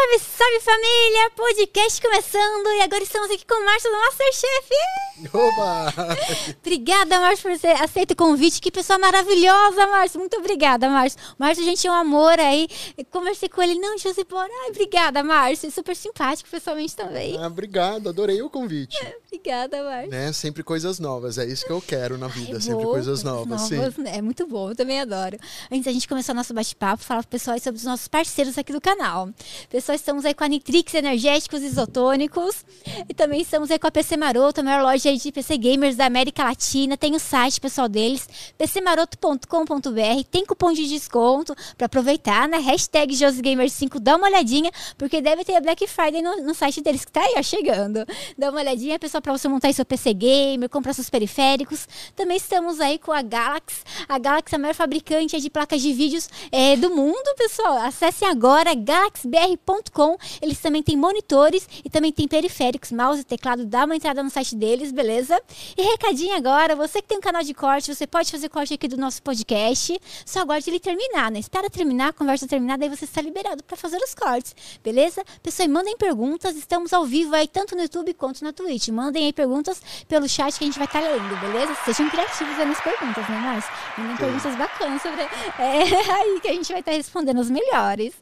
Salve, salve família! Podcast começando e agora estamos aqui com o Márcio do Masterchef. Oba! obrigada, Márcio, por ter aceito o convite. Que pessoa maravilhosa, Márcio. Muito obrigada, Márcio. Márcio, gente, é um amor aí. conversei com ele, não, Josipora. Ai, obrigada, Márcio. Super simpático pessoalmente também. Ah, obrigado, adorei o convite. obrigada, Márcio. Né? Sempre coisas novas, é isso que eu quero na vida, Ai, sempre coisas novas. novas sim. Né? É muito bom, eu também adoro. Antes da gente começar o nosso bate-papo, falar pro pessoal sobre os nossos parceiros aqui do canal. Pessoal, estamos aí com a Nitrix Energéticos Isotônicos e também estamos aí com a PC Maroto, a maior loja de PC Gamers da América Latina. Tem o site pessoal deles, pcmaroto.com.br. Tem cupom de desconto para aproveitar, né? Hashtag JosGamers5, dá uma olhadinha, porque deve ter a Black Friday no, no site deles que tá aí, ó, chegando. Dá uma olhadinha, pessoal, para você montar seu PC Gamer, comprar seus periféricos. Também estamos aí com a Galaxy. A Galaxy é a maior fabricante de placas de vídeos é, do mundo, pessoal. Acessem agora galaxybr.com. Eles também têm monitores e também tem periféricos, mouse e teclado. Dá uma entrada no site deles, beleza? E recadinho agora, você que tem um canal de corte, você pode fazer corte aqui do nosso podcast. Só aguarde ele terminar, né? Espera terminar, a conversa terminar, daí você está liberado para fazer os cortes, beleza? Pessoal, mandem perguntas. Estamos ao vivo aí, tanto no YouTube quanto na Twitch. Mandem aí perguntas pelo chat que a gente vai estar tá lendo, beleza? Sejam criativos nas perguntas, né, Márcio? Mandem perguntas bacanas sobre. É aí que a gente vai estar tá respondendo os melhores.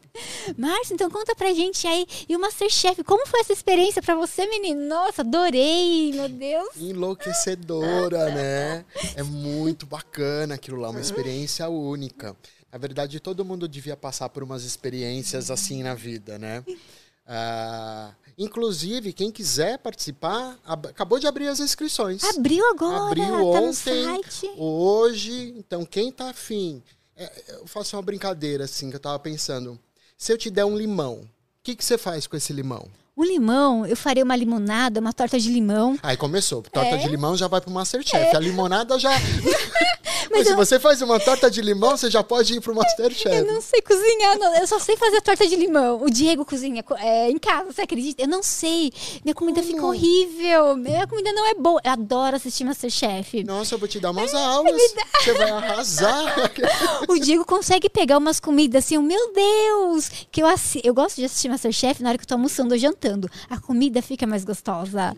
Márcio, então conta pra gente aí. E o Masterchef, como foi essa experiência pra você, menino? Nossa, adorei, meu Deus. Enlouquecedora, né? É muito bacana aquilo lá, uma experiência única. Na verdade, todo mundo devia passar por umas experiências assim na vida, né? Uh, inclusive, quem quiser participar, acabou de abrir as inscrições. Abriu agora, Abriu tá ontem, hoje. Então, quem tá afim... É, eu faço uma brincadeira, assim, que eu tava pensando. Se eu te der um limão, o que, que você faz com esse limão? O limão, eu faria uma limonada, uma torta de limão. Aí começou. Torta é? de limão já vai pro Masterchef. É. A limonada já. Mas, eu... se você faz uma torta de limão, você já pode ir pro Masterchef. Eu não sei cozinhar, não. Eu só sei fazer torta de limão. O Diego cozinha é, em casa, você acredita? Eu não sei. Minha comida fica horrível. Minha comida não é boa. Eu adoro assistir Masterchef. Nossa, eu vou te dar umas aulas. Você vai arrasar. o Diego consegue pegar umas comidas assim, meu Deus! Que eu, assi... eu gosto de assistir Masterchef na hora que eu tô almoçando ou jantando a comida fica mais gostosa.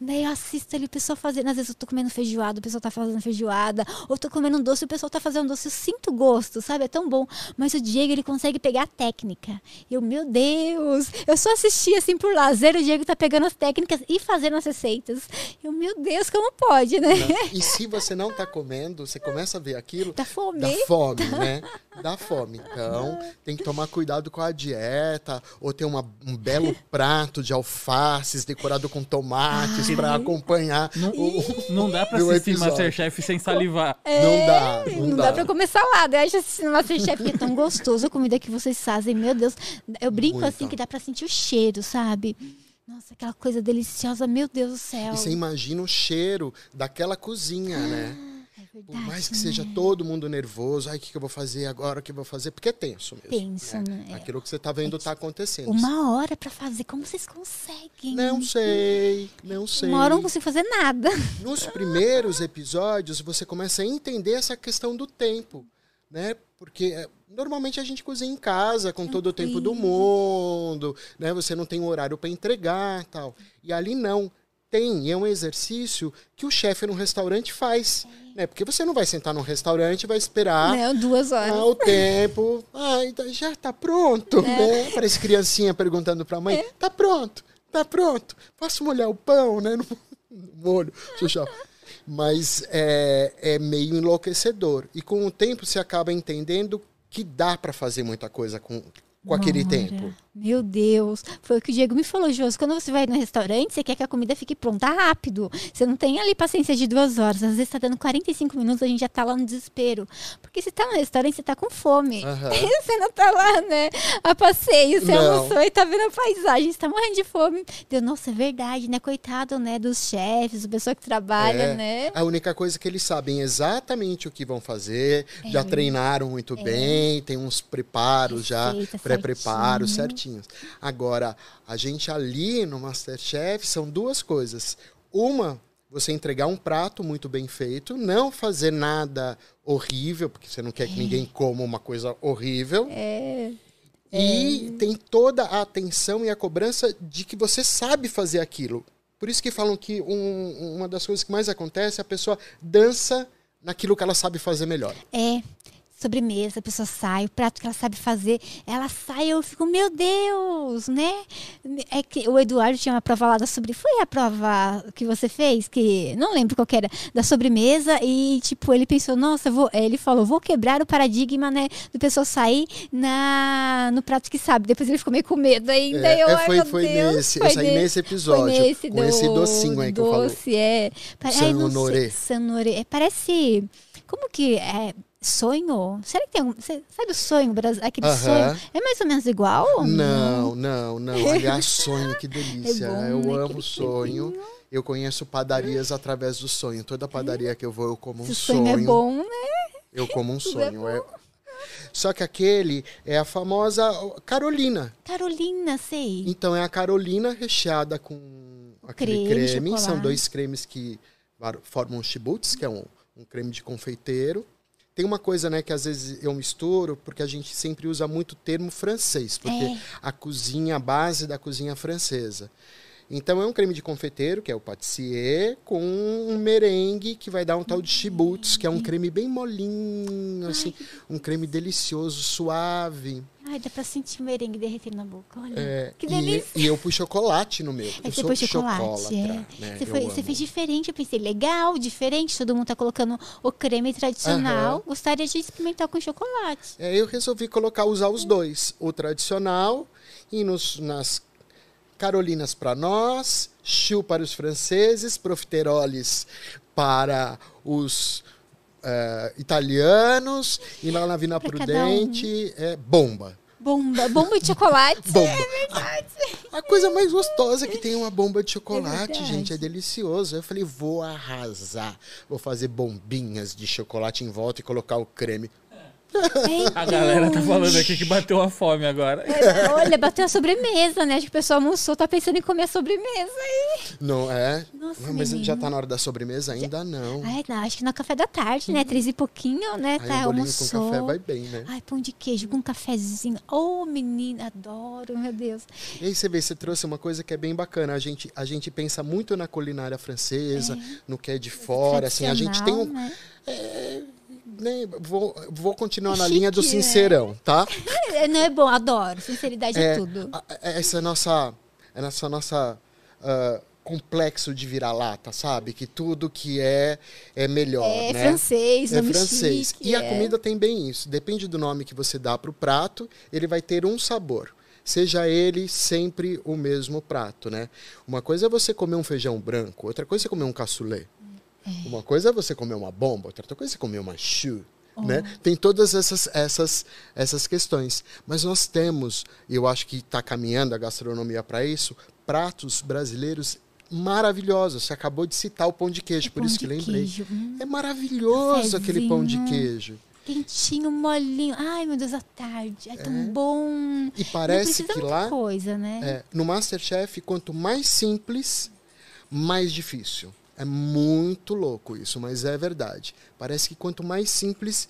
Daí eu assisto ali o pessoal fazendo, às vezes eu tô comendo feijoada, o pessoal tá fazendo feijoada, ou tô comendo um doce, o pessoal tá fazendo doce, eu sinto gosto, sabe? É tão bom. Mas o Diego, ele consegue pegar a técnica. E eu, meu Deus, eu só assisti assim por lazer, o Diego tá pegando as técnicas e fazendo as receitas. Eu, meu Deus, como pode, né? Não. E se você não tá comendo, você começa a ver aquilo. Dá fome. Dá fome, né? Dá fome. Então, tem que tomar cuidado com a dieta, ou ter uma, um belo prato prato de alfaces decorado com tomates para acompanhar não, o, não dá para assistir episódio. Masterchef sem salivar. É, não dá. Não, não dá, dá para comer salada. Eu acho assistindo Masterchef que é tão gostoso a comida que vocês fazem. Meu Deus. Eu brinco Muito. assim que dá para sentir o cheiro, sabe? Nossa, aquela coisa deliciosa, meu Deus do céu. E você imagina o cheiro daquela cozinha, né? Verdade, Por mais que né? seja todo mundo nervoso, ai, o que, que eu vou fazer agora, o que eu vou fazer? Porque é tenso mesmo. Tenso, né? né? Aquilo que você está vendo está é acontecendo. Uma hora para fazer, como vocês conseguem? Não sei, não sei. Uma hora eu não consigo fazer nada. Nos primeiros episódios, você começa a entender essa questão do tempo, né? Porque é, normalmente a gente cozinha em casa com todo o tempo do mundo, né? Você não tem um horário para entregar, tal. E ali não tem, e é um exercício que o chefe no restaurante faz. Né? Porque você não vai sentar num restaurante e vai esperar não, duas horas. Ah, o tempo. Ah, então já está pronto. É. Né? Parece criancinha perguntando para a mãe: é. tá pronto, tá pronto. Posso molhar o pão, né? No, molho. Xuxa. Mas é, é meio enlouquecedor. E com o tempo você acaba entendendo que dá para fazer muita coisa com, com aquele tempo. Meu Deus, foi o que o Diego me falou, Josi. Quando você vai no restaurante, você quer que a comida fique pronta rápido. Você não tem ali paciência de duas horas. Às vezes está dando 45 minutos, a gente já está lá no desespero. Porque você está no restaurante, você está com fome. Uhum. você não está lá, né? A passeio, você não. almoçou e está vendo a paisagem, você está morrendo de fome. Deu, nossa, é verdade, né? Coitado, né? Dos chefes, do pessoal que trabalha, é. né? A única coisa é que eles sabem exatamente o que vão fazer, é. já treinaram muito é. bem, tem uns preparos Receita, já, pré-preparos certinho Agora, a gente ali no Masterchef são duas coisas. Uma, você entregar um prato muito bem feito, não fazer nada horrível, porque você não quer que ninguém coma uma coisa horrível. É. E tem toda a atenção e a cobrança de que você sabe fazer aquilo. Por isso que falam que um- uma das coisas que mais acontece é a pessoa dança naquilo que ela sabe fazer melhor. É. Sobremesa, a pessoa sai, o prato que ela sabe fazer, ela sai, eu fico, meu Deus, né? É que o Eduardo tinha uma prova lá da sobre. Foi a prova que você fez? Que não lembro qual que era, da sobremesa, e tipo, ele pensou, nossa, vou. Ele falou, vou quebrar o paradigma, né? Do pessoa sair na, no prato que sabe. Depois ele ficou meio com medo ainda. É, eu, é, ai, foi- meu foi Deus, nesse- foi eu saí nesse episódio, foi nesse com esse docinho aí que eu falei. doce, é. Pa- ai, San não sei, Honoré. San Honoré. É, parece. Como que é? Sonho? Será que tem um. Sabe o sonho? Aquele Aham. sonho? É mais ou menos igual? Não, não, não. Aliás, sonho, que delícia. É bom, eu né? amo sonho. Eu conheço padarias através do sonho. Toda padaria que eu vou, eu como um Se sonho, sonho. é bom, né? Eu como um Tudo é sonho. é. Só que aquele é a famosa Carolina. Carolina, sei. Então é a Carolina recheada com aquele Creme, creme. São dois cremes que formam um chibutes, que é um, um creme de confeiteiro. Tem uma coisa, né, que às vezes eu misturo, porque a gente sempre usa muito termo francês, porque É. a cozinha, a base da cozinha francesa. Então é um creme de confeiteiro, que é o patissier, com um merengue que vai dar um tal de chibutes, que é um creme bem molinho, assim, um creme delicioso, suave. Ai, dá pra sentir o merengue derretendo na boca. Olha. É, que e- delícia. E, eu pus chocolate no meu. Aí eu você sou chocolate. é. né? Você, foi- você fez diferente. Eu pensei, legal, diferente. Todo mundo tá colocando o creme tradicional. Aham. Gostaria de experimentar com chocolate. É, eu resolvi colocar, usar os dois. O tradicional e nos, nas Carolinas para nós, Chu para os franceses, Profiteroles para os eh, italianos e lá na Vina Pra cada um. Prudente é bomba. Bomba, bomba de chocolate. Bomba. É verdade. A coisa mais gostosa que tem uma bomba de chocolate, verdade. gente, é delicioso. Eu falei, vou arrasar. Vou fazer bombinhas de chocolate em volta e colocar o creme. A galera tá falando aqui que bateu a fome agora. É, Olha, bateu a sobremesa, né? Acho que o pessoal almoçou, tá pensando em comer a sobremesa aí. Não é? Nossa, não, mas menino. já tá na hora da sobremesa? Ainda não. Ai, não, acho que no café da tarde, né? Três e pouquinho, né? Aí tá, um almoçou. com café vai bem, né? Ai, pão de queijo com cafezinho. Ô, menina, adoro, meu Deus. E aí você vê, você trouxe uma coisa que é bem bacana. A gente, a gente pensa muito na culinária francesa, no que é de fora, assim, a gente tem um. Né? Né, vou, vou continuar na Chique, linha do né? sincerão, tá? É, Não é bom, adoro. Sinceridade é, É, tudo. a- a- essa nossa, essa nossa ah, complexo de vira-lata, sabe? Que tudo que é é melhor, É né? francês, É francês. chique, e a é. comida tem bem isso. Depende do nome que você dá para o prato, ele vai ter um sabor. Seja ele sempre o mesmo prato, né? Uma coisa é você comer um feijão branco, outra coisa é comer um cassoulet. É. Uma coisa é você comer uma bomba, outra coisa é comer uma choux. Oh. Né? Tem todas essas, essas, essas questões. Mas nós temos, e eu acho que está caminhando a gastronomia para isso, pratos brasileiros maravilhosos. Você acabou de citar o pão de queijo, por Pão isso de que lembrei. hum, É maravilhoso aquele pão de queijo. quentinho, molinho. Ai, meu Deus, à tarde. É tão bom. E parece que lá, coisa, né? é, no Masterchef, quanto mais simples, mais difícil. É muito louco isso, mas é verdade. Parece que quanto mais simples,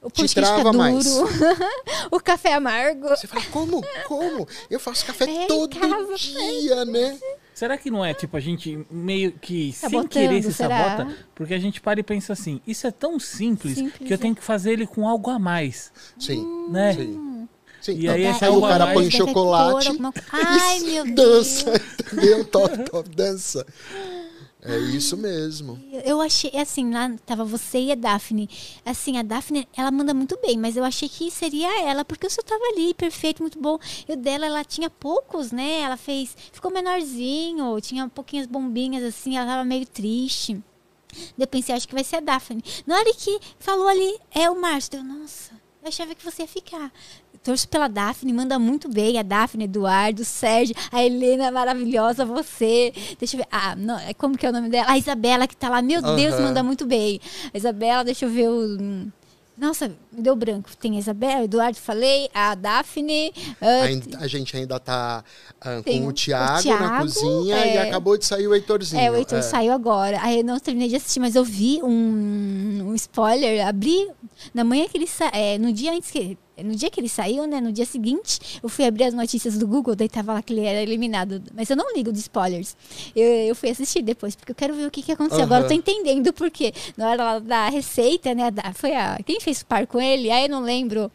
o te trava mais. duro. o café amargo. você fala, como? Como? Eu faço café É, todo casa, dia, né? Será que não é tipo a gente meio que sem Sabotando, querer se será? sabota? Porque a gente para e pensa assim: isso é tão simples, Simples, que eu é. tenho que fazer ele com algo a mais, Sim, né? sim. Sim, E aí Não, aí o cara mais põe chocolate Ai, meu dança, Deus. entendeu? Top, top, dança. É isso mesmo. Eu achei, assim, lá tava você e a Daphne. Assim, a Daphne, ela manda muito bem, mas eu achei que seria ela, porque o seu tava ali, perfeito, muito bom. E o dela, ela tinha poucos, né? Ela fez, ficou menorzinho, tinha pouquinhas bombinhas, assim, ela tava meio triste. Eu pensei, acho que vai ser a Daphne. Na hora que falou ali, é o Márcio, eu, nossa, eu achava que você ia ficar. Torço pela Daphne, manda muito bem. A Daphne, Eduardo, Sérgio, a Helena maravilhosa, você. Deixa eu ver. Ah, não, é como que é o nome dela? A Isabela que tá lá. Meu Deus, Aham. manda muito bem. A Isabela, deixa eu ver o. Nossa, Me deu branco. Tem a Isabela, o Eduardo, falei, a Daphne. ah, Ainda- a gente ainda tá ah, Tem com o o Thiago, na cozinha e é. acabou de sair o Heitorzinho. É, o Heitor É. saiu agora. Aí eu não terminei de assistir, mas eu vi um, um spoiler. Abri na manhã que ele sa... é, no dia antes que no dia que ele saiu, né, no dia seguinte, eu fui abrir as notícias do Google, daí tava lá que ele era eliminado. Mas eu não ligo de spoilers. Eu, eu fui assistir depois, porque eu quero ver o que, que aconteceu. Agora eu tô entendendo por quê. Na hora da receita, né, da- foi a... Quem fez par com ele? Ai, eu não lembro.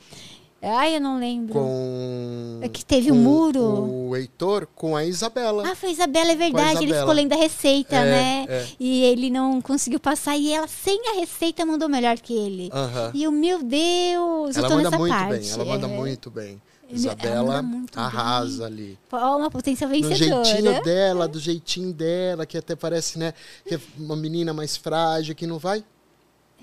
Ai, eu não lembro. Com. É que teve com um muro. O Heitor com a Isabela. Ah, foi a Isabela, é verdade. Ele Isabela. ficou lendo a receita, É, né? é. E ele não conseguiu passar. E ela, sem a receita, mandou melhor que ele. Aham. E o meu Deus, Ela eu tô manda nessa muito parte. bem, ela manda é. muito bem. Ele- Isabela manda arrasa ali. Ó, uma potência vencedora. jeitinho dela, do jeitinho dela, que até parece, né, que é uma menina mais frágil, que não vai.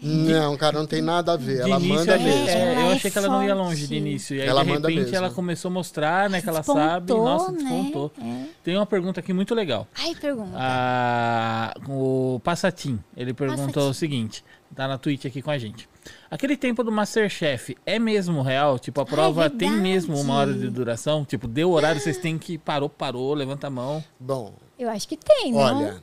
Não, cara, não tem nada a ver. De Ela início, manda eu achei- mesmo. é, eu é achei que ela não ia longe de início. E aí, Ela de manda repente, mesmo. ela começou a mostrar, né, que ela Despontou, sabe. Nossa, né? despontou. É. Tem uma pergunta aqui muito legal. Ai, pergunta. Ah, o Passatim, ele perguntou Passatim. o seguinte, tá na Twitch aqui com a gente. Aquele tempo do Masterchef é mesmo real? Tipo, a prova tem verdade. mesmo uma hora de duração? Tipo, deu horário, vocês têm que parou, parou, levanta a mão. Bom, Eu acho que tem, não? olha.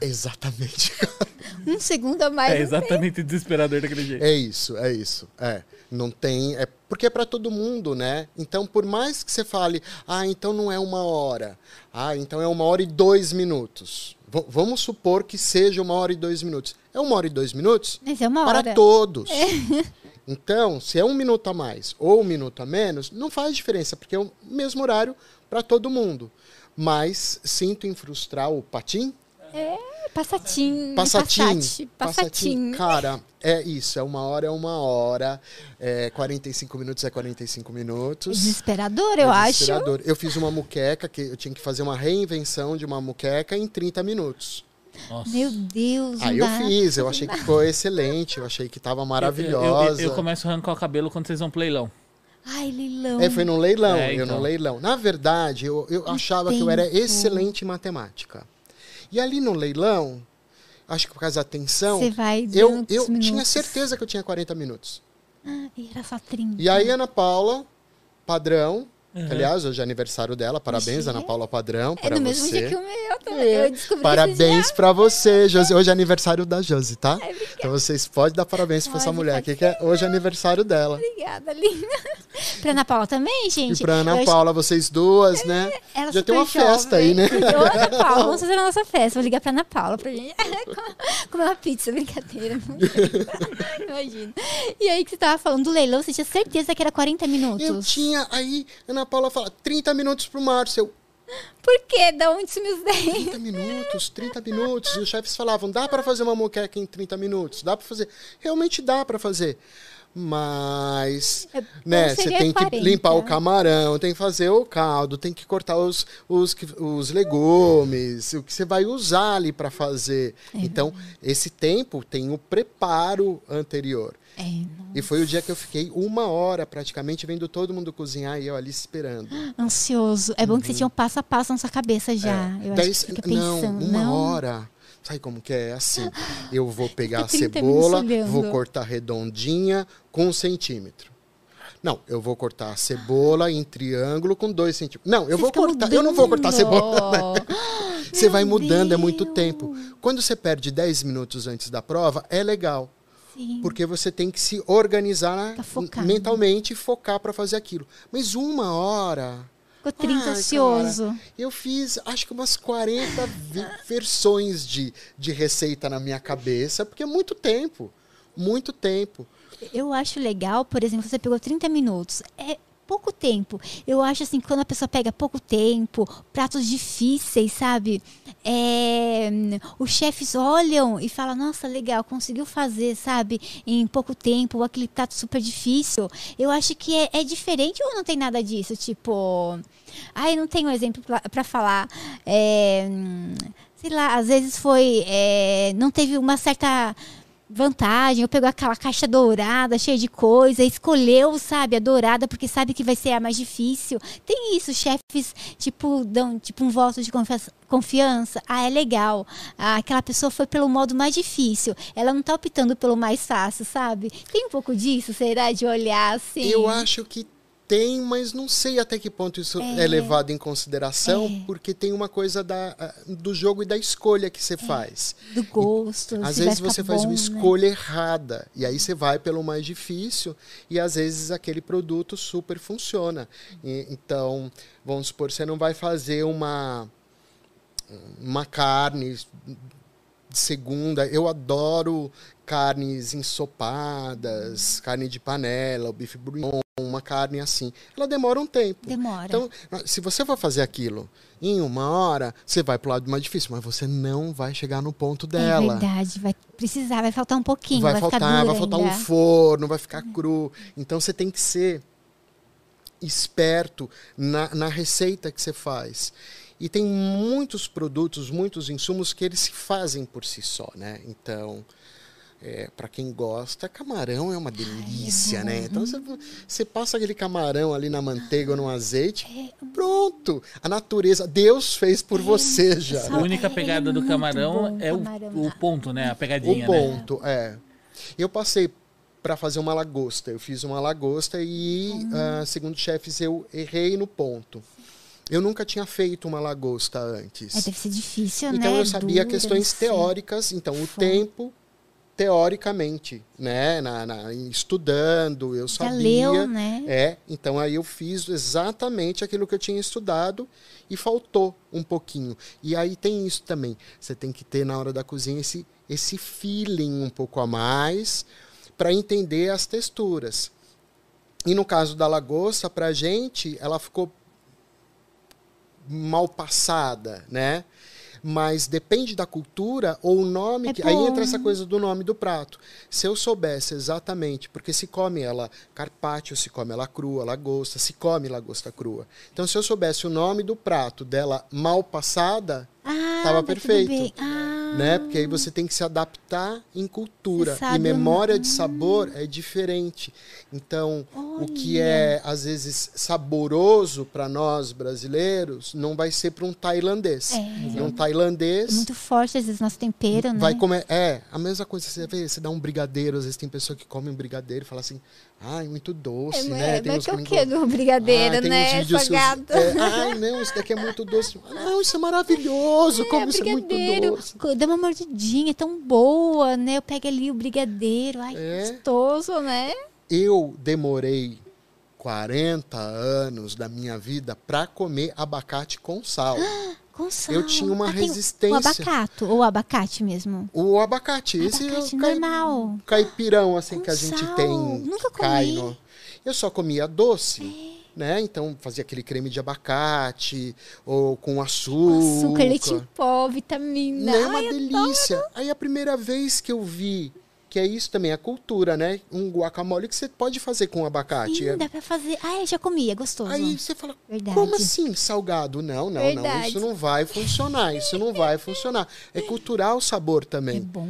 Exatamente. Um segundo a mais. É exatamente desesperador daquele jeito. É isso, é isso. É. Não tem. É porque é para todo mundo, né? Então, por mais que você fale, ah, então não é uma hora. Ah, então é uma hora e dois minutos. V- vamos supor que seja uma hora e dois minutos. É uma hora e dois minutos Mas é uma para hora. todos. Então, se é um minuto a mais ou um minuto a menos, não faz diferença, porque é o mesmo horário para todo mundo. Mas sinto em frustrar o patim, Passatim. Passatim. Passate, Passatim. Cara, é isso. É uma hora, é uma hora. É 45 minutos é 45 minutos. Desesperador, eu É acho. desesperador. Eu fiz uma muqueca, que eu tinha que fazer uma reinvenção de uma muqueca em 30 minutos. Nossa. Meu Deus, Aí não eu dá. fiz, eu achei que ficou excelente, eu achei que tava Eu, eu, maravilhosa. eu começo a arrancar o cabelo quando vocês vão pro leilão. Ai, leilão. É, foi no leilão, É, eu então. no leilão. Na verdade, eu, eu achava que eu era excelente em matemática. E ali no leilão, acho que por causa da tensão, vai eu, eu minutos. tinha certeza que eu tinha 40 minutos. E era só 30. E aí, Ana Paula, padrão. Uhum. Aliás, hoje é aniversário dela. Parabéns, Ana? Paula Padrão, É para no mesmo você. dia que o meu também. É. Eu descobri Parabéns pra você, Josi. Hoje é aniversário da Josi, tá? Ai. Então vocês podem dar parabéns pra essa mulher aqui, que é, hoje é aniversário dela. Obrigada, linda. pra Ana Paula também, E gente. pra Ana Eu acho- Paula, vocês duas, né? Ela Já tem uma super festa aí, né? jovem. Ô, Ana Paula, vamos fazer a nossa festa. Vou ligar pra Ana Paula pra gente comer uma pizza, brincadeira. Imagina. E aí que você tava falando do leilão, você tinha certeza que era 40 minutos? Eu tinha aí, Ana Paula fala, 30 minutos pro Márcio. Eu, Por quê? Da onde sumiu os 10? 30 minutos, 30 minutos. E os chefes falavam, dá pra fazer uma moqueca em 30 minutos? Dá pra fazer? Realmente dá pra fazer. Mas, É, né, você tem que 40. limpar o camarão, tem que fazer o caldo, tem que cortar os, os, que- os legumes, o que você vai usar ali pra fazer. É então, esse tempo tem o preparo anterior. É, E foi o dia que eu fiquei uma hora praticamente vendo todo mundo cozinhar e eu ali esperando. ansioso. É bom que você tinha um passo a passo na sua cabeça já. Eu Uhum. É. Daí, acho que fica não, pensando. uma não. hora. Sabe como que é? Assim, eu vou pegar a 30 cebola, vou cortar redondinha com um centímetro. Não, eu vou cortar a cebola em triângulo com dois centímetros. Não, eu Você vou cortar. Eu não vou cortar a cebola. mudando. Você vai mudando, é muito Deus. tempo. Quando você perde 10 minutos antes da prova, é legal. Sim. Porque você tem que se organizar Tá focado. mentalmente e focar para fazer aquilo. Mas uma hora. Ficou 30 Ai, ansioso. cara, eu fiz, acho que umas 40 vi- versões de, de receita na minha cabeça, porque é muito tempo. Muito tempo. Eu acho legal, por exemplo, você pegou 30 minutos. É pouco tempo. Eu acho assim, quando a pessoa pega pouco tempo, pratos difíceis, sabe? É, os chefes olham e falam, nossa, legal, conseguiu fazer, sabe? Em pouco tempo, aquele prato super difícil. Eu acho que é, é diferente ou não tem nada disso? Tipo, ai, não tenho exemplo pra- pra falar. É, sei lá, às vezes foi. é, não teve uma certa vantagem, ou pegou aquela caixa dourada, cheia de coisa, escolheu, sabe, a dourada, porque sabe que vai ser a mais difícil. Tem isso, chefes, tipo, dão tipo um voto de confiança. Ah, é legal. Ah, aquela pessoa foi pelo modo mais difícil. Ela não tá optando pelo mais fácil, sabe? Tem um pouco disso, será, de olhar assim? Eu acho que tem, mas não sei até que ponto isso é, é levado em consideração, é. porque tem uma coisa da, do jogo e da escolha que você é. faz. Do gosto. E, às vezes você faz bom, uma né? escolha né? errada, e aí você vai pelo mais difícil, e às vezes aquele produto super funciona. E, então, vamos supor, você não vai fazer uma, uma carne de segunda. Eu adoro carnes ensopadas, carne de panela, o bife bouillon, uma carne assim. Ela demora um tempo. Demora. Então, se você for fazer aquilo em uma hora, você vai pro lado mais difícil, mas você não vai chegar no ponto é dela. É verdade, vai precisar, vai faltar um pouquinho, vai, vai faltar, vai faltar um forno, vai ficar cru. Então você tem que ser esperto na, na receita que você faz. E tem muitos produtos, muitos insumos que eles se fazem por si só, né? Então, é, para quem gosta, camarão é uma delícia, Ai, é né? Então você, você, passa aquele camarão ali na manteiga ou no azeite, é, pronto. A natureza, Deus fez por é, você já. A única pegada do camarão é o, o, ponto, né? A pegadinha. O né? ponto, né? é. Eu passei para fazer uma lagosta. Eu fiz uma lagosta e, uh, segundo chefes, eu errei no ponto. Eu nunca tinha feito uma lagosta antes. É, deve ser difícil, então, né? Então eu sabia Dura, questões teóricas, então o tempo teoricamente, né, na, na, estudando, eu Já sabia, leu, né? é, então aí eu fiz exatamente aquilo que eu tinha estudado e faltou um pouquinho. E aí tem isso também, você tem que ter na hora da cozinha esse esse feeling um pouco a mais para entender as texturas. E no caso da lagosta, para a gente, ela ficou mal passada, né? Mas depende da cultura ou o nome. É que, aí entra essa coisa do nome do prato. Se eu soubesse exatamente, porque se come ela carpaccio, se come ela crua, lagosta, se come lagosta crua. Então, se eu soubesse o nome do prato dela mal passada, estava ah, perfeito. Ah. Né? Porque aí você tem que se adaptar em cultura. E memória de sabor é diferente. Então, Olha. o que é, às vezes, saboroso para nós brasileiros, não vai ser para um tailandês. É. Um tailandês. É muito forte, às vezes, nosso tempero, né? Vai comer. É, a mesma coisa. Você vê, você dá um brigadeiro, às vezes tem pessoa que come um brigadeiro e fala assim. Ai, muito doce, é, né? Tem mas que é o que do brigadeiro, ah, né? Salgado. Os, é, ai, não, isso daqui é muito doce. Não, isso é maravilhoso. É, como isso é muito doce. Dá uma mordidinha, é tão boa, né? Eu pego ali o brigadeiro. Ai, é. gostoso, né? Eu demorei 40 anos da minha vida para comer abacate com sal. Com sal. Eu tinha uma ah, resistência. O abacate, ou abacate mesmo? O abacate, esse abacate é o normal. caipirão assim com que a gente sal. tem. Nunca comi. No... Eu só comia doce. É. Né? Então fazia aquele creme de abacate ou com açúcar. Açúcar, leite em pó, vitamina. É uma Ai, delícia. Aí a primeira vez que eu vi que é isso também, a cultura, né? Um guacamole que você pode fazer com abacate. Sim, é... dá pra fazer. Ah, eu já comi, é gostoso. Aí você fala, Verdade. como assim salgado? Não, não, Verdade. não, isso não vai funcionar, isso não vai funcionar. É cultural o sabor também. É bom.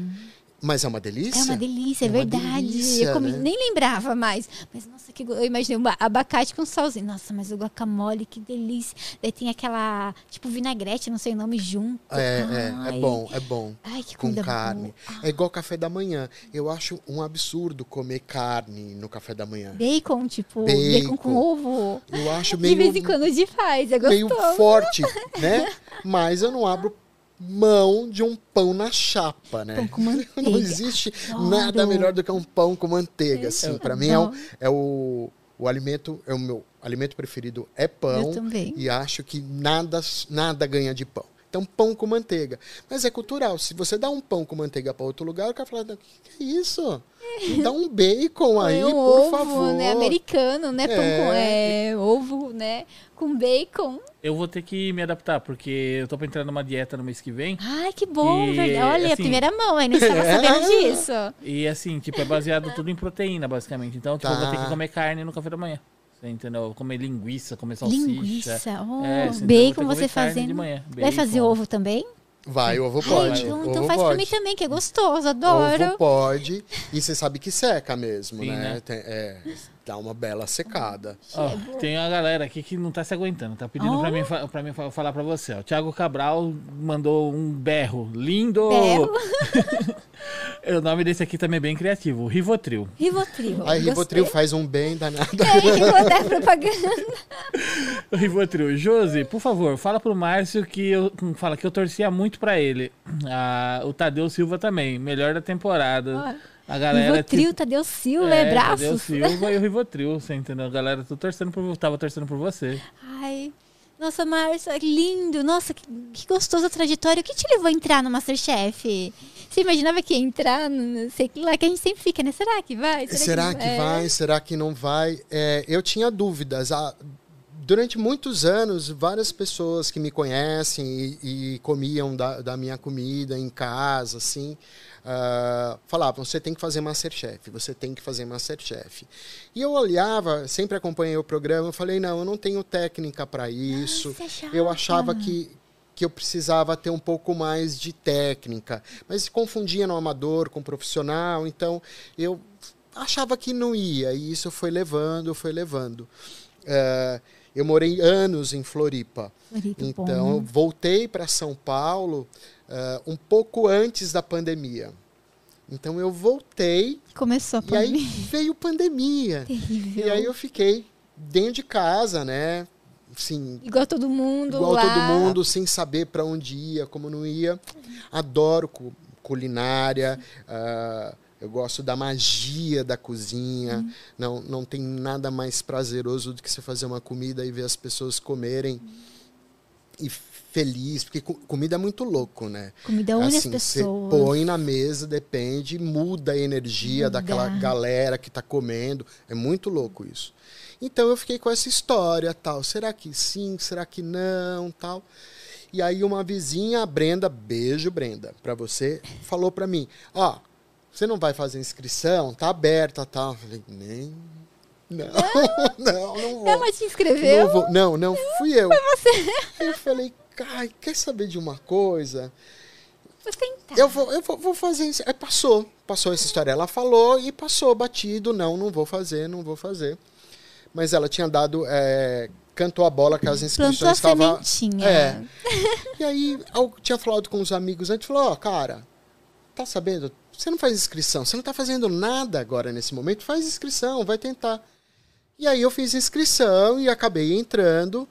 Mas é uma delícia? É uma delícia, é, é verdade. Delícia, eu comi, né? nem lembrava mais. Mas, nossa, que eu imaginei um abacate com salzinho. Nossa, mas o guacamole, que delícia. Daí tem aquela, tipo, vinagrete, não sei o nome, junto. É, é, é bom, é bom. Ai, que Com carne. É igual café da manhã. Eu acho um absurdo comer carne no café da manhã. Bacon, tipo, bacon, bacon com ovo. Eu acho meio... De vez em quando a gente faz, é gostoso. Meio forte, né? Mas eu não abro mão de um pão na chapa, né? Pão com manteiga. Não existe Adoro. nada melhor do que um pão com manteiga, assim. Para mim é o, é o, o alimento, é o meu alimento preferido é pão. Eu também. E acho que nada, nada ganha de pão. Então, pão com manteiga. Mas é cultural. Se você dá um pão com manteiga para outro lugar, o cara fala: que é isso? Me dá um bacon aí, um por ovo, favor. né? Americano, né? É. Pão com é, ovo, né? Com bacon. Eu vou ter que me adaptar, porque eu tô pra entrar numa dieta no mês que vem. Ai, que bom, e, verdade. Olha, assim, a primeira mão, aí não estava sabendo disso. E assim, tipo, é baseado tudo em proteína, basicamente. Então, tipo, tá. eu vou ter que comer carne no café da manhã. Você entendeu? Comer linguiça, comer salsicha. Linguiça, oh, é, bacon você fazendo. Vai fazer ovo também? Vai, ovo Ai, pode. então, ovo então faz pode. pra mim também, que é gostoso, adoro. Ovo pode. E você sabe que seca mesmo, Sim, né? né? Tem- é, dá uma bela secada. Ó, tem uma galera aqui que não tá se aguentando, tá pedindo pra Oh. mim, fa- pra mim fa- falar pra você. O Thiago Cabral mandou um berro lindo. Berro. o nome desse aqui também é bem criativo, o Rivotril. Rivotril. Aí Rivotril Gostei. faz um bem danado. É, vou dar propaganda. O Rivotril. Josi, por favor, fala pro Márcio que eu fala que eu torcia muito pra ele. Ah, o Tadeu Silva também, melhor da temporada. A galera Rivotril, tipo, Tadeu Silva, é, é, Tadeu braços. Silva e o Rivotril, você entendeu? A galera tô torcendo por, tava torcendo por você. Ai, nossa, Márcio, é lindo. Nossa, que, que gostosa a trajetória. O que te levou a entrar no Masterchef? Você imaginava que ia entrar? no- Sei lá, que a gente sempre fica, né? Será que vai? Será que é? vai? Será que não vai? É, eu tinha dúvidas. Ah, durante muitos anos, várias pessoas que me conhecem e, e comiam da, da minha comida em casa, assim, ah, falavam: você tem que fazer Masterchef, você tem que fazer Masterchef. E eu olhava, sempre acompanhei o programa, eu falei: não, eu não tenho técnica para isso. você achava? eu achava que que eu precisava ter um pouco mais de técnica, mas confundia no amador com profissional, então eu achava que não ia, e isso foi levando, foi levando. Eh, eu morei anos em Floripa, Floripa, então eu bom. voltei para São Paulo eh, um pouco antes da pandemia. Então eu voltei Começou a e aí pandemia. veio pandemia. Terrível. E aí eu fiquei dentro de casa, né? Assim, Igual todo mundo igual lá. todo mundo, sem saber para onde ia, como não ia. Adoro cu- culinária, ah, eu gosto da magia da cozinha. Não, não tem nada mais prazeroso do que você fazer uma comida e ver as pessoas comerem e feliz, porque co- comida é muito louco, né? Comida une as Assim, você pessoas. põe na mesa, depende, muda a energia Muda. daquela galera que está comendo. É muito louco isso. Então eu fiquei com essa história, tal. Será que sim? Será que não, tal? E aí uma vizinha, a Brenda, beijo Brenda, para você, falou para mim, ó, você não vai fazer inscrição? Tá aberta, tal. Eu falei, nem não, não, não vou. Ela te inscreveu? Não, vou- não, não, fui eu. Foi você. Eu falei, ai, quer saber de uma coisa? Vou tentar. Eu vou, eu vou, vou fazer isso. Aí passou, passou essa história. Ela falou e passou batido. Não, não vou fazer, não vou fazer. Mas ela tinha dado, é, cantou a bola que as Plantou inscrições estavam. É. E aí eu tinha falado com os amigos antes, falou, ó, cara, tá sabendo? Você não faz inscrição, você não tá fazendo nada agora nesse momento, faz inscrição, vai tentar. E aí eu fiz inscrição e acabei entrando.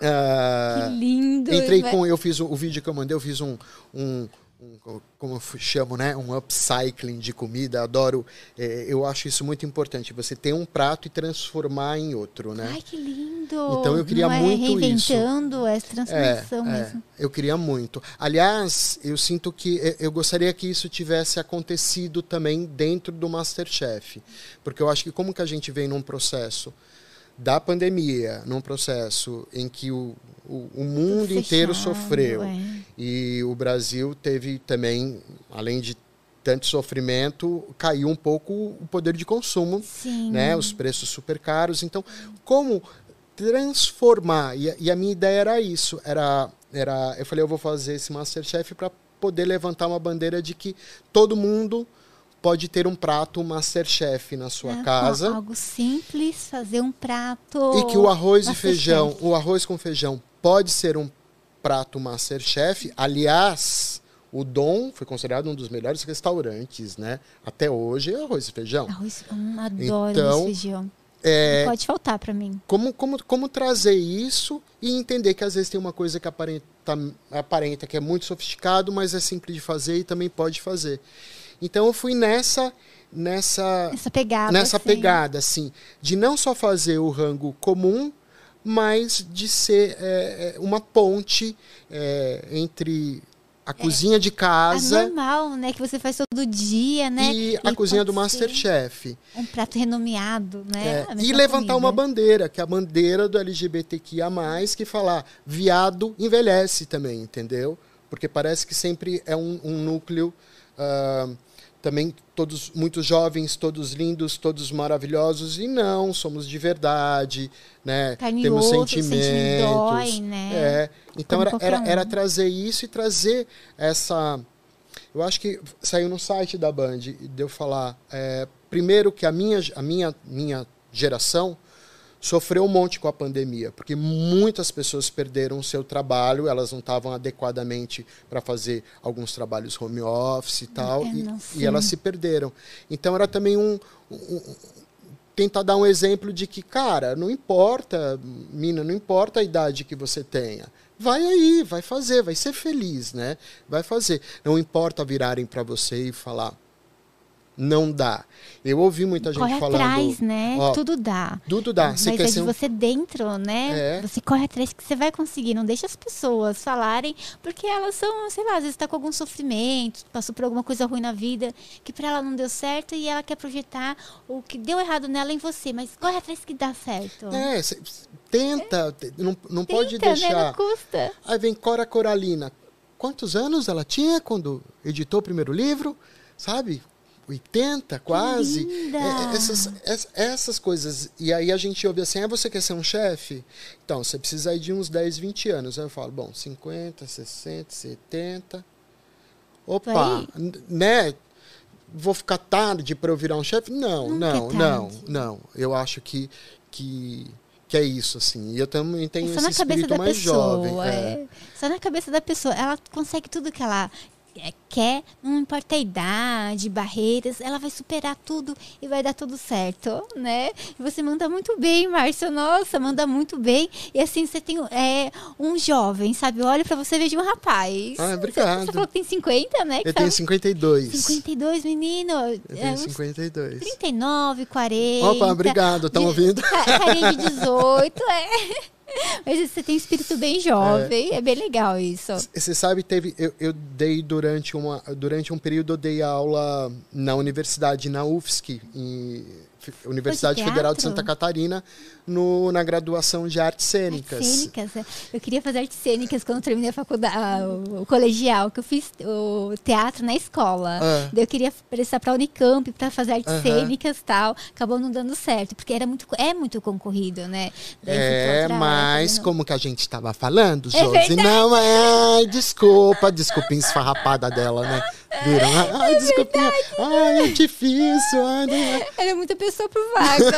Ah, Que lindo. Entrei Vai- com, eu fiz o, o vídeo que eu mandei, eu fiz um, um, um- como eu chamo, né, um upcycling de comida. Adoro, eh, eu acho isso muito importante. Você ter um prato e transformar em outro, né? Ai, que lindo. Então eu queria Não é muito isso. reinventando, é transformação É, mesmo. eu queria muito. Aliás, eu sinto que eh, eu gostaria que isso tivesse acontecido também dentro do MasterChef, porque eu acho que como que a gente vem num processo da pandemia, num processo em que o, o, o mundo Tudo inteiro fechado, sofreu é. e o Brasil teve também, além de tanto sofrimento, caiu um pouco o poder de consumo Sim. né? Os preços super caros. Então, como transformar? E, a- e a minha ideia era isso. Era, era, eu falei, eu vou fazer esse Masterchef para poder levantar uma bandeira de que todo mundo pode ter um prato Masterchef na sua É, casa. Algo simples, fazer um prato. E que o arroz e feijão, o arroz com feijão pode ser um prato Masterchef. Aliás, o Dom foi considerado um dos melhores restaurantes, né? Até hoje é arroz e feijão. Arroz, hum, adoro Então, arroz e feijão. É, Não pode faltar pra mim. como, como, como trazer isso e entender que às vezes tem uma coisa que aparenta, aparenta que é muito sofisticado, mas é simples de fazer e também pode fazer. Então eu fui nessa nessa Essa pegada. nessa assim. pegada assim, de não só fazer o rango comum, mas de ser é, é, uma ponte é, entre a cozinha de A casa normal, né? Que você faz todo dia, né? e a cozinha do Masterchef. Um prato renomeado, né? É, e levantar uma comida. bandeira, que é a bandeira do LGBTQIA, que falar viado envelhece também, entendeu? Porque parece que sempre é um, um núcleo ah, também todos muito jovens, todos lindos, todos maravilhosos e não, somos de verdade, né? Temos sentimentos. dói, né? É. Então Como era, era, era trazer isso e trazer essa eu acho que saiu no site da Band e deu falar é, primeiro que a minha a minha minha geração sofreu um monte com a pandemia, porque muitas pessoas perderam o seu trabalho, elas não estavam adequadamente para fazer alguns trabalhos home office e tal, É, e, e elas se perderam. Então era também um, um- um- tentar dar um exemplo de que, cara, não importa, mina, não importa a idade que você tenha. Vai aí, vai fazer, vai ser feliz, né? Vai fazer. Não importa virarem para você e falar não dá. Eu ouvi muita gente corre falando. atrás, né? ó, Tudo dá. Tudo dá. Mas Você é quer de ser um você dentro, né? É. Você corre atrás que você vai conseguir. Não deixa as pessoas falarem, porque elas são, sei lá, às vezes tá com algum sofrimento, passou por alguma coisa ruim na vida, que pra ela não deu certo e ela quer projetar o que deu errado nela em você. Mas corre atrás que dá certo. É, tenta, te- não, não pode Tenta, Né? deixar. Não custa. Aí vem Cora Coralina. Quantos anos ela tinha quando editou o primeiro livro? Sabe? 80, quase. linda! É, essas, ess- essas coisas. E aí a gente ouve assim: ah, você quer ser um chefe? Então, você precisa de uns 10, 20 anos. Aí eu falo: bom, 50, 60, 70. Opa, né? Vou ficar tarde para eu virar um chefe? Não, é não, não, tarde. não. Eu acho que, que, que é isso, assim. E eu também tenho É só esse na cabeça espírito da mais pessoa. jovem. é. é. Só na cabeça da pessoa. Ela consegue tudo que ela é, quer, não importa a idade, barreiras, ela vai superar tudo e vai dar tudo certo, né? E você manda muito bem, Márcio. Nossa, manda muito bem. E assim, você tem é, um jovem, sabe? Olha pra você, veja um rapaz. Ah, obrigado. Você falou que tem 50, né? Que Eu tenho fala- 52. 52, menino. Eu É, tenho uns 52. 39, 40. Opa, obrigado. Estão ouvindo? ca- Carinha de 18, é. Mas você tem um espírito bem jovem, é, bem legal isso. Você sabe, teve. Eu, eu dei durante, uma, durante um período, eu dei aula na universidade, na UFSC, em Universidade? Federal de Santa Catarina, no, na graduação de artes cênicas. Artes cênicas. é. Eu queria fazer artes cênicas quando eu terminei a faculdade, ah, o, o colegial, que eu fiz o teatro na escola. Ah. Daí eu queria prestar para a Unicamp para fazer artes cênicas e tal. Acabou não dando certo, porque era muito, é muito concorrido, né? Daí É, mas área, como que a gente estava falando, É Josi? verdade. não é. Desculpa, desculpinha esfarrapada dela, né? Viram? Ai, desculpinha. Ai, é difícil. Ai, é. Era muita pessoa por vaga.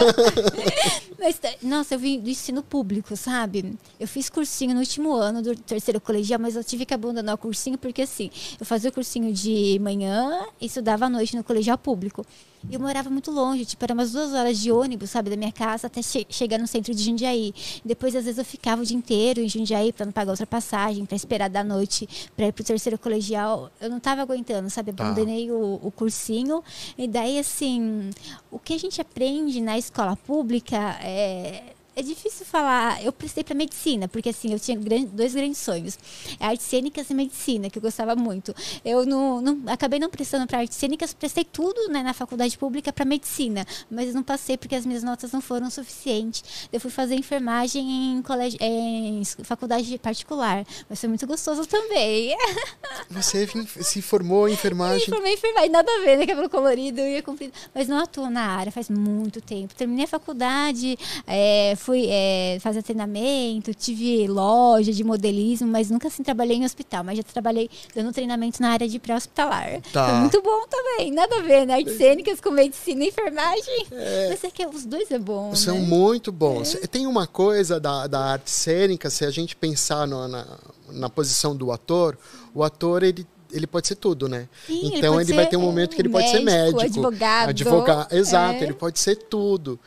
Mas, tá- nossa, eu vim do ensino público, sabe? Eu fiz cursinho no último ano do terceiro colegial, mas eu tive que abandonar o cursinho porque, assim, eu fazia o cursinho de manhã e estudava à noite no colegial público. E eu morava muito longe, tipo, era umas duas horas de ônibus, sabe, da minha casa até che- chegar no centro de Jundiaí. Depois, às vezes, eu ficava o dia inteiro em Jundiaí para não pagar outra passagem, para esperar da noite para ir pro terceiro colegial. Eu não tava aguentando, sabe? Tá. Abandonei o, o cursinho. E daí, assim, o que a gente aprende na escola pública é. É difícil falar. Eu prestei para medicina, porque assim, eu tinha gran- dois grandes sonhos: É artes cênicas e medicina, que eu gostava muito. Eu não, não- acabei não prestando para artes cênicas, prestei tudo né, na faculdade pública para medicina, mas não passei porque as minhas notas não foram suficientes. Eu fui fazer enfermagem em, colégio, em faculdade particular, mas foi muito gostoso também. Você se formou em Me enfermagem. formei em enfermagem, nada a ver, né? Cabelo colorido, ia comprido. Mas não atuo na área faz muito tempo. Terminei a faculdade, é, fui é, fazer treinamento, tive loja de modelismo, mas nunca assim trabalhei em hospital. Mas já trabalhei dando treinamento na área de pré-hospitalar. Tá. Foi muito bom também, nada a ver, né? Artes cênicas com medicina e enfermagem. Mas é que os dois é bom, São né? muito bons. Tem uma coisa da, da arte cênica, se a gente pensar no- na, na posição do ator, o ator, ele, ele pode ser tudo, né? Sim, ele então pode ele vai ter um momento que ele é, pode ser médico, médico. advogado, advogado exato, é. ele pode ser tudo.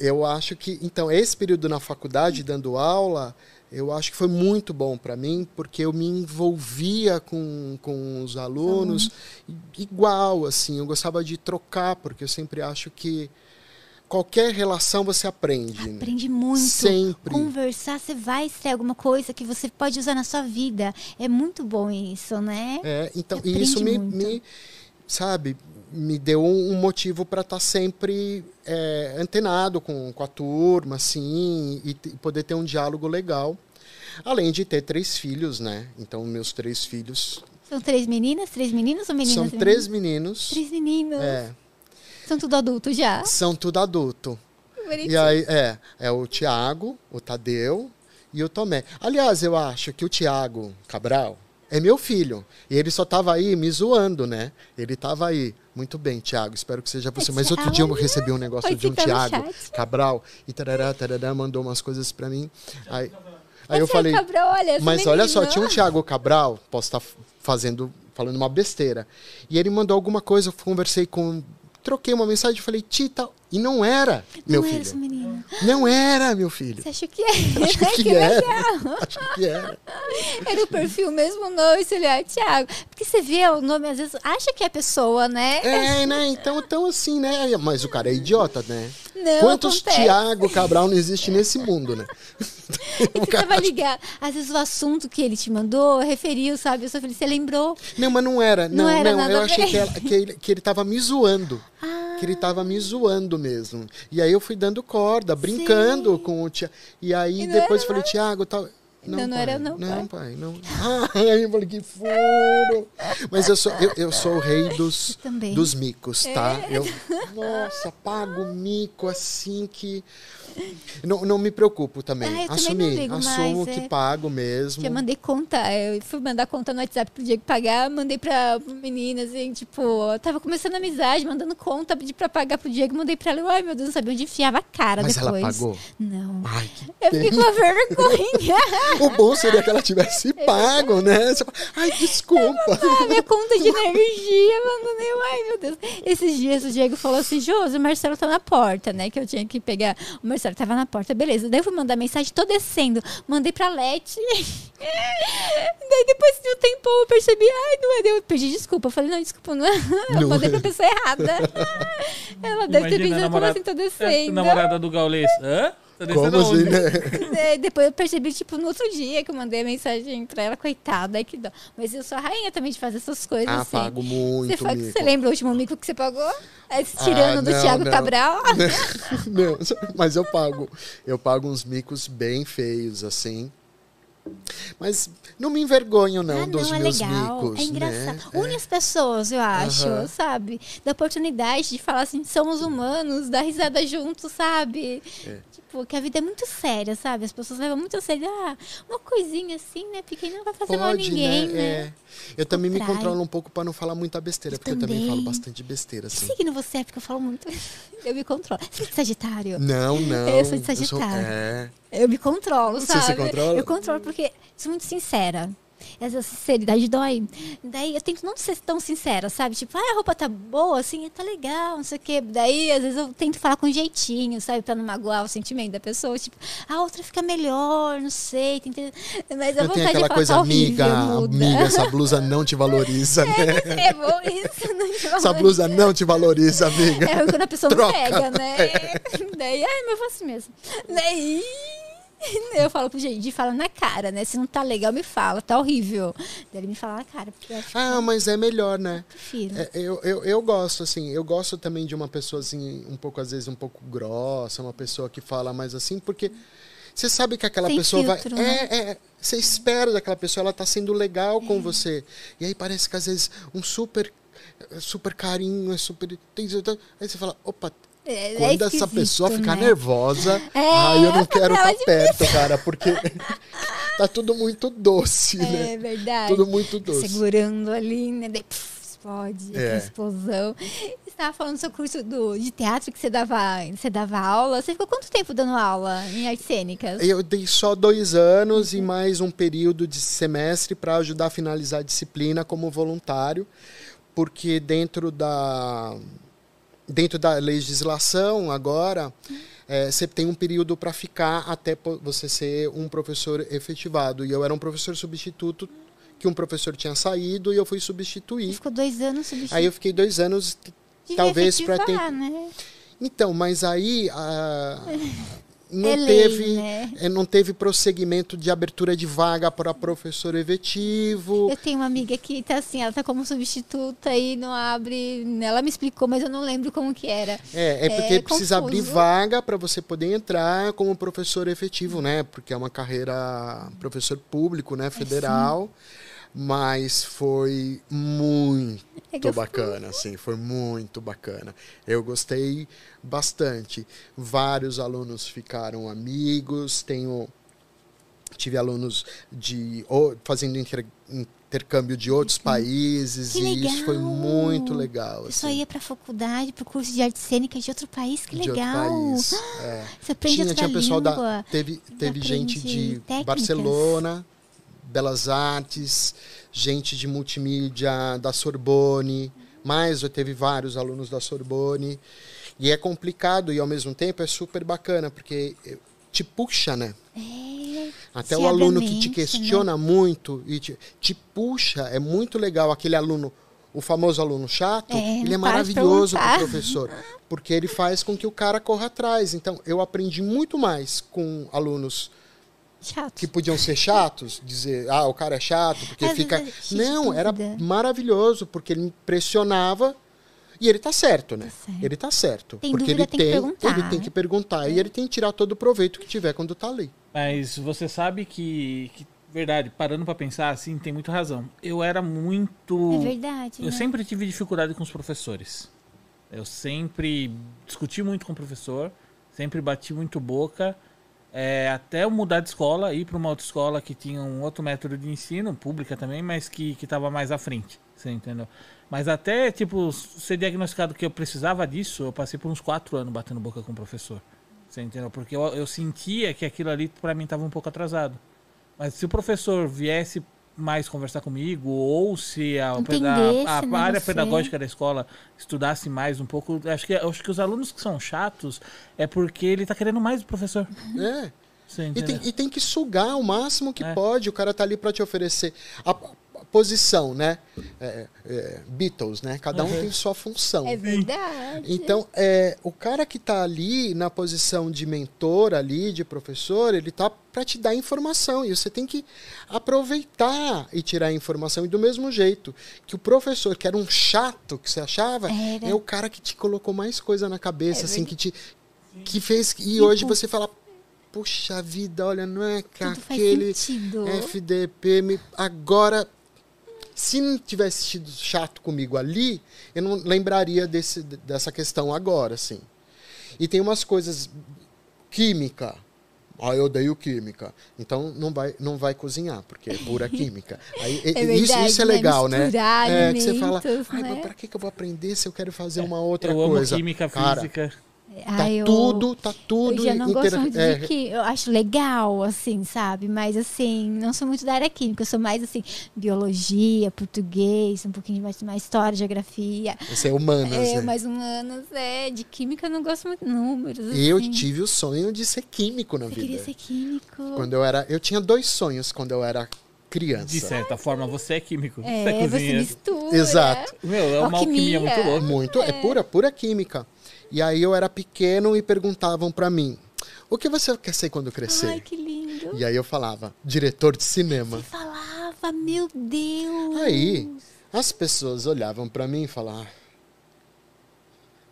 Eu acho que, então, esse período na faculdade, dando aula, eu acho que foi muito bom para mim, porque eu me envolvia com, com os alunos igual, assim, eu gostava de trocar, porque eu sempre acho que qualquer relação você aprende. né? Aprende muito. Sempre. Conversar, você vai extrair alguma coisa que você pode usar na sua vida. É muito bom isso, né? É, então, e isso me, me, sabe, me deu um, motivo para estar sempre é, antenado com, com a turma, assim, e, poder ter um diálogo legal. Além de ter três filhos, né? Então, meus três filhos São três meninas? Três meninos ou meninas? São e três meninos? Três meninos. É, São tudo adultos já. são tudo adulto. Bonitinho. E aí, é, é o Tiago, o Tadeu e o Tomé. Aliás, eu acho que o Tiago Cabral é meu filho. E ele só tava aí me zoando, né? Ele tava aí. Muito bem, Tiago, espero que seja você. Mas outro dia eu recebi um negócio de um Tiago chat. Cabral e tarará, tarará, mandou umas coisas pra mim. Aí, aí eu é falei, mas olha só, tinha um Tiago Cabral, posso estar fazendo, falando uma besteira. E ele mandou alguma coisa, eu conversei com. Troquei uma mensagem e falei, Tita, e não era, meu Não era esse filho. menino. Não era, meu filho. Você acha que é? Acho que, que era. legal. Acho que era. Era o perfil mesmo não, esse olhar, Thiago. Porque você vê o nome, às vezes, acha que é a pessoa, né? É, né? Então, então assim, né? Mas o cara é idiota, né? Não, Quantos acontece. Tiago Cabral não existe nesse mundo, né? E você tava ligado. Às vezes o assunto que ele te mandou referiu, sabe? Eu só falei, você lembrou? Não, mas não era. Não, Não não, era nada eu achei que, ela- que ele, que ele tava me zoando. Ah, Que ele tava me zoando mesmo. E aí eu fui dando corda, brincando Sim. com o Tiago. E aí E não depois eu falei, Tiago, tal. Não, não pai, era não, Não, pai, não. Ai, eu falei, que furo. Mas eu sou, eu, eu sou o rei dos, dos micos, tá? É. Eu, nossa, pago mico assim que. Não, não me preocupo também. Ah, eu também não Assumi, ligo assumo mais, que é. pago mesmo. Já mandei conta, eu fui mandar conta no WhatsApp pro Diego pagar, mandei pra menina, assim, tipo, eu tava começando a amizade, mandando conta, pedi pra pagar pro Diego, mandei pra ela, ai meu Deus, não sabia onde enfiava a cara Mas depois. ela pagou? Não. Ai, que Eu fiquei com vergonha. O bom seria que ela tivesse pago, né? Ai, desculpa. Ah, minha conta de energia, mano, eu, ai meu Deus. Esses dias o Diego falou assim, Josi, o Marcelo tá na porta, né? Que eu tinha que pegar. O Marcelo tava na porta, beleza. Daí eu fui mandar mensagem, tô descendo. Mandei pra Leti. Daí depois de um tempo eu percebi, ai, não é. Daí Eu pedi desculpa. Eu falei, não, desculpa, não é. Eu Não mandei é. pra pessoa errada. Ela deve ter Imagina, pensado, como assim, tô é, descendo. namorada do Gaulês. Hã? Tá Como assim, né? É, depois eu percebi, tipo, no outro dia que eu mandei a mensagem pra ela, coitada, que dó. Mas eu sou a rainha também de fazer essas coisas. Ah, assim. pago Você, muito mico. você lembra o último mico que você pagou? É esse tirando Ah, do não, Thiago não. Cabral? Não, mas eu pago. Eu pago uns micos bem feios, assim. Mas não me envergonho, não, ah, dos não, é meus legal. micos. é engraçado. Né? Une as pessoas, eu acho, sabe? Da oportunidade de falar assim, somos humanos, dar risada juntos, sabe? É. Tipo, que a vida é muito séria, sabe? As pessoas levam muito a sério. Ah, uma coisinha assim, né? Pequena não vai fazer mal a Pode, ninguém, né? né? É. Eu também me Contrai. controlo um pouco pra não falar muita besteira, Eu porque eu também também. falo bastante besteira, Que assim. signo você é? Porque eu falo muito. Eu me controlo. Você é de Sagitário? Não, não. Eu sou de sou- Sagitário. é. Eu me controlo, Você sabe? se controla? Eu controlo porque sou muito sincera. Essa sinceridade dói. Daí eu tento não ser tão sincera, sabe? Tipo, ah, a roupa tá boa, assim, tá legal, não sei o quê. Daí, às vezes, eu tento falar com jeitinho, sabe? Pra não magoar o sentimento da pessoa. Tipo, a outra fica melhor, não sei. Tenta... Mas a Eu vontade tenho de aquela falar, coisa, tá horrível, amiga, muda. amiga, essa blusa não te valoriza, né? É bom isso, não te Essa valoriza. blusa não te valoriza, amiga. É quando a pessoa Troca. não pega, né? Daí, ai, mas eu faço mesmo. Daí. Eu falo pro gente, fala na cara, né? Se não tá legal, me fala, tá horrível. Daí ele me fala na cara, porque eu acho que Ah, eu mas é melhor, né? prefiro. É, eu, eu, eu gosto, assim, eu gosto também de uma pessoa, assim, um pouco, às vezes, um pouco grossa, uma pessoa que fala mais assim, porque você sabe que aquela pessoa filtro, vai. né? É, é, você espera daquela pessoa, ela tá sendo legal com você. E aí parece que, às vezes, um super, super carinho, é super. Aí você fala, opa. É, é Quando essa esquisito, pessoa ficar né? nervosa, É, ai, eu não quero estar perto, cara, porque tá tudo muito doce, né? É verdade. Tudo muito doce. Segurando ali, né? Daí, explode, É. explosão. Você estava falando do seu curso do, de teatro que você dava, você dava aula. Você ficou quanto tempo dando aula em artes cênicas? Eu dei só dois anos e mais um período de semestre para ajudar a finalizar a disciplina como voluntário, porque dentro da dentro da legislação agora é, você tem um período para ficar até você ser um professor efetivado. E eu era um professor substituto que um professor tinha saído e eu fui substituir. ficou dois anos substituindo. Aí eu fiquei dois anos Devia talvez para ter né? então, mas aí ah, não É lei, teve né? eh, não teve prosseguimento de abertura de vaga para professor efetivo. Eu tenho uma amiga que tá assim, ela tá como substituta e não abre. Ela me explicou, mas eu não lembro como que era. É, é porque É precisa abrir confuso. vaga para você poder entrar como professor efetivo, né? Porque é uma carreira professor público, né, federal. Mas foi muito É eu bacana, assim, foi muito bacana. Eu gostei bastante. Vários alunos ficaram amigos, tenho tive alunos de o- fazendo inter- intercâmbio de outros países Uhum. Que e isso foi legal! muito legal. Você só assim, ia pra faculdade, pro curso de artes cênicas de outro país, que de outro legal. país. É. Você aprende Tinha, outra tinha pessoal da. língua. Teve, teve gente de técnicas. Barcelona, Belas Artes, gente de multimídia da Sorbonne, mais teve vários alunos da Sorbonne. E é complicado e ao mesmo tempo é super bacana, porque eh, te puxa, né? É, Até o aluno que te né? questiona muito e te, te puxa, é muito legal. Aquele aluno, o famoso aluno chato, É, ele é para maravilhoso pro perguntar. professor, porque ele faz com que o cara corra atrás. Então, eu aprendi muito mais com alunos chato. que podiam ser chatos, dizer, ah, o cara é chato, porque Às fica. é Não, era maravilhoso, porque ele me pressionava. E ele tá certo, né? Tá certo. Ele tá certo. Tem porque dúvida, ele tem que tem, perguntar. ele tem que perguntar. E ele tem que tirar todo o proveito que tiver quando tá ali. Mas você sabe que, que, verdade, parando pra pensar assim, tem muita razão. Eu era muito. É verdade. Eu né? sempre tive dificuldade com os professores. Eu sempre discuti muito com o professor, sempre bati muito boca. É, até eu mudar de escola, ir para uma outra escola que tinha um outro método de ensino, pública também, mas que estava mais à frente. Você entendeu? Mas até, tipo, ser diagnosticado que eu precisava disso, eu passei por uns quatro anos batendo boca com o professor. Você entendeu? Porque eu, eu sentia que aquilo ali para mim estava um pouco atrasado. Mas se o professor viesse mais conversar comigo, ou se a, a, né, área você. pedagógica da escola estudasse mais um pouco, acho que, acho que os alunos que são chatos é porque ele está querendo mais do professor. É. Você E tem, e tem que sugar o máximo que É. pode. O cara tá ali para te oferecer a, a posição, né? É, é, Beatles, né? Cada um Uhum. tem sua função. É verdade. Então, é, o cara que tá ali na posição de mentor ali, de professor, ele tá para te dar informação e você tem que aproveitar e tirar a informação. E do mesmo jeito que o professor, que era um chato que você achava, Era. é o cara que te colocou mais coisa na cabeça, É assim, que te que fez e hoje você fala Puxa vida, olha, não é que aquele. FDP me agora se não tivesse sido chato comigo ali, eu não lembraria desse, dessa questão agora, assim. E tem umas coisas química. Ah, eu odeio química. Então não vai, não vai cozinhar, porque é pura química. Aí, É isso, verdade, isso é né? legal, né? Misturar É, que você fala, ai, né? mas pra que que eu vou aprender se eu quero fazer uma outra eu amo coisa? química, Cara, física. Tá Ai, eu- tudo, tá tudo Eu já não inter- gosto muito é, de que eu acho legal, assim, sabe? Mas assim, não sou muito da área química, eu sou mais assim, biologia, português, um pouquinho mais, mais história, geografia. Você é humanas, É, né? mais humanas, é. De química eu não gosto muito de números. Eu assim. tive o sonho de ser químico na Você vida. queria ser químico. Quando eu era, eu tinha dois sonhos quando eu era criança. De certa forma, você é químico. É, você você cozinha. mistura. Exato. Meu, é uma alquimia, Alquimia. muito louca. Muito, é. pura, pura química. E aí eu era pequeno e perguntavam pra mim: "O que você quer ser quando crescer?" Ai, que lindo. E aí eu falava: "Diretor de cinema". Você falava, meu Deus. Aí as pessoas olhavam pra mim e falavam: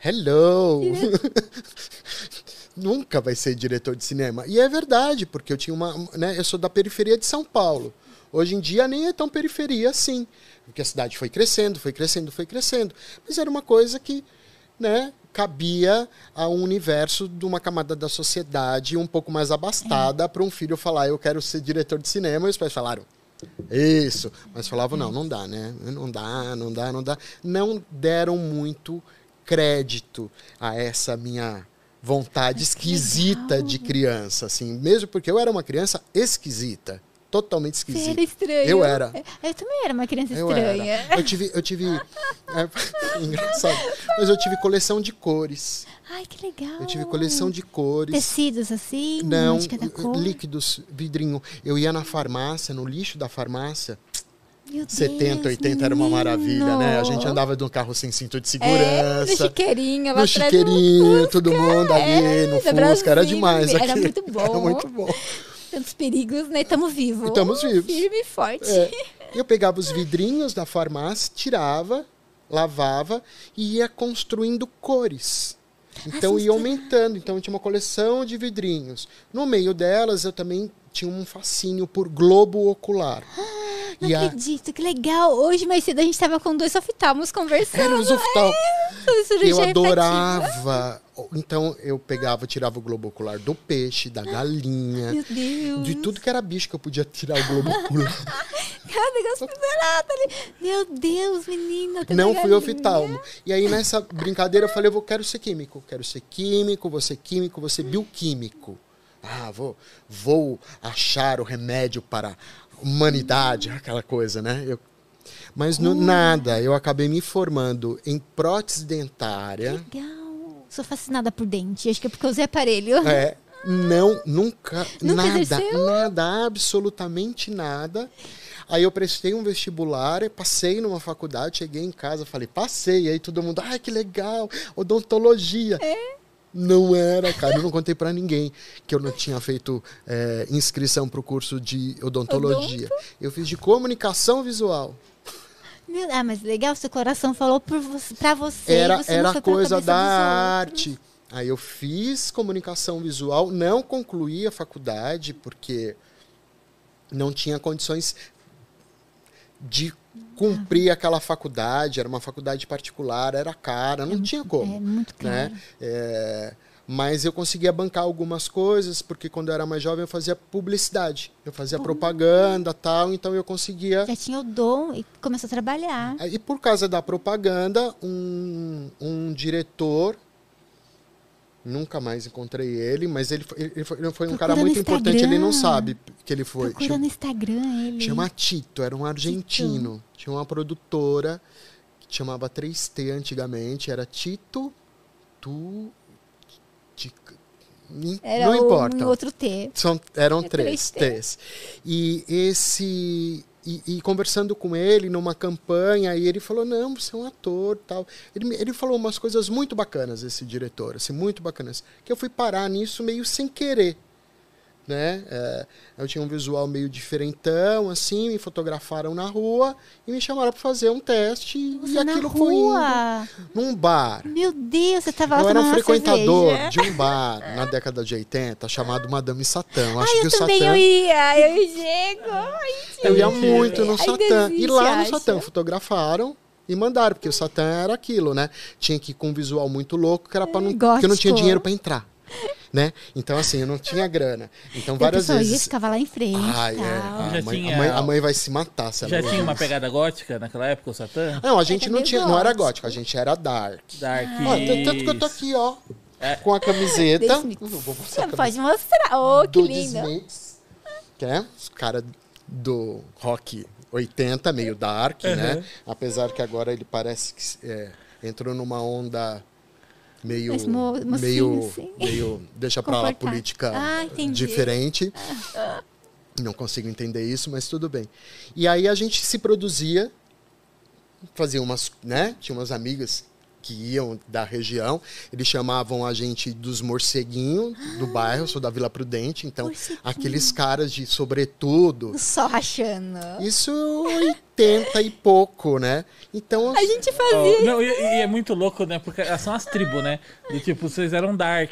"Hello". Nunca vai ser diretor de cinema. E é verdade, porque eu tinha uma, né, eu sou da periferia de São Paulo. Hoje em dia nem é tão periferia assim, porque a cidade foi crescendo, foi crescendo, foi crescendo. Mas era uma coisa que, né, cabia a um universo de uma camada da sociedade um pouco mais abastada para um filho falar, eu quero ser diretor de cinema, e os pais falaram, isso. Mas falavam, não, não dá, né? Não dá, não dá, não dá. Não deram muito crédito a essa minha vontade esquisita de criança, assim. Mesmo porque eu era uma criança esquisita. Totalmente Você esquisita. era estranho. Eu era. Eu também era uma criança Eu estranha. era. Eu tive. Eu tive é, engraçado. Mas eu tive coleção de cores. Ai, que legal. Eu tive coleção de cores. Tecidos assim? Não, líquidos, vidrinho. Eu ia na farmácia, no lixo da farmácia. Meu Deus, 70, 80 era uma maravilha, né? A gente menino. andava de um carro sem cinto de É, no segurança. chiqueirinho, lá no chiqueirinho, todo mundo ali é, no Fusca. Era Brasília. demais Era aqui. muito bom. Era muito bom. Tantos perigos, né? Tamo vivos. E tamo vivos. Firme e forte. É. Eu pegava os vidrinhos da farmácia, tirava, lavava e ia construindo cores. Então ia aumentando. Então tinha uma coleção de vidrinhos. No meio delas eu também tinha um fascínio por globo ocular. Não E a- acredito, que legal. Hoje mais cedo a gente tava com dois oftalmos conversando. Era os oftal. sobre cirurgia Eu adorava. Então eu pegava, tirava o globo ocular do peixe, da galinha, Meu Deus. de tudo que era bicho que eu podia tirar o globo ocular. Cara, negócio pisarado ali. Meu Deus, menina. Não fui oftalmo. E aí nessa brincadeira eu falei, eu vou, quero ser químico. Quero ser químico, vou ser químico, vou ser bioquímico. Ah, vou, vou achar o remédio para a humanidade, aquela coisa, né? Eu- mas no, nada, eu acabei me formando em prótese dentária. Legal. Sou fascinada por dente. Acho que é porque eu usei aparelho. É, não, nunca, Nunca nada, exerceu? nada, absolutamente nada. Aí eu prestei um vestibular, passei numa faculdade, cheguei em casa, falei, passei. Aí todo mundo, ai, que legal, odontologia. Não era, cara, eu não contei pra ninguém que eu não tinha feito é, inscrição pro curso de odontologia. Eu fiz de comunicação visual. Meu- ah, mas legal, seu coração falou por você, pra você. era você era coisa da arte. Aí eu fiz comunicação visual, não concluí a faculdade porque não tinha condições de cumprir aquela faculdade, era uma faculdade particular, era cara, não tinha como, É muito caro. né? É, mas eu conseguia bancar algumas coisas, porque quando eu era mais jovem eu fazia publicidade, eu fazia propaganda tal, então eu conseguia Já tinha o dom e começou a trabalhar. e por causa da propaganda, um, um diretor, nunca mais encontrei ele, mas ele foi, ele foi, ele foi um cara muito importante, ele não Instagram. sabe que ele foi. Procura Chama, no Instagram ele. chama Tito, era um argentino. Tinha uma produtora que chamava 3T antigamente, era Tito, Tu. Ti- Ni- Era não o- importa. um outro T. São, eram É três três T's. E esse. E, e conversando com ele numa campanha, e ele falou: Não, você é um ator tal. Ele, ele falou umas coisas muito bacanas, esse diretor, assim, muito bacanas. Que eu fui parar nisso meio sem querer. Né? É, eu tinha um visual meio diferentão, assim, me fotografaram na rua e me chamaram para fazer um teste. Você e aquilo foi indo num bar. Meu Deus, você tava lá Eu era um frequentador cerveja. de um bar na década de 80 chamado Madame Satã. Eu Acho Ai, que eu o também Satã. eu ia. Eu e Diego. Ai, Eu ia muito no Satã. E lá no. Satã fotografaram e mandaram, porque o Satã era aquilo, né? Tinha que ir com um visual muito louco, que era para não, porque eu não tinha gótico. dinheiro para entrar. Né? Então, assim, eu não tinha grana. Então, E o várias vezes. ficava lá em frente. Ai, é. tal. A Já mãe, tinha- a, mãe, a mãe vai se matar, se Já tinha uma isso. pegada gótica naquela época, o Satã? Não, a gente É não tinha, não era gótico. gótico, a gente era dark. Dark. Ó, t- tanto que eu tô aqui, ó, com a camiseta. Você pode mostrar. Oh, que lindo. Smiths, que é os cara do rock 80, meio dark, né? Apesar que agora ele parece que é, entrou numa onda meio mocinho, meio assim. meio deixa pra lá Confortável. política Ah, diferente. Não consigo entender isso, mas tudo bem. E aí a gente se produzia, fazia umas, né? Tinha umas amigas que iam da região, eles chamavam a gente dos morceguinhos do bairro, sou da Vila Prudente, então aqueles caras de sobretudo, Só rachando. isso 80 e pouco, né? Então A gente fazia. não, e, e é muito louco, né? Porque são as tribos, né? Do tipo, vocês eram Dark.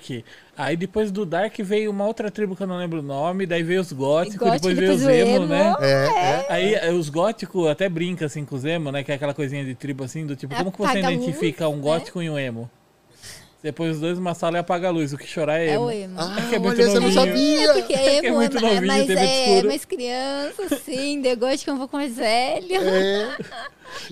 Aí depois do Dark veio uma outra tribo que eu não lembro o nome, daí veio os góticos, Gótico, depois veio os depois o emo, emo. né? é, é. Aí eh, os góticos até brinca assim com os emo, né? Que é aquela coisinha de tribo assim, do tipo, como que você identifica luz, um gótico e um emo? Põe os dois numa sala e apaga a luz, o que chorar é É emo. o emo. Ah, que é muito olha, você não novinho. sabia. É porque É emo é, muito novinho, mais, TV é, mais criança, sim. De gosto é um pouco mais velho. É.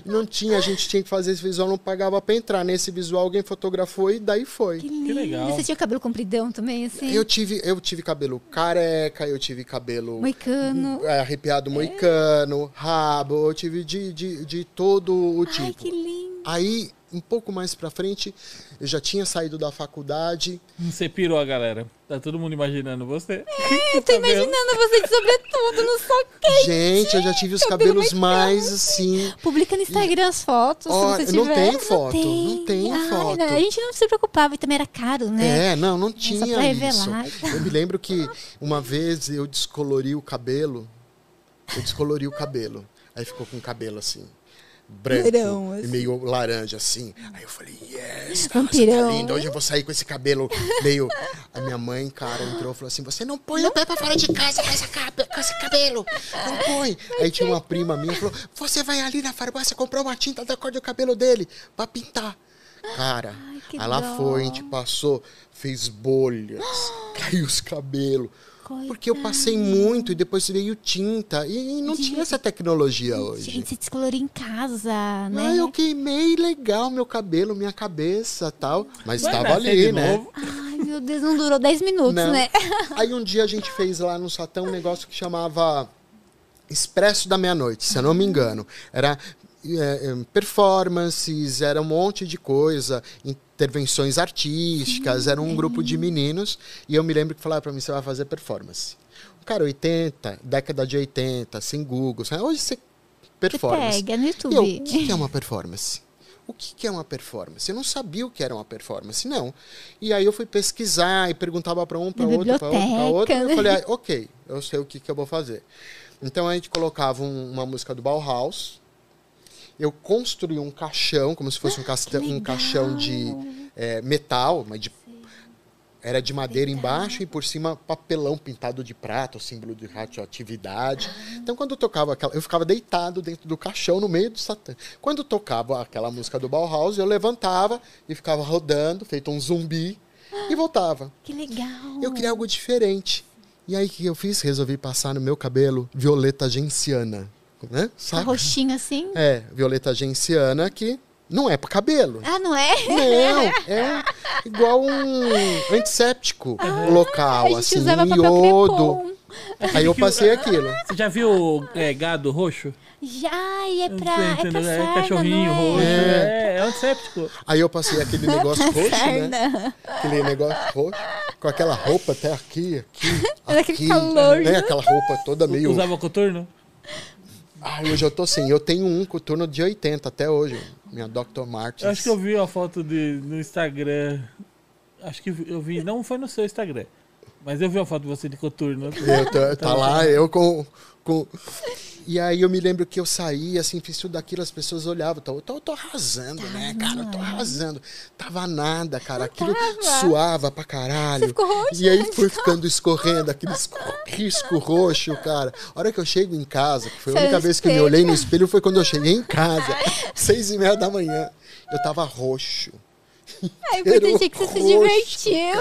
Não tinha, a gente tinha que fazer esse visual, não pagava pra entrar. Nesse visual alguém fotografou e daí foi. Que lindo. legal. Você tinha cabelo compridão também, assim? Eu tive, eu tive cabelo careca, eu tive cabelo Moicano. é, arrepiado moicano, rabo, eu tive de, de, de todo o tipo. Ai, que lindo. Aí, um pouco mais pra frente, eu já tinha saído da faculdade. Você pirou a galera. Tá todo mundo imaginando você. Eu tô imaginando você de sobretudo no soquete. Gente, eu já tive os Cabelo cabelos mais assim. Publica no Instagram as fotos, Ó, se você não tiver. tem foto, não tem Ai, foto. não, a gente não se preocupava e também era caro, né? É, não, não Só tinha pra isso. revelar. Eu me lembro que uma vez eu descolori o cabelo. Eu descolori o cabelo. Aí ficou com o cabelo assim. Branco e assim. meio laranja, assim. Aí eu falei, yes, tá, você Vampirão. tá lindo. Hoje eu vou sair com esse cabelo meio... A minha mãe, cara, entrou e falou assim, você não põe o pé pra fora de casa com, essa cabe- com esse cabelo. Não põe. Aí tinha uma prima minha falou, você vai ali na farmácia comprar uma tinta da cor do cabelo dele pra pintar. Cara, que ela dó. foi, a gente passou, fez bolhas, caiu os cabelos. Porque eu passei muito e depois veio tinta. E não tinha essa tecnologia hoje. Gente, se descolorir em casa, né? Ah, eu queimei legal meu cabelo, minha cabeça tal. Mas estava ali, de né? novo. Ai, meu Deus, não durou 10 minutos, Não. né? Aí um dia a gente fez lá no Satã um negócio que chamava Expresso da Meia-Noite, se eu não me engano. Era é, é, performances, era um monte de coisa, intervenções artísticas, era um grupo de meninos. E eu me lembro que falaram pra mim, você vai fazer performance. Cara, 80, década de 80, sem Google. Hoje você Você performance. pega no E YouTube. eu, o que é uma performance? O que é uma performance? Eu não sabia o que era uma performance, não. E aí eu fui pesquisar e perguntava para um, para outro, para outro, para outro. E eu falei, ah, ok, eu sei o que, que eu vou fazer. Então a gente colocava um- uma música do Bauhaus. Eu construí um caixão, como se fosse um, casta- um caixão de é, metal, mas de era de madeira embaixo e por cima papelão pintado de prata, o símbolo de radioatividade. Então, quando eu tocava aquela. Eu ficava deitado dentro do caixão no meio do Satã. Quando tocava aquela música do Bauhaus, eu levantava e ficava rodando, feito um zumbi, e voltava. Que legal. Eu queria algo diferente. E aí, o que eu fiz? Resolvi passar no meu cabelo violeta genciana. Né? Tá Sabe? roxinho assim? É, violeta genciana que não é para cabelo. Ah, não é? Não, é igual um antisséptico local, a gente assim, usava um iodo. crepom. Aí eu passei aquilo. Você já viu é, gado roxo? Já, e é pra, é pra entendeu? sarna, cachorrinho não roxo. é? É, é antisséptico. Aí eu passei aquele negócio roxo, né? Sarna. Aquele negócio roxo, com aquela roupa até aqui, aqui, aquele aqui, calor, né? né? Aquela roupa toda meio... Usava coturno? Ai, hoje eu tô assim, eu tenho um coturno de 80 até hoje, minha Dr. Martens. Eu acho que eu vi uma foto de, no Instagram. Acho que eu vi, não foi no seu Instagram. Mas eu vi uma foto de você de coturno. Eu tô- tá lá, eu com, E aí eu me lembro que eu saí, assim, fiz tudo aquilo, as pessoas olhavam, tô, tô, tô arrasando, né, cara? Eu tô arrasando. Tava nada, cara. Aquilo suava pra caralho. Roxo, E aí né? foi ficando escorrendo, aquele risco roxo, cara. A hora que eu chego em casa, que foi a única no vez que eu me olhei no espelho, foi quando eu cheguei em casa, seis e meia da manhã. Eu tava roxo. Importante é que você se Roxo, divertiu.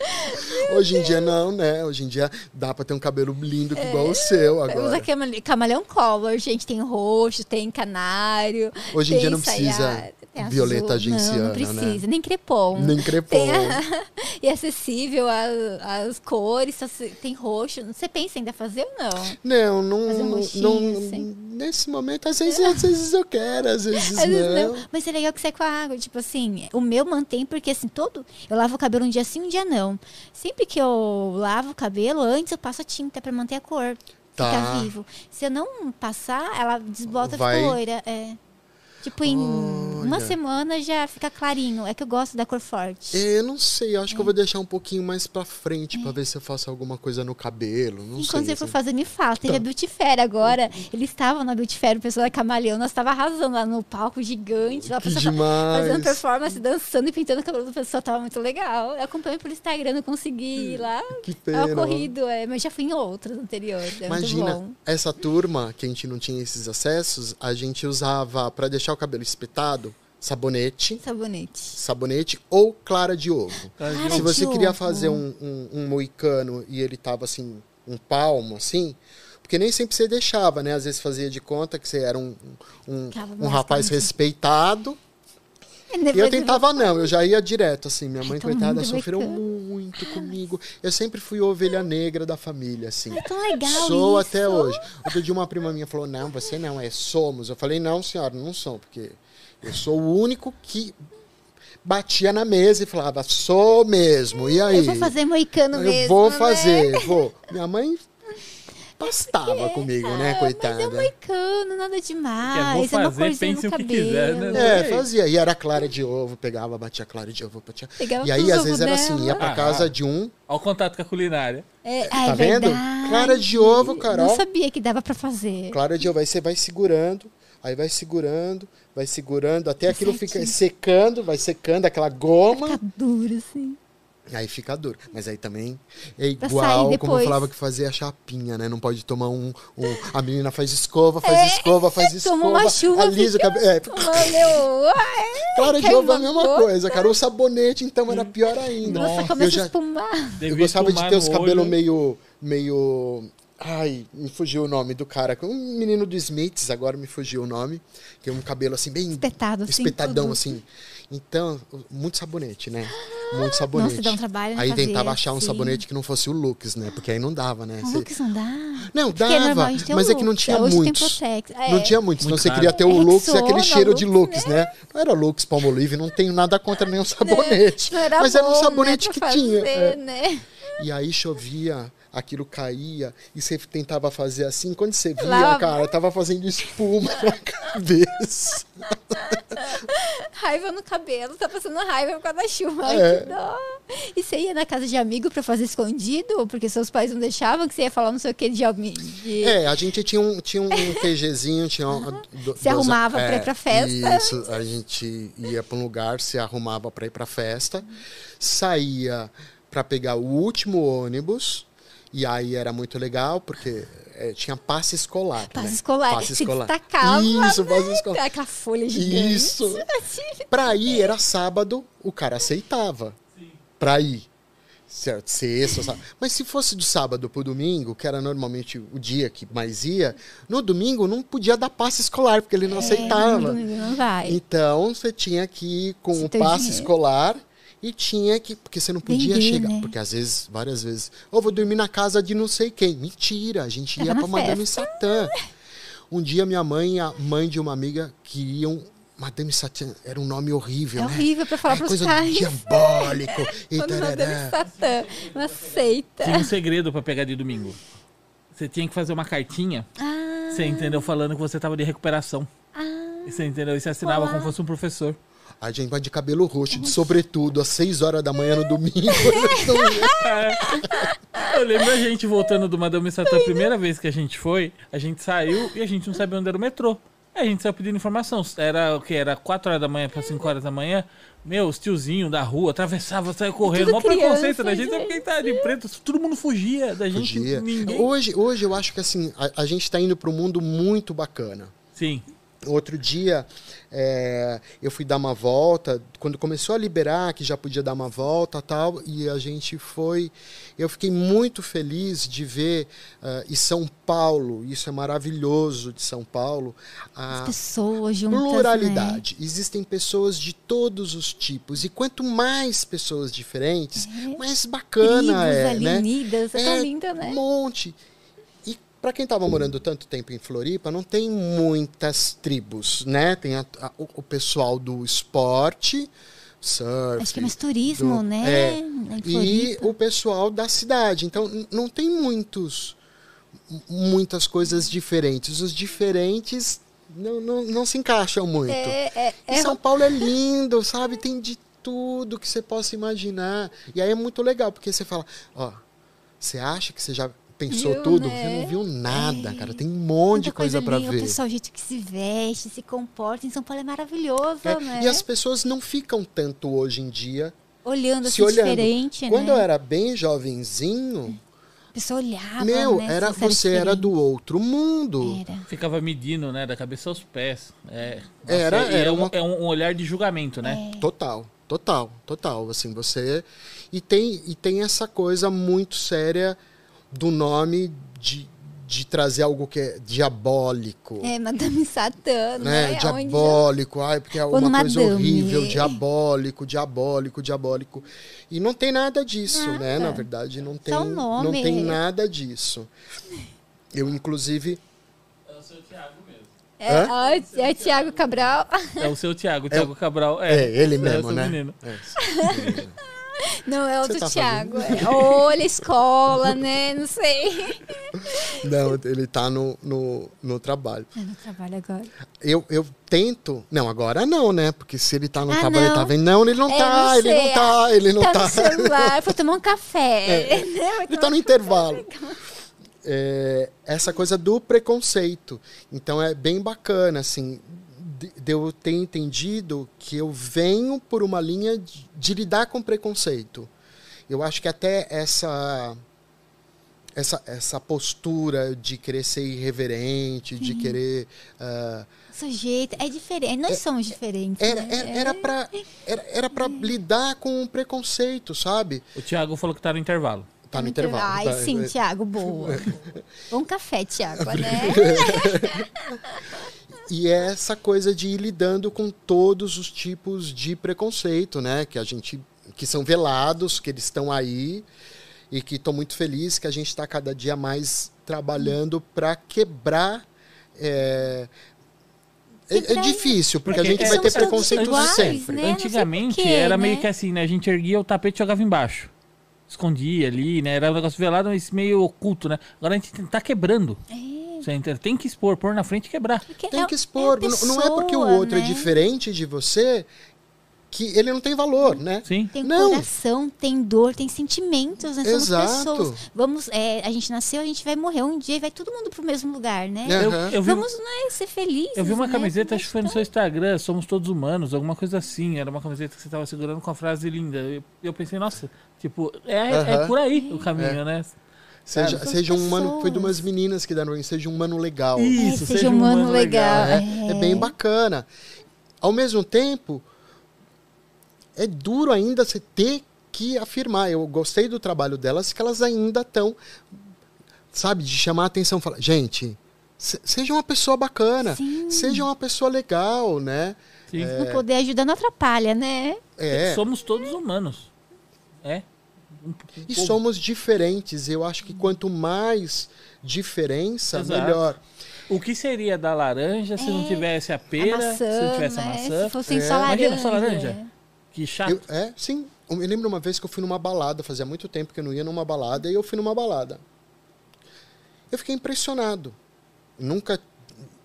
Hoje em dia não, né? Hoje em dia dá pra ter um cabelo lindo que igual o seu Usa agora. camale- camaleão color, gente. Tem roxo, tem canário. Hoje em dia não precisa ensaiado, tem violeta azul. genciana, Não, não né? precisa. Nem crepom. Nem crepom. A- e é acessível as cores. Tem roxo. Você pensa em ainda fazer ou não? Não, não, Fazer um não, roxinho, assim. nesse momento, às vezes, às vezes eu quero, às vezes Às vezes não. não. Mas é legal que sai com a água. Tipo assim, o meu mantém, porque assim, todo. Eu lavo o cabelo um dia sim, um dia não. Sempre que eu lavo o cabelo, antes eu passo a tinta pra manter a cor. Tá. Ficar vivo. Se eu não passar, ela desbota e Vai- fica loira. É. Tipo, em uma Olha. semana já fica clarinho. É que eu gosto da cor forte. Eu não sei, eu acho É. que eu vou deixar um pouquinho mais pra frente pra ver se eu faço alguma coisa no cabelo. Não Enquanto sei. você for assim. fazer, me fala. Teve Tá. a Beauty Fair agora. Eles estavam na Beauty Fair, o pessoal da Camaleão. Nós tava arrasando lá no palco gigante. Lá, Que demais. Fazendo performance, dançando e pintando o cabelo do pessoal. Tava muito legal. Eu acompanhei pelo Instagram, não consegui ir lá. Que É pena. ocorrido, é. Mas já fui em outras anteriores. É Imagina, essa turma que a gente não tinha esses acessos, a gente usava pra deixar o cabelo espetado, sabonete, Sabonete. sabonete ou clara de ovo. Clara Se de você queria ovo. fazer um, um, um moicano e ele tava assim, um palmo, assim, porque nem sempre você deixava, né? Às vezes fazia de conta que você era um, um, um rapaz respeitado. E eu tentava não, eu já ia direto, assim. Minha mãe, todo coitada, sofreu muito comigo. Eu sempre fui ovelha negra da família, assim. É tão legal Sou isso. até hoje. Outro dia uma prima minha falou, não, você não, é somos. Eu falei, não, senhora, não sou, porque eu sou o único que batia na mesa e falava, sou mesmo, e aí? Eu vou fazer moicano Eu mesmo, vou né? fazer, vou. Minha mãe pastava comigo, né, coitada. Mas é moicano, nada demais. vou é uma fazer, corzinha pense no o que cabelo. quiser, né? É, fazia. E era clara de ovo, pegava, batia clara de ovo, batia. Pegava e aí, às vezes, era assim, dela. ia pra Ah, casa ah. de um, Olha o contato com a culinária. É, Tá é vendo? verdade. Clara de ovo, Carol. Não sabia que dava pra fazer. clara de ovo, aí você vai segurando, Aí vai segurando, vai segurando, até aquilo fica secando, vai secando aquela goma. Fica duro, assim. Aí fica duro. Mas aí também é igual como eu falava que fazia a chapinha, né? Não pode tomar um. um- a menina faz escova, faz escova, faz escova. É, toma uma chuva, alisa o fica- cabelo. É, Valeu! Clara Jova é a mesma gota. coisa, cara. O sabonete, então, era pior ainda. Nossa, eu, começa já, a espumar. eu gostava de ter os cabelos meio. meio. Ai, me fugiu o nome do cara. Um menino do Smiths, agora me fugiu o nome. Que é um cabelo assim, bem. Espetado, assim, Espetadão, tudo. assim. Então, muito sabonete, né? Muito sabonete. Nossa, dá um trabalho, né, Aí fazer tentava achar um assim. sabonete que não fosse o Lux, né? Porque aí não dava, né? O Você- Lux não dá. Não, Porque é normal, dava, mas é que não tinha hoje tem muitos. É. Não tinha muitos, senão Muito você caro. queria ter o É Lux e aquele cheiro de Lux, Lux, né? Não era Lux, Palmolive, não tenho nada contra nenhum sabonete. Não era mas era um bom, sabonete né, que pra tinha. fazer, é. né? E aí chovia, aquilo caía, e você tentava fazer assim, quando você via, Lava. cara, tava fazendo espuma na cabeça. Raiva no cabelo, tá passando raiva por causa da chuva. É. E você ia na casa de amigo pra fazer escondido? Porque seus pais não deixavam que você ia falar não sei o que de. De... É, a gente tinha um, tinha um QGzinho, tinha um, do- Se arrumava pra ir pra festa. Isso, a gente ia pra um lugar, se arrumava pra ir pra festa, saía pra pegar o último ônibus, e aí era muito legal, porque é, tinha passe escolar. Passe né? escolar. Passe se escolar. destacava. Isso, né? passe escolar. Aquela folha gigante. Isso. Pra ir era sábado, o cara aceitava. Pra ir. Certo, sexta, sábado. Mas se fosse do sábado pro domingo, que era normalmente o dia que mais ia, no domingo não podia dar passe escolar, porque ele não É, aceitava. no domingo não vai. Então você tinha que ir com o passe dinheiro. escolar e tinha que. Porque você não podia Vender, chegar. né? Porque às vezes, várias vezes, ou vou dormir na casa de não sei quem. Mentira, a gente ia na pra Madame Satã. Um dia minha mãe e a mãe de uma amiga queriam. Madame Satã era um nome horrível, É né? horrível pra falar Ai, pros coisa pais. diabólico. E temos Satã, uma seita. Tinha um segredo pra pegar de domingo. Você tinha que fazer uma cartinha, Ah, você entendeu? Falando que você tava de recuperação. ah, você entendeu? E você assinava Olá. como fosse um professor. A gente vai de cabelo roxo, de sobretudo, às 6 horas da manhã no domingo. Então, Eu lembro a gente voltando do Madame Satã, a primeira vez que a gente foi, a gente saiu e a gente não sabia onde era o metrô. Aí a gente saiu pedindo informação. Era o que? Era 4 horas da manhã para 5 horas da manhã. Meu, os tiozinhos da rua atravessavam, saiu correndo. Mó preconceito da gente, sabe quem tá de preto? Todo mundo fugia da gente. Podia. Ninguém. Hoje, hoje eu acho que assim, a, a gente está indo para um mundo muito bacana. Sim. Outro dia é, eu fui dar uma volta, quando começou a liberar que já podia dar uma volta tal, e a gente foi. Eu fiquei muito feliz de ver ah, em São Paulo, isso é maravilhoso de São Paulo, a pessoas juntas, né? pluralidade. Existem pessoas de todos os tipos, e quanto mais pessoas diferentes, mais bacana Tribos é, ali né? unidas, é tão linda, né? Um monte. Para quem estava morando tanto tempo em Floripa, não tem muitas tribos, né? Tem a- a- o, pessoal do esporte, surf. Acho que é mais turismo, do- né? é. E o pessoal da cidade. Então, não tem muitos, muitas coisas diferentes. Os diferentes não, não, não se encaixam muito. É, é, E é São Paulo é lindo, sabe? Tem de tudo que você possa imaginar. E aí é muito legal, porque você fala, ó, você acha que você já pensou Viu, tudo? né? Você não viu nada, cara. Tem um monte de coisa, pra linda, ver. O pessoal, o jeito que se veste, se comporta. Em São Paulo é maravilhoso, É, né? E as pessoas não ficam tanto hoje em dia Olhando se assim olhando. diferente, Quando né? eu era bem jovenzinho, A pessoa olhava, meu, né? era, você era diferente. do outro mundo. Era. Ficava medindo, né? Da cabeça aos pés. É, Era- era é, um, uma- é um olhar de julgamento, né? Total, total, total. Assim, você. E tem, e tem essa coisa muito séria do nome de, de trazer algo que é diabólico. É, Madame Satã, Né? né? Diabólico, ai, porque é uma coisa horrível, diabólico, diabólico, diabólico. E não tem nada disso, né? Nada. Na verdade, não tem, nome. não tem nada disso. Eu, inclusive, É o seu Thiago mesmo. É, é Tiago Cabral. É o seu Thiago, o Thiago Cabral. É, é, ele é mesmo, seu né? menino. É. Não, é outro tá Tiago. É. Olha, escola, né? Não sei. Não, ele tá no, no, no trabalho. Eu não trabalho agora. Eu, eu tento. Não, agora não, né? Porque se ele tá no Ah, trabalho, ele tá não. vendo. Não, ele não É, tá, não ele não tá, ele não tá tá. no celular, foi tomar um café. Né? Foi Ele tá no intervalo. é, essa coisa do preconceito. Então é bem bacana, assim, de, eu ter entendido que eu venho por uma linha de, de lidar com preconceito. Eu acho que até essa essa, essa postura de querer ser irreverente, de querer. Uh, Sujeito, é diferente. Nós É- somos diferentes. era né? era, era para era, era pra lidar com o preconceito, sabe? O Thiago falou que tá no intervalo. Tá no intervalo. Ai, tá- sim, Tiago, boa. Bom café, Tiago, né? E é essa coisa de ir lidando com todos os tipos de preconceito, né? Que a gente. que são velados, que eles estão aí. E que estou muito feliz que a gente está cada dia mais trabalhando para quebrar. é, É, é difícil, porque a Porque gente vai ter preconceito iguais, sempre. né? Não sei Antigamente quê, era né? meio que assim, né? A gente erguia o tapete e jogava embaixo. Escondia ali, né? Era um negócio velado, mas meio oculto, né? Agora a gente tá quebrando. É, Você entende? tem que expor, pôr na frente e quebrar. porque Tem é- que expor. é a Não- é porque o pessoa, outro é né? diferente de você que ele não tem valor, né? Sim. Tem Não. coração, tem dor, tem sentimentos, né? Somos Exato. pessoas. Vamos, é, a gente nasceu, a gente vai morrer um dia e vai todo mundo pro mesmo lugar, né? É. Eu, eu vi, Vamos né, ser felizes. eu vi uma né? camiseta, acho que foi no seu Instagram, Somos Todos Humanos, alguma coisa assim. Era uma camiseta que você tava segurando com a frase linda. Eu, eu pensei, nossa, tipo, é, é Aham. por aí o caminho, né? Seja, São seja um mano. pessoas. Foi de umas meninas que deram seja um mano legal. Isso, É, seja um humano legal. É, é bem bacana. Ao mesmo tempo, é duro ainda você ter que afirmar. Eu gostei do trabalho delas, que elas ainda estão, sabe, de chamar a atenção. Falar, gente, se- seja uma pessoa bacana, Sim. seja uma pessoa legal, né? Sim. Não poder ajudar não atrapalha, né? É, Somos todos humanos. É. Um- e somos diferentes. Eu acho que quanto mais diferença, Exato. melhor. O que seria da laranja se não É, tivesse a A pera, maçã, se não tivesse a né? maçã? Se fossem É. só laranja. Imagina só laranja. Que chato. Eu, é, sim. Eu me lembro uma vez que eu fui numa balada, fazia muito tempo que eu não ia numa balada, e eu fui numa balada. Eu fiquei impressionado. Nunca.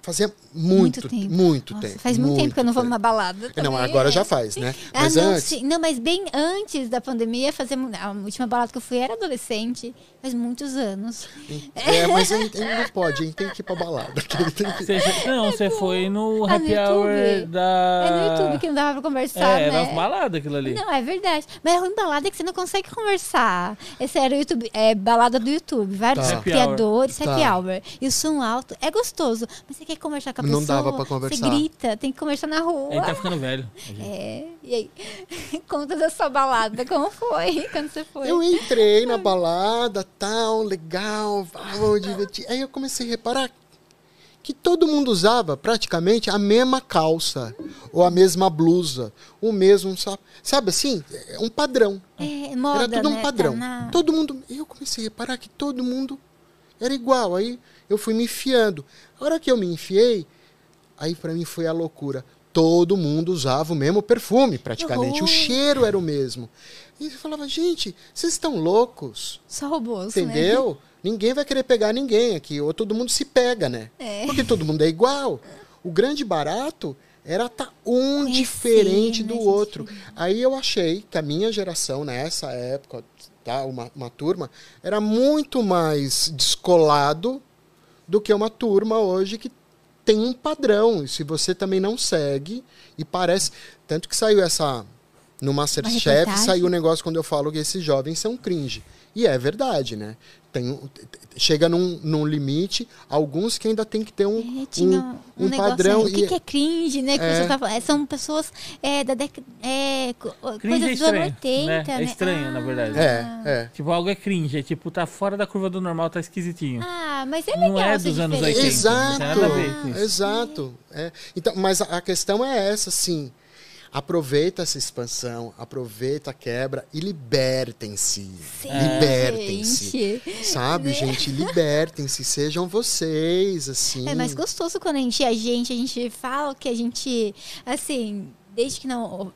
Fazia muito, tempo. muito Nossa, tempo. Faz muito, tempo que eu não vou numa balada. Não, também. agora já faz, né? Ah, Mas não, antes. não, mas bem antes da pandemia, fazer, a última balada que eu fui era adolescente, faz muitos anos. É, mas ele, não pode, ele tem que ir pra balada. que ele tem que- Você não, você foi no Ah, no happy hour YouTube? da. É no YouTube que não dava pra conversar, É, né? nas baladas aquilo ali. Não, é verdade. Mas é ruim balada que você não consegue conversar. Esse era o YouTube, é balada do YouTube. Vários Tá. Happy criadores, hour. happy Tá. hour. E o som alto é gostoso. Mas você quer conversar com a Não pessoa. dava pra conversar. Você grita, tem que conversar na rua. Gente tá ficando velho. É. E aí? Conta da sua balada. Como foi quando você foi? Eu entrei na balada, tal, legal, vamos divertir. Aí eu comecei a reparar que todo mundo usava praticamente a mesma calça, ou a mesma blusa, o mesmo, sabe, sabe assim? É um padrão. É, moda, era tudo um né? padrão. Tá na- Todo mundo. Eu comecei a reparar que todo mundo era igual. Aí eu fui me enfiando. A hora que eu me enfiei, aí pra mim foi a loucura. Todo mundo usava o mesmo perfume, praticamente. O cheiro era o mesmo. E eu falava, gente, vocês estão loucos? Só robôs, né? Entendeu? Ninguém vai querer pegar ninguém aqui. Ou todo mundo se pega, né? É. Porque todo mundo é igual. O grande barato era estar um Conhecer, diferente né, do outro. Aí eu achei que a minha geração, nessa época, tá, uma, uma turma, era muito mais descolado do que uma turma hoje que tem um padrão. E se você também não segue, e parece. Tanto que saiu essa. No Masterchef saiu o negócio quando eu falo que esses jovens são cringe. E é verdade, né? Tem, chega num, num limite, alguns que ainda tem que ter um, É, tinha um, um, um negócio padrão. aí. O que, e- que é cringe, né? Que É. você tá falando? São pessoas é, da década. É, coisas é dos anos estranho, 80, né? né? É estranho, na verdade. É, é. Tipo, algo é cringe, é tipo, tá fora da curva do normal, tá esquisitinho. Ah, mas é legal. Não é dos anos diferente. 80, Exato, não tem nada a ver com isso. exato. É. Então, mas a, a questão é essa, assim. Aproveita essa expansão, aproveita a quebra e libertem-se. Libertem-se. Sabe, gente? Libertem-se, sejam vocês, assim. É mais gostoso quando a gente, a gente, a gente fala que a gente, assim, desde que não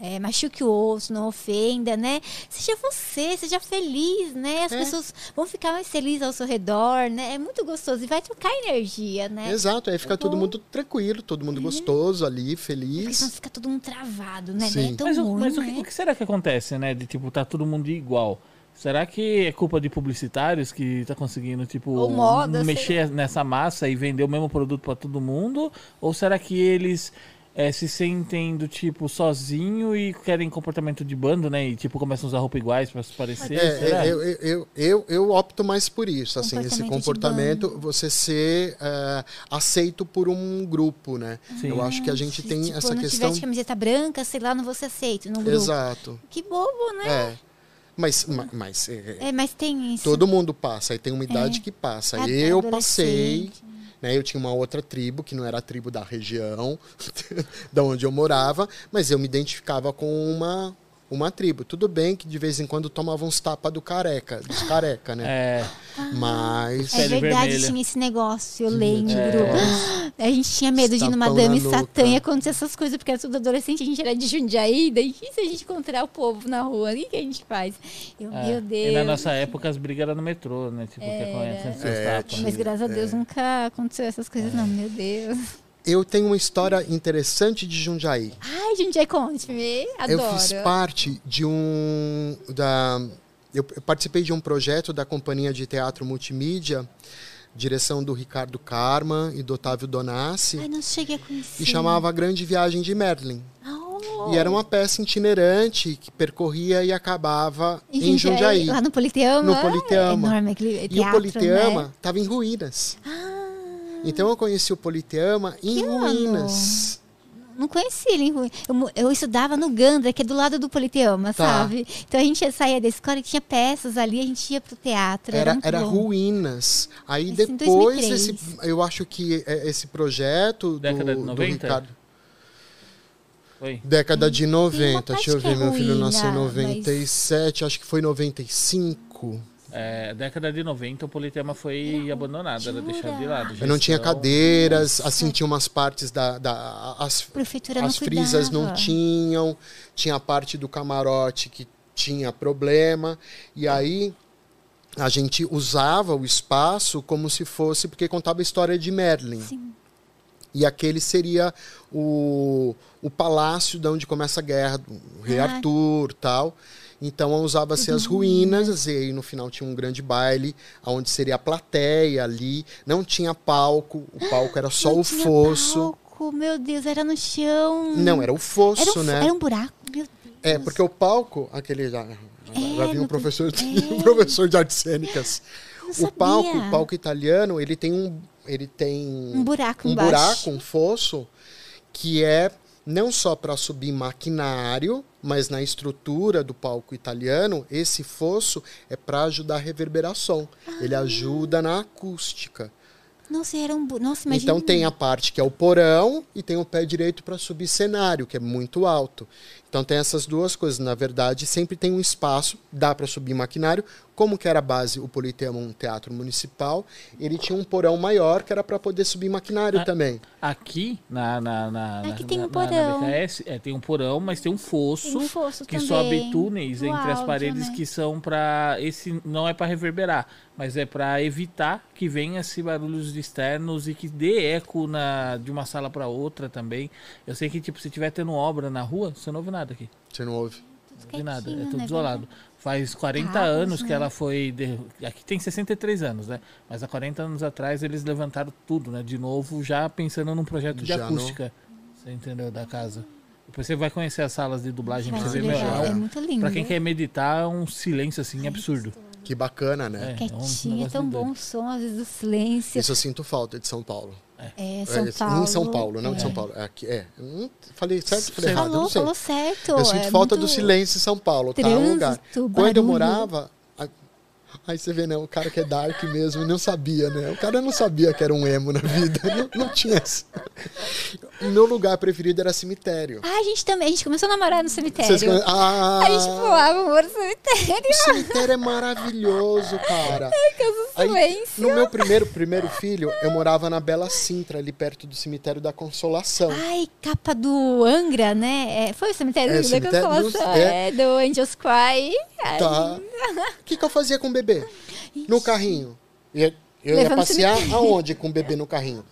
é, machuque o outro, não ofenda, né? Seja você, seja feliz, né? As É. pessoas vão ficar mais felizes ao seu redor, né? É muito gostoso e vai trocar energia, né? Exato, aí fica É todo bom. mundo tranquilo, todo mundo gostoso ali, Porque senão feliz. fica todo mundo travado, né? Sim. Não é tão Mas, o, ruim, mas o, que, né? o que será que acontece, né? De tipo, tá todo mundo igual. Será que é culpa de publicitários que tá conseguindo, tipo, moda, sei mexer nessa massa e vender o mesmo produto para todo mundo? Ou será que eles é, se sentem do tipo sozinho e querem comportamento de bando, né? E tipo, começam a usar roupa iguais para se parecer? É, será? é, eu, eu, eu, eu opto mais por isso, assim, esse Comportamento você ser é, aceito por um grupo, né? Sim. Eu acho que a gente Se, tem tipo, essa não questão. tiver de camiseta branca, sei lá, não vou ser aceito no grupo. Exato. Que bobo, né? É. Mas, ma- mas é, É, mas tem isso. todo mundo passa, aí tem uma idade que passa. Ad- eu passei. Né? Eu tinha uma outra tribo, que não era a tribo da região, da onde eu morava, mas eu me identificava com uma, uma tribo. Tudo bem que de vez em quando tomava uns tapas do careca, dos careca, né? É, Mas. É verdade, vermelha. tinha esse negócio, eu lembro. É. A gente tinha medo de ir numa dama e satã e acontecer essas coisas, porque era tudo adolescente, a gente era de Jundiaí, daí e se a gente encontrar o povo na rua? O que, a gente faz? Eu, é. meu Deus. E na nossa época as brigas eram no metrô, né? Tipo, que acontecem seus É, tapas. Mas graças a É. Deus nunca aconteceu essas coisas, não, meu Deus. Eu tenho uma história interessante de Jundiaí. Ai, Jundiaí, conte-me. Adoro. Eu fiz parte de um. Da, eu participei de um projeto da Companhia de Teatro Multimídia, direção do Ricardo Karma e do Otávio Donassi, Ai, não cheguei a conhecer. e chamava A Grande Viagem de Merlin. Oh. E era uma peça itinerante que percorria e acabava em, Jundiaí. Lá no Politeama. No Politeama. É enorme aquele E o teatro, Politeama Né? estava em ruínas. Ah, Então eu conheci o Politeama em Que ano? ruínas. não conheci ele em Rui. Eu, eu estudava no Gandra, que é do lado do Politeama, Tá. sabe? Então a gente saía da escola e tinha peças ali, a gente ia pro teatro. Era, Era, muito era bom. ruínas. Aí em depois, 2003. esse, eu acho que é, esse projeto do, Década de do 90? Ricardo. Oi. Década de Tem uma 90. parte Deixa eu que é ver, meu filho ruína, nasceu em mas- 97, acho que foi 95. É, década de 90 o Politeama foi abandonado, era deixado de lado. Eu não tinha Gestão- cadeiras, assim, tinha umas partes da. da as, prefeitura não as frisas não cuidava. tinham, tinha a parte do camarote que tinha problema, e aí a gente usava o espaço como se fosse, porque contava a história de Merlin. Sim. E aquele seria o, o palácio de onde começa a guerra, do rei Ah. Arthur tal. Então usava-se as ruínas, e aí no final tinha um grande baile, onde seria a plateia ali. Não tinha palco, o palco era só Não o fosso. palco, meu Deus, era no chão. Não, era o fosso, era um, né? Era um buraco, meu Deus. É, porque o palco, aquele já, já É, vi um professor, é. um professor de artes cênicas. Não O sabia. palco, o palco italiano, ele tem um, ele tem Um buraco um buraco, um fosso, que é não só para subir maquinário, mas na estrutura do palco italiano, esse fosso é para ajudar a reverberação. Ele Ah. ajuda na acústica. Nossa, era um. Nossa, imagina. Então tem a parte que é o porão e tem o pé direito para subir cenário, que é muito alto. Então tem essas duas coisas. Na verdade, sempre tem um espaço, dá para subir maquinário. Como que era a base, o Politeama, um teatro municipal, ele tinha um porão maior que era para poder subir maquinário Ah, também. Aqui na, na, na, Aqui na- tem um na- na porão. BKS, é, tem um porão, mas tem um fosso, Tem um fosso que também, sobe túneis do entre as paredes né? que são para esse não é para reverberar, mas é para evitar que venha esse barulhos externos e que dê eco na de uma sala para outra também. Eu sei que tipo se tiver tendo obra na rua, você não ouve nada aqui. Você não ouve? Não ouve nada, é tudo né, isolado. Faz 40 Carros, anos que né? ela foi. de- Aqui tem 63 anos, né? Mas há 40 anos atrás eles levantaram tudo, né? De novo, já pensando num projeto de Já acústica. Você entendeu? Da casa. Depois você vai conhecer as salas de dublagem pra você ver, meu. legal, É é muito lindo. pra quem quer meditar, é um silêncio assim absurdo. Que bacana, né? É, é Quietinho, é tão bom o som, às vezes o silêncio. Isso eu sinto falta de São Paulo. É, É, São Paulo. Em São Paulo, não de é. São Paulo. É, aqui, é. Hum, falei certo, falei Você errado, eu Falou, não sei. falou certo. Eu sinto é falta do silêncio em São Paulo, tá? Um lugar. Trânsito, Quando eu barulho. morava. Aí você vê, né? O cara que é dark mesmo não sabia, né? O cara não sabia que era um emo na vida. Não, não tinha essa. O meu lugar preferido era cemitério. Ah, a gente também. A gente começou a namorar no cemitério. Conhe- Ah, A gente muro no cemitério. o cemitério é maravilhoso, cara. Causa Aí, silêncio. no meu primeiro, primeiro filho, eu morava na Bela Sintra, ali perto do cemitério da Consolação. Ai, capa do Angra, né? É, foi o cemitério É, da cemitério Consolação. é. É, do Angels Cry. Ai, Tá. O que, que eu fazia com o bebê? No carrinho. Eu, eu ia Levando passear cemitério. aonde com o bebê no carrinho?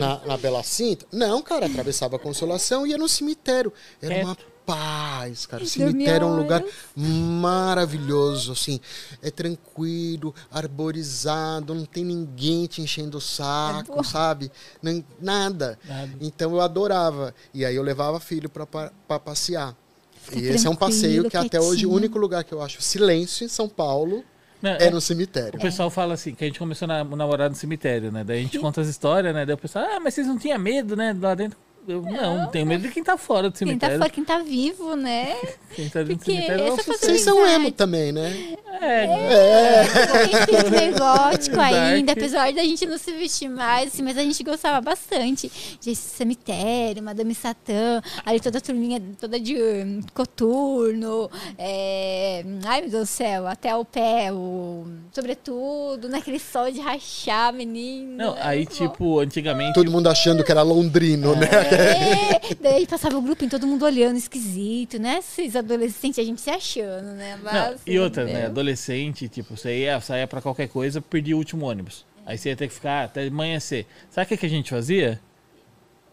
Na, na Bela Cinta? Não, cara, atravessava a Consolação e ia no cemitério. Era uma paz, cara. O cemitério é um lugar maravilhoso, assim. É tranquilo, arborizado, não tem ninguém te enchendo o saco, bom. sabe? Nem, nada. Nada. Então eu adorava. E aí eu levava filho pra, pa- pra passear. Fica e esse é um passeio que até hoje o único lugar que eu acho silêncio em São Paulo Não, é é- no O cemitério. pessoal fala assim, que a gente começou a namorar no cemitério, né? Daí a gente conta as histórias, né? Daí o pessoal, ah, mas vocês não tinham medo, né? Lá dentro. Eu, não, não tenho medo de quem tá fora do Quem tá cemitério. fora, quem tá vivo, né? Quem tá dentro do Porque cemitério é o. Vocês são Verdade. emo também, né? É, É. Um espírito meio gótico ainda, apesar da gente não se vestir mais, assim, mas a gente gostava bastante de cemitério, Madame Satã, ali toda a turminha, toda de hum, coturno, é, ai meu Deus do céu, até o pé, o, sobretudo, naquele sol de rachar, menino. não, é aí tipo, antigamente... Todo mundo achando que era londrino, né? É, daí passava o grupo em todo mundo olhando esquisito, né? Esses adolescentes, a gente se achando, né? Não, Mas, e outra, meu. né? Adolescente, tipo, você ia, saía pra qualquer coisa, perdia o último ônibus. Aí você ia ter que ficar até amanhecer. Sabe o que, que a gente fazia?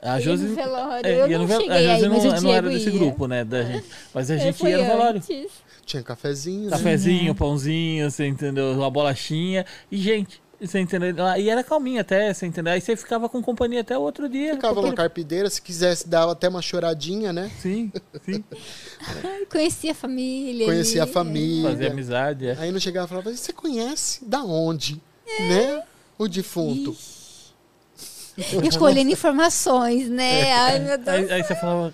A Ia Josi. no velório. é, eu ia não no cheguei a Josi aí, mas não, o não Diego era desse ia. grupo, né? Da gente. Mas a gente ia no velório. antes. Tinha cafezinho. né? Cafezinho, pãozinho, você entendeu? Uma bolachinha. E, gente, você entendeu? E era calminho até, você entendeu? Aí você ficava com companhia até o outro dia. Ficava uma Companhia- carpideira, se quisesse dava até uma choradinha, né? Sim, sim. Ai, Conheci a família. Conhecia a família. Fazer amizade. É. Aí não chegava e falava, você conhece? Da onde? Né? O defunto. E colhendo informações, né? Ai, meu Deus. Aí, aí você falava.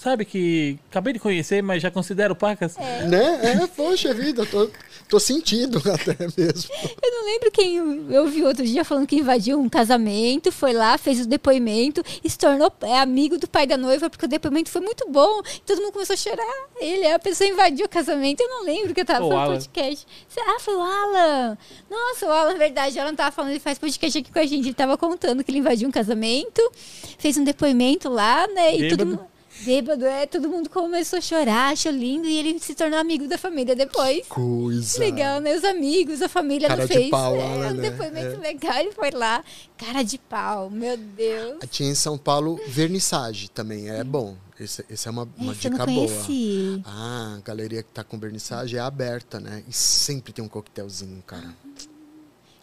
Sabe que acabei de conhecer, mas já considero pacas? Né? É, poxa vida, tô, tô sentindo até mesmo. Eu não lembro quem eu, vi outro dia falando que invadiu um casamento, foi lá, fez o depoimento e se tornou é, amigo do pai da noiva porque o depoimento foi muito bom. E todo mundo começou a chorar. Ele, a pessoa invadiu o casamento. Eu não lembro que eu tava O falando Alan. podcast. Ah, foi o Alan. Nossa, o Alan, verdade. O Alan tava falando, ele faz podcast aqui com a gente. Ele tava contando que ele invadiu um casamento, fez um depoimento lá, né? E todo Bêbado. mundo. Bêbado, é, todo mundo começou a chorar, achou lindo, e ele se tornou amigo da família depois. Coisa. Legal, né? Os amigos, a família Cara não de fez. pau, é, Alan, um né? depoimento É. legal, ele foi lá. Cara de pau, meu Deus. Tinha em São Paulo vernissage também, é bom. Esse, esse é uma, uma Esse dica boa. Ah, a galeria que tá com vernissage é aberta, né? E sempre tem um coquetelzinho, cara.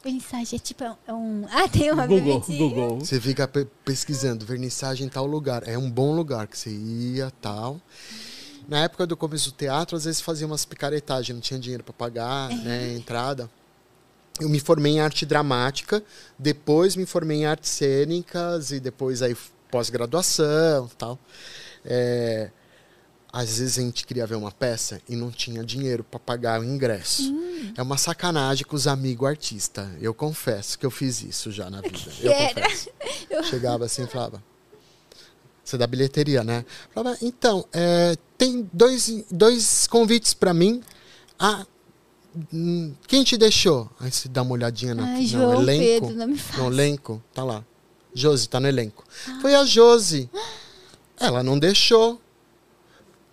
Vernissage é tipo é um. Ah, tem uma Google. Google. Você fica pe- pesquisando vernissage em tal lugar. É um bom lugar que você ia, tal. Na época do começo do teatro, às vezes fazia umas picaretagens, não tinha dinheiro para pagar, né, entrada. Eu me formei em arte dramática, depois me formei em artes cênicas e depois aí pós-graduação, tal. É, às vezes a gente queria ver uma peça e não tinha dinheiro para pagar o ingresso. É uma sacanagem com os amigos artistas. Eu confesso que eu fiz isso já na vida. Eu Era. confesso. Chegava assim e falava. Você é da bilheteria, né? Falava, então, é, tem dois, dois convites para mim. Ah, hum, quem te deixou? Aí você dá uma olhadinha na, Ai, no João elenco. Pedro, não me faz. No elenco, tá lá. Josi, tá no elenco. Foi a Josi. Ela não deixou.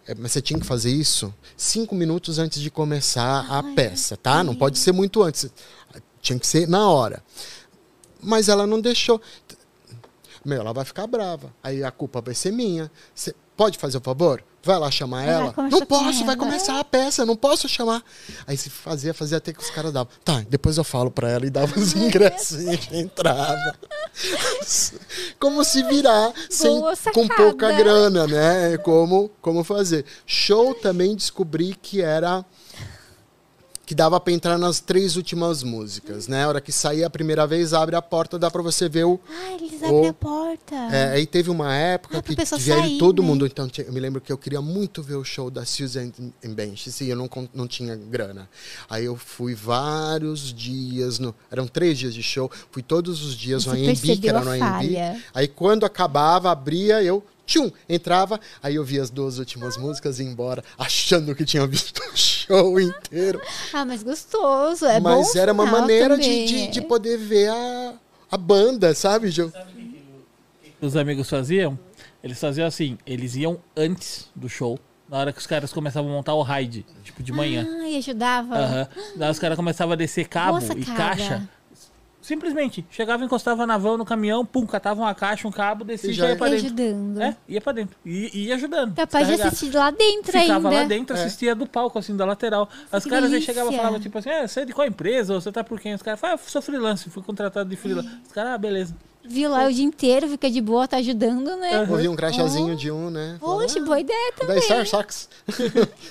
É, mas você tinha que fazer isso cinco minutos antes de começar a peça, tá? Não pode ser muito antes. Tinha que ser na hora. Mas ela não deixou. Meu, ela vai ficar brava. Aí a culpa vai ser minha. Você pode fazer o favor? Vai lá chamar ela? Não posso, vai ela. começar a peça, não posso chamar. Aí se fazia, fazia até que os caras davam. Tá, depois eu falo pra ela e dava os ingressos e entrava. Como se virar sem, com pouca grana, né? Como, como fazer. Show também descobri que era que dava pra entrar nas três últimas músicas, né? A hora que sair a primeira vez, abre a porta, dá pra você ver o. Ah, eles O- abrem a porta. É, aí teve uma época Ah, que sair, todo né? mundo. Então eu me lembro que eu queria muito ver o show da Susan Benches e eu não, não tinha grana. Aí eu fui vários dias, no, eram três dias de show, fui todos os dias no AMB, que era no AMB. Aí quando acabava, abria, eu tchum, entrava, aí eu via as duas últimas músicas e ia embora, achando que tinha visto o show inteiro. Ah, mas gostoso. É bom Mas era uma maneira de, de, de poder ver a, a banda, sabe, Gil? Os amigos faziam? Eles faziam assim, eles iam antes do show, na hora que os caras começavam a montar o raid, tipo de manhã. Ah, e ajudava. Aham. Daí os caras começavam a descer cabo Boa e sacada. caixa. Simplesmente, chegava, encostava na van, no caminhão, pum, catava uma caixa, um cabo, descia E e já ia pra dentro. ajudando. É, ia pra dentro. E ia ajudando. Capaz de assistir lá dentro Ficava ainda. lá dentro, É. assistia do palco, assim, da lateral. As que caras aí chegavam e falavam, tipo assim, é, você é de qual empresa? Ou você tá por quem? Os caras falavam, ah, sou freelance, fui contratado de freelance. Os caras, ah, beleza. Viu lá o dia inteiro, fica de boa, tá ajudando, né? Aham. Ouvi um crachazinho de um, né? Poxa, boa ideia Da também. Star Sox.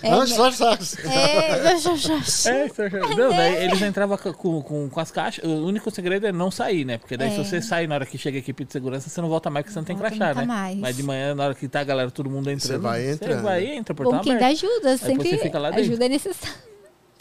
É, Ah, né? Star Sox. É, já, já. É, aí. não, daí eles entravam com, com, com- as caixas. O único segredo é não sair, né? Porque daí se É. você sair na hora que chega a equipe de segurança, você não volta mais, porque você não tem crachá, nunca né? mais. Mas de manhã, na hora que tá a galera, todo mundo entrando. vai entrando. Você vai e entra, portão Bom, quem dá ajuda, sempre você fica lá dentro. ajuda é necessária.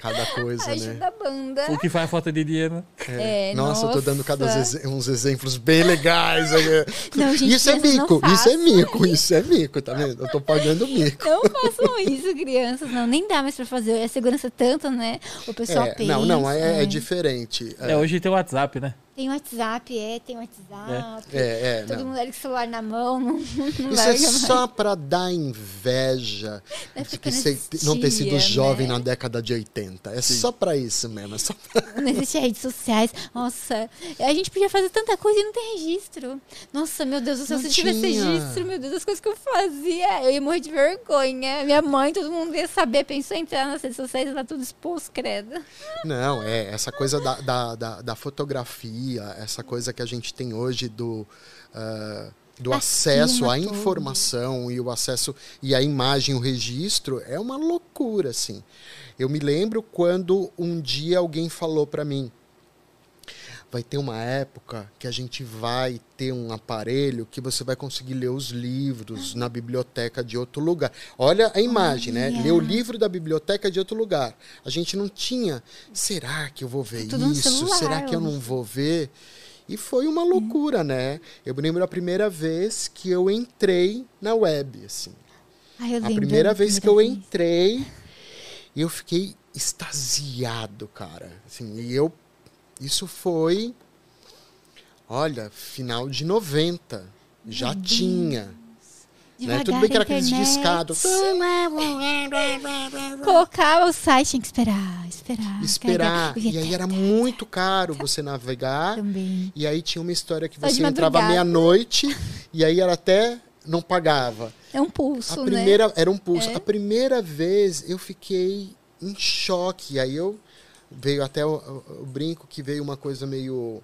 Cada coisa, né? Ajuda a banda. O que faz falta de dinheiro, né? É, Nossa, eu tô dando cada nossa. uns exemplos bem legais. Não, gente, isso é crianças não mico, isso é mico, isso é mico, tá vendo? Eu tô pagando mico. Não façam isso, crianças. Não, nem dá mais pra fazer. É segurança tanto, né? O pessoal É, pensa. não, não, é, é né? diferente. É, hoje tem o WhatsApp, né? Tem WhatsApp, é, tem WhatsApp. É, é, Todo não. mundo ali com o celular na mão, não, não Isso é só pra dar inveja Vai de que ficando você não ter sido tia, jovem né? na década de 80. É só pra isso mesmo. É só pra... Não existe redes sociais. Nossa, a gente podia fazer tanta coisa e não tem registro. Nossa, meu Deus do céu, Não se tivesse registro, meu Deus, as coisas que eu fazia, eu ia morrer de vergonha. Minha mãe, todo mundo ia saber, pensou em entrar nas redes sociais, tá tudo exposto, credo. Não, é essa coisa da, da, da, da fotografia, essa coisa que a gente tem hoje do. ah, do acesso à informação e o acesso e a imagem, o registro, é uma loucura, assim. Eu me lembro quando um dia alguém falou para mim, vai ter uma época que a gente vai ter um aparelho que você vai conseguir ler os livros na biblioteca de outro lugar. Olha a imagem, né? Olha. Ler o livro da biblioteca de outro lugar. A gente não tinha. Será que eu vou ver no isso? celular Será que eu não vou ver? E foi uma loucura, né? Eu me lembro a primeira vez que eu entrei na web, assim. Ai, A primeira vez que eu entrei, eu fiquei extasiado, cara. Assim, e eu. Isso foi. Olha, final de 90. Já Meu Deus. tinha. Né? Tudo bem que era aqueles discados. Colocava o site, tinha que esperar, esperar. Esperar. E aí era muito caro você navegar. Também. E aí tinha uma história que Só você entrava meia-noite e aí era até não pagava. É um pulso, A né? primeira era um pulso. É. A primeira vez eu fiquei em choque. Aí eu veio até o, o- o brinco que veio uma coisa meio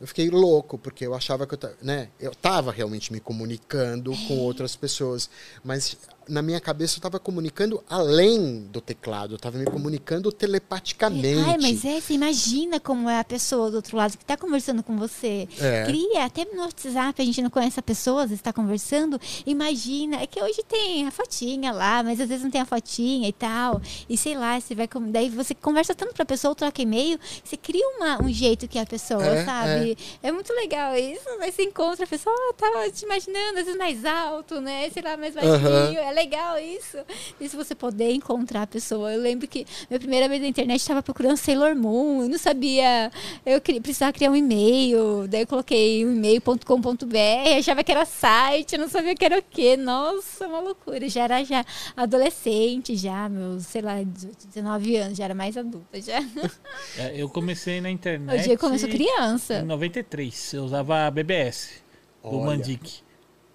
eu fiquei louco porque eu achava que eu, né, eu tava realmente me comunicando com outras pessoas, mas na minha cabeça eu estava comunicando além do teclado, eu estava me comunicando telepaticamente. Ai, mas é, você imagina como é a pessoa do outro lado que está conversando com você. É. Cria, até no WhatsApp a gente não conhece a pessoa, às vezes está conversando. Imagina, é que hoje tem a fotinha lá, mas às vezes não tem a fotinha e tal. E sei lá, você vai. Daí você conversa tanto pra pessoa, troca e-mail, você cria uma, um jeito que é a pessoa, É, sabe? É. muito legal isso. Aí você encontra a pessoa, oh, tava te imaginando, às vezes mais alto, né? Sei lá, mais baixinho. Aham. É legal isso. E se você poder encontrar a pessoa. Eu lembro que minha primeira vez na internet estava procurando Sailor Moon. Eu não sabia. Eu precisava criar um e-mail. Daí eu coloquei um e-mail.com.br. Achava que era site. Eu não sabia que era o quê. Nossa, uma loucura. Já era já adolescente, já, meus, sei lá, 18, 19 anos. Já era mais adulta. Já. É, eu comecei na internet. Hoje eu começo Em criança. 93, eu usava a BBS, do Olha. Mandic.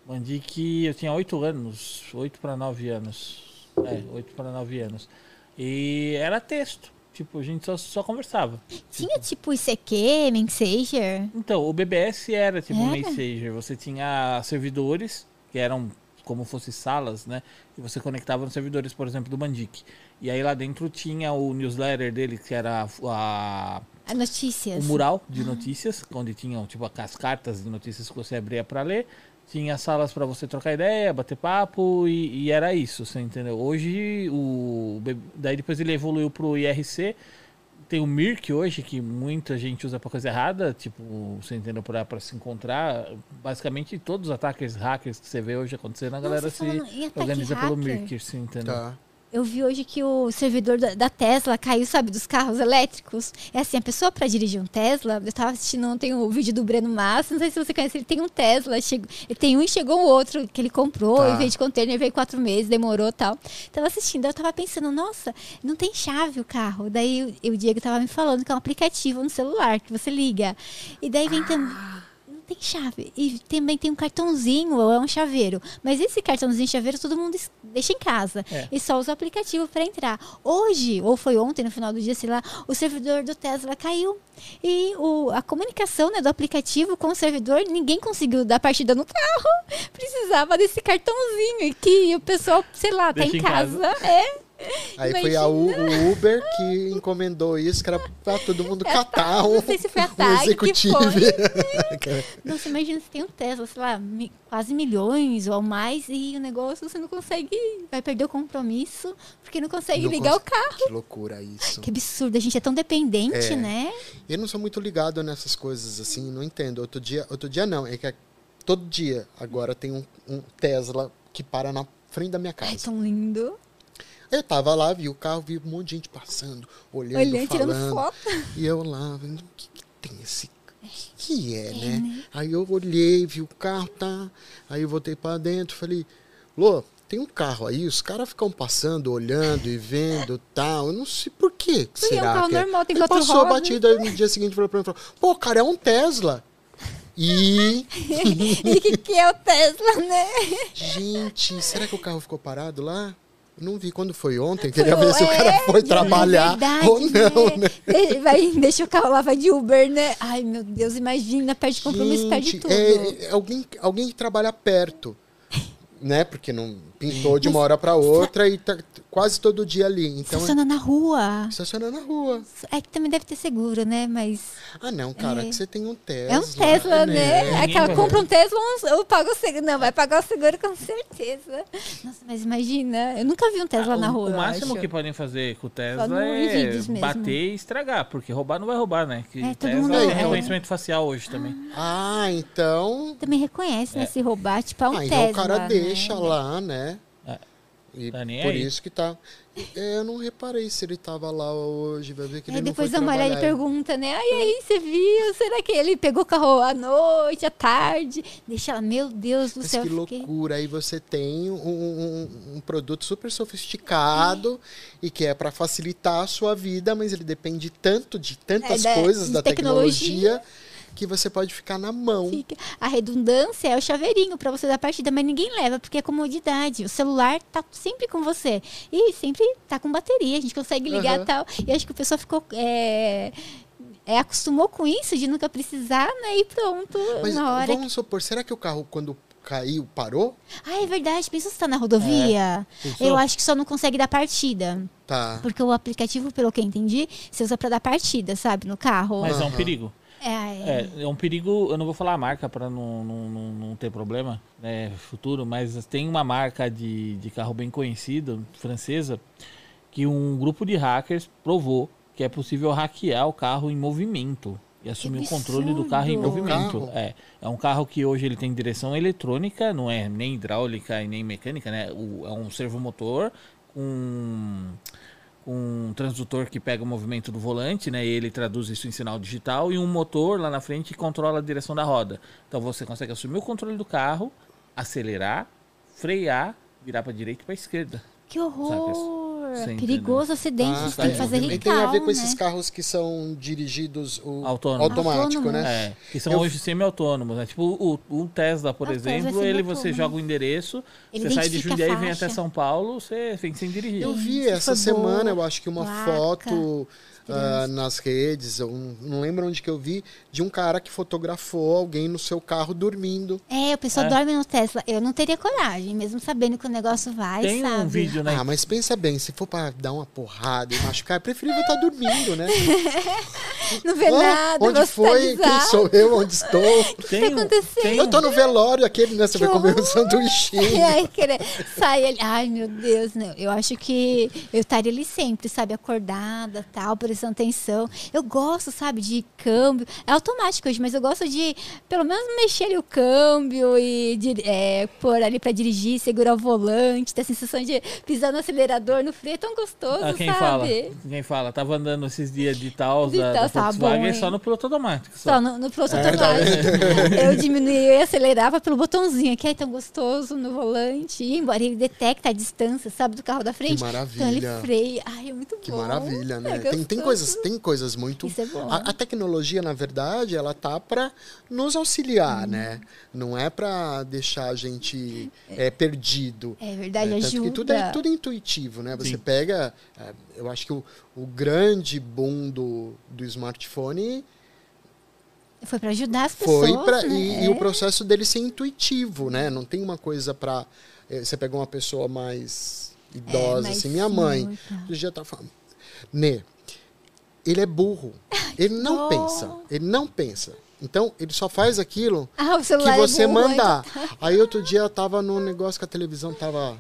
Mandic, eu tinha 8 anos, 8 para 9 anos. É, 8 para 9 anos. E era texto, tipo, a gente só, só conversava. Tinha tipo ICQ, Messenger. Então, o BBS era tipo Era? Messenger. Você tinha servidores, que eram como fossem salas, né? E você conectava nos servidores, por exemplo, do Mandic. E aí lá dentro tinha o newsletter dele, que era a, a- Ah, Notícias. o mural de notícias, onde tinham tipo as cartas de notícias que você abria para ler. Tinha salas para você trocar ideia, bater papo e, e era isso, você entendeu? Hoje o daí depois ele evoluiu pro IRC. Tem o Mirk hoje que muita gente usa para coisa errada, tipo, você entendeu para para se encontrar. Basicamente todos os ataques hackers que você vê hoje acontecendo, a galera Nossa, se falando organiza pelo hacker. Mirk, você entendeu? Tá. Eu vi hoje que o servidor da, Tesla caiu, sabe, dos carros elétricos. É assim, a pessoa para dirigir um Tesla, eu tava assistindo ontem o vídeo do Breno Massa, não sei se você conhece, ele tem um Tesla, chegou, ele tem um e chegou o outro que ele comprou, Tá. e veio de container, veio quatro meses, demorou tal. Tava assistindo, eu tava pensando, nossa, não tem chave o carro. Daí o, Diego tava me falando que é um aplicativo no celular que você liga. E daí vem também. Tem chave. E também tem um cartãozinho, ou é um chaveiro. Mas esse cartãozinho chaveiro todo mundo deixa em casa. É. E só usa o aplicativo para entrar. Hoje, ou foi ontem, no final do dia, sei lá, o servidor do Tesla caiu. E o, a comunicação né, do aplicativo com o servidor, ninguém conseguiu dar partida no carro. Precisava desse cartãozinho. E que o pessoal, sei lá, tá Deixa em em casa. casa. É. Aí foi a U- o Uber que encomendou isso, que era pra todo mundo É, catar não um, sei se foi a TAG executivo. Nossa, imagina se tem um Tesla, sei lá, quase milhões ou mais, e o negócio você não consegue. Vai perder o compromisso, porque não consegue Não ligar cons- o carro. que loucura isso. Que absurdo, a gente é tão dependente, É. né? Eu não sou muito ligado nessas coisas, assim, não entendo. Outro dia, outro dia não, é que todo dia agora tem um, um Tesla que para na frente da minha Ai, casa. tão lindo. Eu tava lá, vi o carro, vi um monte de gente passando, olhando, Olhando, tirando falando. foto. E eu lá, o que, que tem esse. O que, é, Tem, né? né? Aí eu olhei, vi o carro, tá. Aí eu voltei pra dentro, falei, Lô, tem um carro aí, os caras ficam passando, olhando e vendo tal. Eu não sei por quê. que Sim, é um será carro que é? normal, tem Ele passou a rodas. batida aí no dia seguinte falou pra mim, falou, pô, cara, é um Tesla. E, e o que, que é o Tesla, né? gente, será que o carro ficou parado lá? Não vi quando foi ontem, queria ver se o É, cara foi é trabalhar verdade, ou não, né? Ele Vai, deixa o carro lá, vai de Uber, né? Ai, meu Deus, imagina, perde compromisso, perde Gente, tudo. é, é alguém, alguém que trabalha perto, né? Porque não pintou de uma hora para outra e tá quase todo dia ali. Então, Funciona na rua. estaciona na rua. É que também deve ter seguro, né? Mas Ah, não, cara, É. que você tem um Tesla. é um Tesla, né? Ninguém Aquela vai compra um Tesla, eu pago o seguro. Não, vai pagar o seguro com certeza. Nossa, mas imagina, eu nunca vi um Tesla Ah, na rua. O máximo acho. que podem fazer com o Tesla é bater e estragar, porque roubar não vai roubar, né? Que É, todo Tesla mundo tem é. reconhecimento facial hoje também. Ah, então. Também reconhece, né? Se roubar, tipo, é um ah, Tesla. então o cara né? deixa lá, né? É. E Tá nem por aí. isso que tá. É, eu não reparei se ele tava lá hoje, vai ver que ele Aí não depois foi dá uma olhada e trabalhar. pergunta, né? Ai, aí, você viu? Será que ele pegou o carro à noite, à tarde? Deixa ela, meu Deus do Mas céu. que loucura. Aí você tem um, um- um produto super sofisticado e que é para facilitar a sua vida, mas ele depende tanto de tantas É, da- coisas de da tecnologia. tecnologia que você pode ficar na mão. Fica. A redundância é o chaveirinho para você dar partida, mas ninguém leva, porque é comodidade. O celular tá sempre com você. E sempre tá com bateria, a gente consegue ligar e Aham. tal. E acho que o pessoal ficou. É, é, acostumou com isso, de nunca precisar, né? E pronto, Mas na hora. vamos supor, será que o carro, quando caiu, parou? Ah, é verdade. Pensa se tá na rodovia. Pensou? Eu acho que só não consegue dar partida. Tá. Porque o aplicativo, pelo que eu entendi, você usa pra dar partida, sabe? No carro. Mas é um perigo. É, é. É, é um perigo, eu não vou falar a marca para não, não, não, não ter problema né, futuro, mas tem uma marca de, de carro bem conhecida, francesa, que um grupo de hackers provou que é possível hackear o carro em movimento e assumir o controle do carro em movimento. Carro? É, é um carro que hoje ele tem direção eletrônica, não é nem hidráulica e nem mecânica, né? O- é um servomotor com um transdutor que pega o movimento do volante, né? E ele traduz isso em sinal digital e um motor lá na frente que controla a direção da roda. Então você consegue assumir o controle do carro, acelerar, frear, virar para direita e para esquerda. Que horror! Você Perigoso acidente, Ah, você tem que é. fazer tem a ver com esses né? carros que são dirigidos o Autônomo. automático, Autônomo. né? É, que são Eu- hoje semi-autônomos, né? Tipo o, o Tesla, por Ah, o Tesla é exemplo, ele você joga o endereço, Ele você sai de Jundiaí e vem até São Paulo, você vem sem dirigir. Eu vi Isso essa semana, eu acho que uma Placa, foto ah, nas redes, eu não- lembro onde que eu vi, de um cara que fotografou alguém no seu carro dormindo. É, o pessoal É. dorme no Tesla. Eu não teria coragem, mesmo sabendo que o negócio vai, Tem sabe? um vídeo, né? Ah, mas pensa bem, se for pra dar uma porrada e machucar, é preferível estar dormindo, né? Não vê Ah, nada, Onde foi? tá Quem sou eu? Onde estou? O que tá acontecendo? Eu tô no velório, aquele, né? Você Que vai comer um sanduichinho. Ai, querer sair ali. Ai, meu Deus, não. Eu acho que eu estaria ali sempre, sabe, acordada, tal, prestando atenção. Eu gosto, sabe, de câmbio. É automático hoje, mas eu gosto de, pelo menos, mexer ali o câmbio e de, é, pôr ali pra dirigir, segurar o volante, ter a sensação de pisar no acelerador, no freio, é tão gostoso, Ah, quem sabe? fala? Quem fala? Tava andando esses dias de tal De da, da tá Volkswagen bom, só no piloto automático. Só. Só no, no piloto É, automático. Eu diminuía e acelerava pelo botãozinho, que é tão gostoso no volante. E embora ele detecta a distância, sabe, do carro da frente. maravilha. Então ele freia. Ai, é muito Que bom. maravilha, né? É tem, tem. Coisas, tem coisas muito. Isso é bom. A, a tecnologia, na verdade, ela tá para nos auxiliar, Hum. né? Não é para deixar a gente é, perdido. É verdade, É, tanto ajuda. que tudo é, tudo é intuitivo, né? Você Sim. pega. é, eu acho que o, o grande boom do, do smartphone Foi pra ajudar as pessoas. foi para né? e, e o processo dele ser intuitivo, né? Não tem uma coisa para você pegou uma pessoa mais idosa, mais assim, minha mãe, outro dia tá falando, Nê, ele é burro, ele não dó. pensa, ele não pensa. Então ele só faz aquilo Ah, que é você burro, mandar. então- Aí outro dia eu tava num negócio que a televisão tava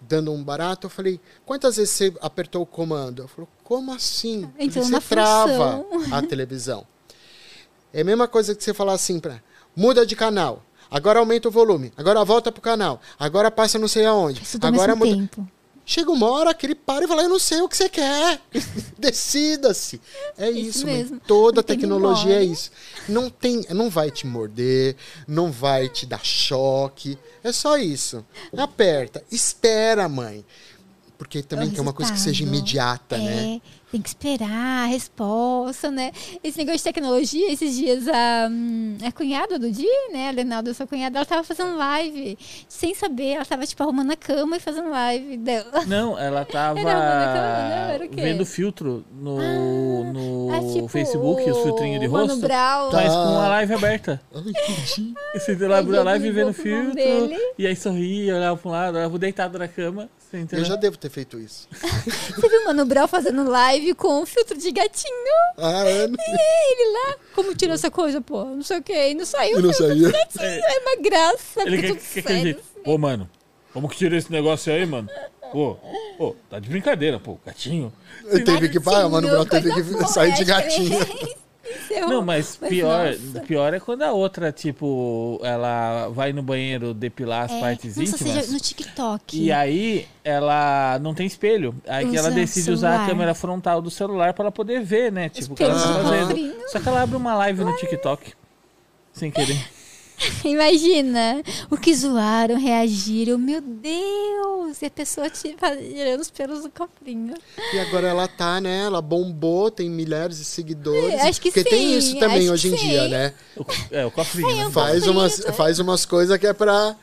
dando um barato, eu falei, quantas vezes você apertou o comando? Eu falei, como assim? Entrou você trava função. a televisão. É a mesma coisa que você falar assim pra muda de canal. Agora aumenta o volume. Agora volta pro canal. Agora passa não sei aonde. Isso Agora mesmo muda. tempo. Chega uma hora que ele para e fala, eu não sei o que você quer. Decida-se. É Isso isso, mãe. mesmo. Toda Não tem tecnologia é isso. Não tem, não vai te morder, não vai te dar choque. É só isso. Aperta, espera, mãe. Porque também É quer uma coisa que seja imediata, é, né? Tem que esperar a resposta, né? Esse negócio de tecnologia, esses dias a, hum, a cunhada do dia, né? A Lenalda, sua cunhada, ela tava fazendo live. Sem saber, ela tava, tipo, arrumando a cama e fazendo live dela. Não, ela tava Era uma daquela, não? Era o quê? vendo filtro no, no Ah, tipo, Facebook, os filtrinhos de o Mano rosto. Brown. Mas Tá. com a live aberta. Ai, entendi. Você lá abriu a live vendo filtro. dele. E aí sorria, olhava pra um lado, olhava deitado na cama. Eu já devo ter feito isso. Você viu o Mano Brown fazendo live com um filtro de gatinho? Ah, é? E ele lá, como tirou essa coisa, pô? Não sei o quê. E não saiu E não o filtro saiu. de gatinho. É uma graça. Ele quer, tudo quer aquele sério. jeito. Ô, mano, como que tira esse negócio aí, mano? Pô, pô, tá de brincadeira, pô, gatinho. Eu teve que parar, mano, teve que sair de boa, gatinho. Encerrou. Não, mas pior, nossa. pior é quando a outra, tipo, ela vai no banheiro depilar as É, partes nossa, íntimas. seja no TikTok. E aí ela não tem espelho. Aí que ela decide usar a câmera frontal do celular pra ela poder ver, né? Tipo, o que ela tá fazendo. Só que ela abre uma live no TikTok. Sem querer. Imagina o que zoaram, reagiram. Meu Deus! E a pessoa te tirando os pelos do cofrinho. E agora ela tá, né? Ela bombou, tem milhares de seguidores. É, acho que Porque tem sim, isso também acho hoje em que dia, sim. né? O, é, o cofrinho. né? Faz cofrinho, umas, né? faz umas coisas que é pra.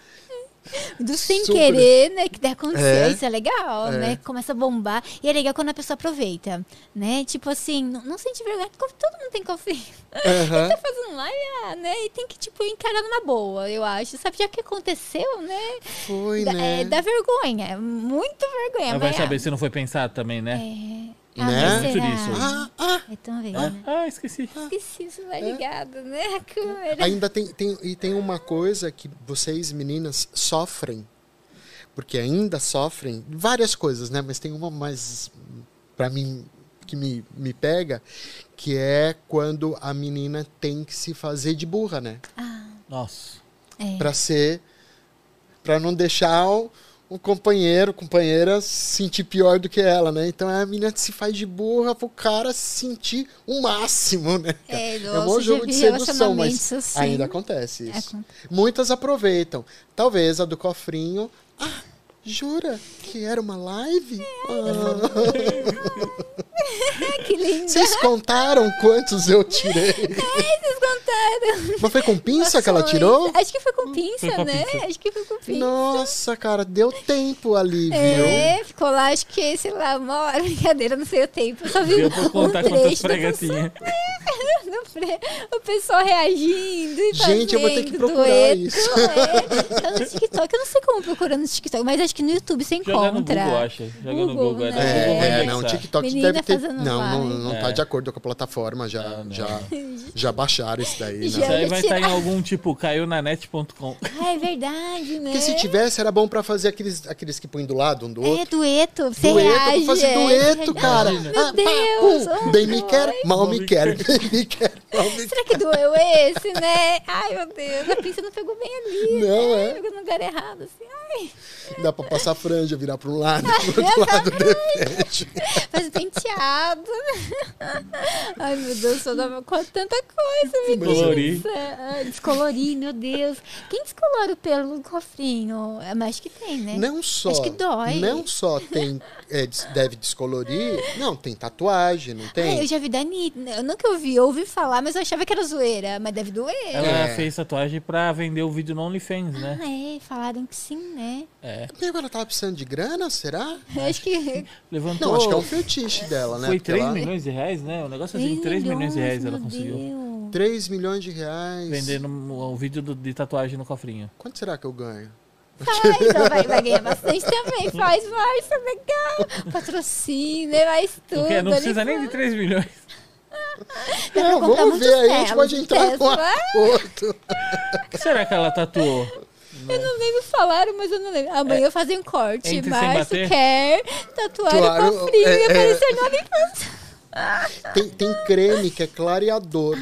Do sem Super. querer, né? Que deve acontecer. É. Isso é legal, É. né? Começa a bombar. E é legal quando a pessoa aproveita, né? Tipo assim, não, não sente vergonha. Todo mundo tem cofrinho. Aham. Tá fazendo live, ah, né? E tem que, tipo, encarar numa boa, eu acho. Sabe, já que aconteceu, né? Foi, Dá- né? É, dá vergonha. Muito vergonha. Ela vai mas, saber ah, se não foi pensado também, né? É. Ah, Né? Muito disso. Ah, ah, É tão vendo, Ah, né? ah, esqueci. Esqueci, isso vai ligado, né? A câmera. ainda tem, tem. E tem uma coisa que vocês, meninas, sofrem. Porque ainda sofrem várias coisas, né? Mas tem uma mais. Pra mim, que me, me pega, que é quando a menina tem que se fazer de burra, né? Nossa. É. Pra ser. Pra não deixar o, o companheiro, companheira sentir pior do que ela, né? Então a menina se faz de burra pro cara sentir o máximo, né? É, É um bom jogo de sedução, mas assim. ainda acontece isso. Acon- Muitas aproveitam. Talvez a do cofrinho. Ah, jura que era uma live? Ah, Que lindo. vocês contaram quantos eu tirei? Vocês contaram. Mas foi com pinça que ela tirou? Acho que foi com pinça, Foi com né? pinça. Acho que foi com pinça. Nossa, cara, deu tempo ali, viu? É, ficou lá, acho que, sei lá, uma hora, brincadeira, não sei o tempo. Eu só vi um pra contar trecho quantas pregas tinha. pre- o pessoal reagindo e Gente, eu vou ter que procurar dueto. isso. É, tá no TikTok. Eu não sei como procurar no TikTok, mas acho acho que no YouTube você Joga no encontra. Google, acha. Joga no Google, Google. né? É, É, é, não, o. TikTok Menina deve ter. Não, não, não tá É. de acordo com a plataforma, já, Não, não. já, já baixaram isso daí, Já- né? Isso aí vai estar em tirar. algum tipo caiunanet.com. Ah, é verdade, né? Porque se tivesse, era bom pra fazer aqueles, aqueles que põem do lado um do É outro. dueto, você Dueto, reage. fazer é, dueto, cara. Ah, Meu pá, Deus, pum, oh, bem me quer, mal me quer, bem me quer, mal me Será que doeu esse, né? Ai, meu Deus, a Prince não pegou bem ali. Não, né? é. Pegou no lugar errado, assim. Ai, Dá pra passar franja, virar pra um lado, pro outro lado, de repente. faz penteado. Ai, meu Deus, só dava com tanta coisa, menina. Descolorir. Ah, Descolorir, meu Deus. Quem descolora o pelo do cofrinho? É, Mas acho que tem, né? Não só, Acho que dói. não só tem, é, deve descolorir, não, tem tatuagem, não Ah, tem? eu já vi da Anitta. Eu nunca ouvi, eu ouvi falar, mas eu achava que era zoeira. Mas deve doer. Ela É. fez tatuagem pra vender o vídeo no OnlyFans, né? Ah, é, falaram que sim, né? É. Meu, ela tava precisando de grana, será? Acho que. Levantou. Não, acho que é um fetiche dela, né? Foi Porque 3 ela- milhões de reais, né? O negócio assim, 3 milhões de reais ela conseguiu. Deus. 3 milhões de reais. Vendendo o vídeo do- de tatuagem no cofrinho. Quanto será que eu ganho? Faz, ela vai, vai ganhar bastante também. Faz mais, tá legal. Patrocínio, mais tudo. Porque não ali precisa nem de fora. 3 milhões. Não, vamos ver aí, a gente pode entrar com um acordo. O que será que ela tatuou? Eu não lembro, falaram, mas eu não lembro. Amanhã eu fazia um corte. Márcio quer tatuar Claro, o cofrinho é- e é- aparecer no OnlyFans. Tem, tem creme que é clareador.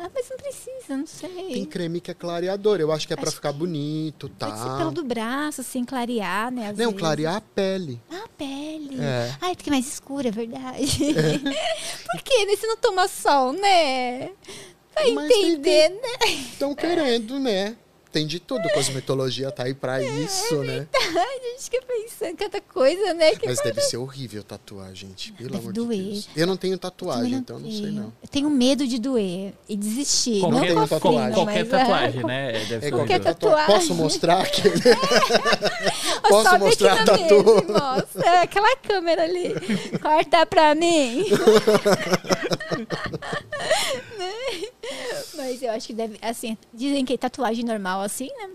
Ah, mas não precisa, não sei. Tem creme que é clareador. Eu acho que é pra Acho ficar bonito, Pode ser tá? pelo do braço, assim, clarear, né? às Não, vezes. clarear a pele. Ah, a pele. É. Ai, porque é mais escura, é verdade. Por quê? né? Se não toma sol, né? Vai Mas entender, né? Estão querendo, né? Tem de tudo. Cosmetologia tá aí pra isso, né? Ai, a gente fica pensando em cada coisa, né? Que Mas deve ser horrível tatuar, gente. Pelo Deve amor doer. de Deus. Eu não tenho tatuagem, então não sei não. Eu tenho medo de doer e desistir. Qualquer, não tenho cofrinho, tatuagem. qualquer mas, ah, tatuagem, né? Deve É ser qualquer horrível. tatuagem. Posso mostrar aquele? Posso sobe mostrar a tatu? Mostra aquela câmera ali. Corta pra mim. Né? Mas eu acho que deve, assim, dizem que tatuagem normal assim, né?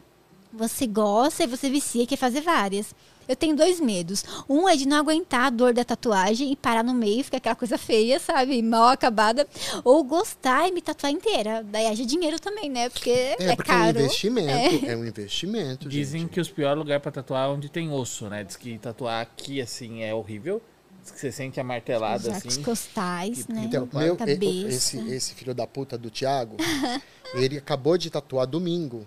Você gosta e você vicia e quer fazer várias. Eu tenho dois medos. Um é de não aguentar a dor da tatuagem e parar no meio, ficar aquela coisa feia, sabe? Mal acabada. Ou gostar e me tatuar inteira. Daí haja dinheiro também, né? Porque é, É, porque é um caro. investimento. É, um investimento, Dizem gente. que os piores lugares pra tatuar é onde tem osso, né? Diz que tatuar aqui, assim, é horrível. Diz que você sente a martelada, Os assim. costais, E- né? Então, meu, e- Cabeça. esse, esse filho da puta do Thiago, ele acabou de tatuar domingo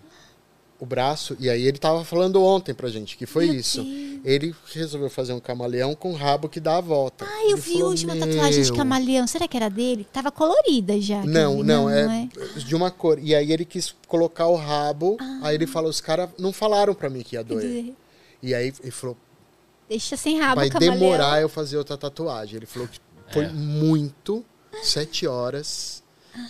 o braço, e aí ele tava falando ontem pra gente que foi Meu isso. Deus. Ele resolveu fazer um camaleão com rabo que dá a volta. Ah, eu Ele vi a falou, última tatuagem de "Meu, camaleão. Será que era dele? Tava colorida já. que eu Não, vi. não, é, de uma cor. E aí ele quis colocar o rabo, aí ele falou, os caras não falaram pra mim que ia doer. E aí ele falou, Deixa sem rabo vai o camaleão. demorar eu fazer outra tatuagem. Ele falou que foi É. muito, sete horas.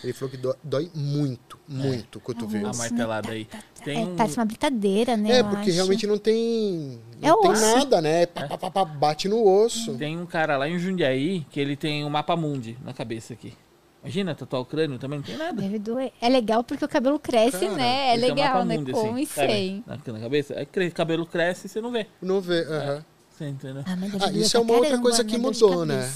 Ele falou que dó- dói muito, muito o cotovelo. A martelada aí. Tem É, um... parece uma britadeira, né? É, porque acho. realmente não tem. É Não tem osso. nada, né? Pá, pá, pá, pá, bate no osso. Tem um cara lá em Jundiaí que ele tem um mapa mundi na cabeça aqui. Imagina, tatuar o crânio também não tem nada. Deve doer. É legal porque o cabelo cresce, Cara, né? É Ele tem um legal, mapa né? mundi, Com assim, e sem. Na, na cabeça. Cre- cabelo cresce e você não vê. Não vê. aham. Você entendeu? Ah, Ah, isso é uma outra coisa que dor de mudou, né?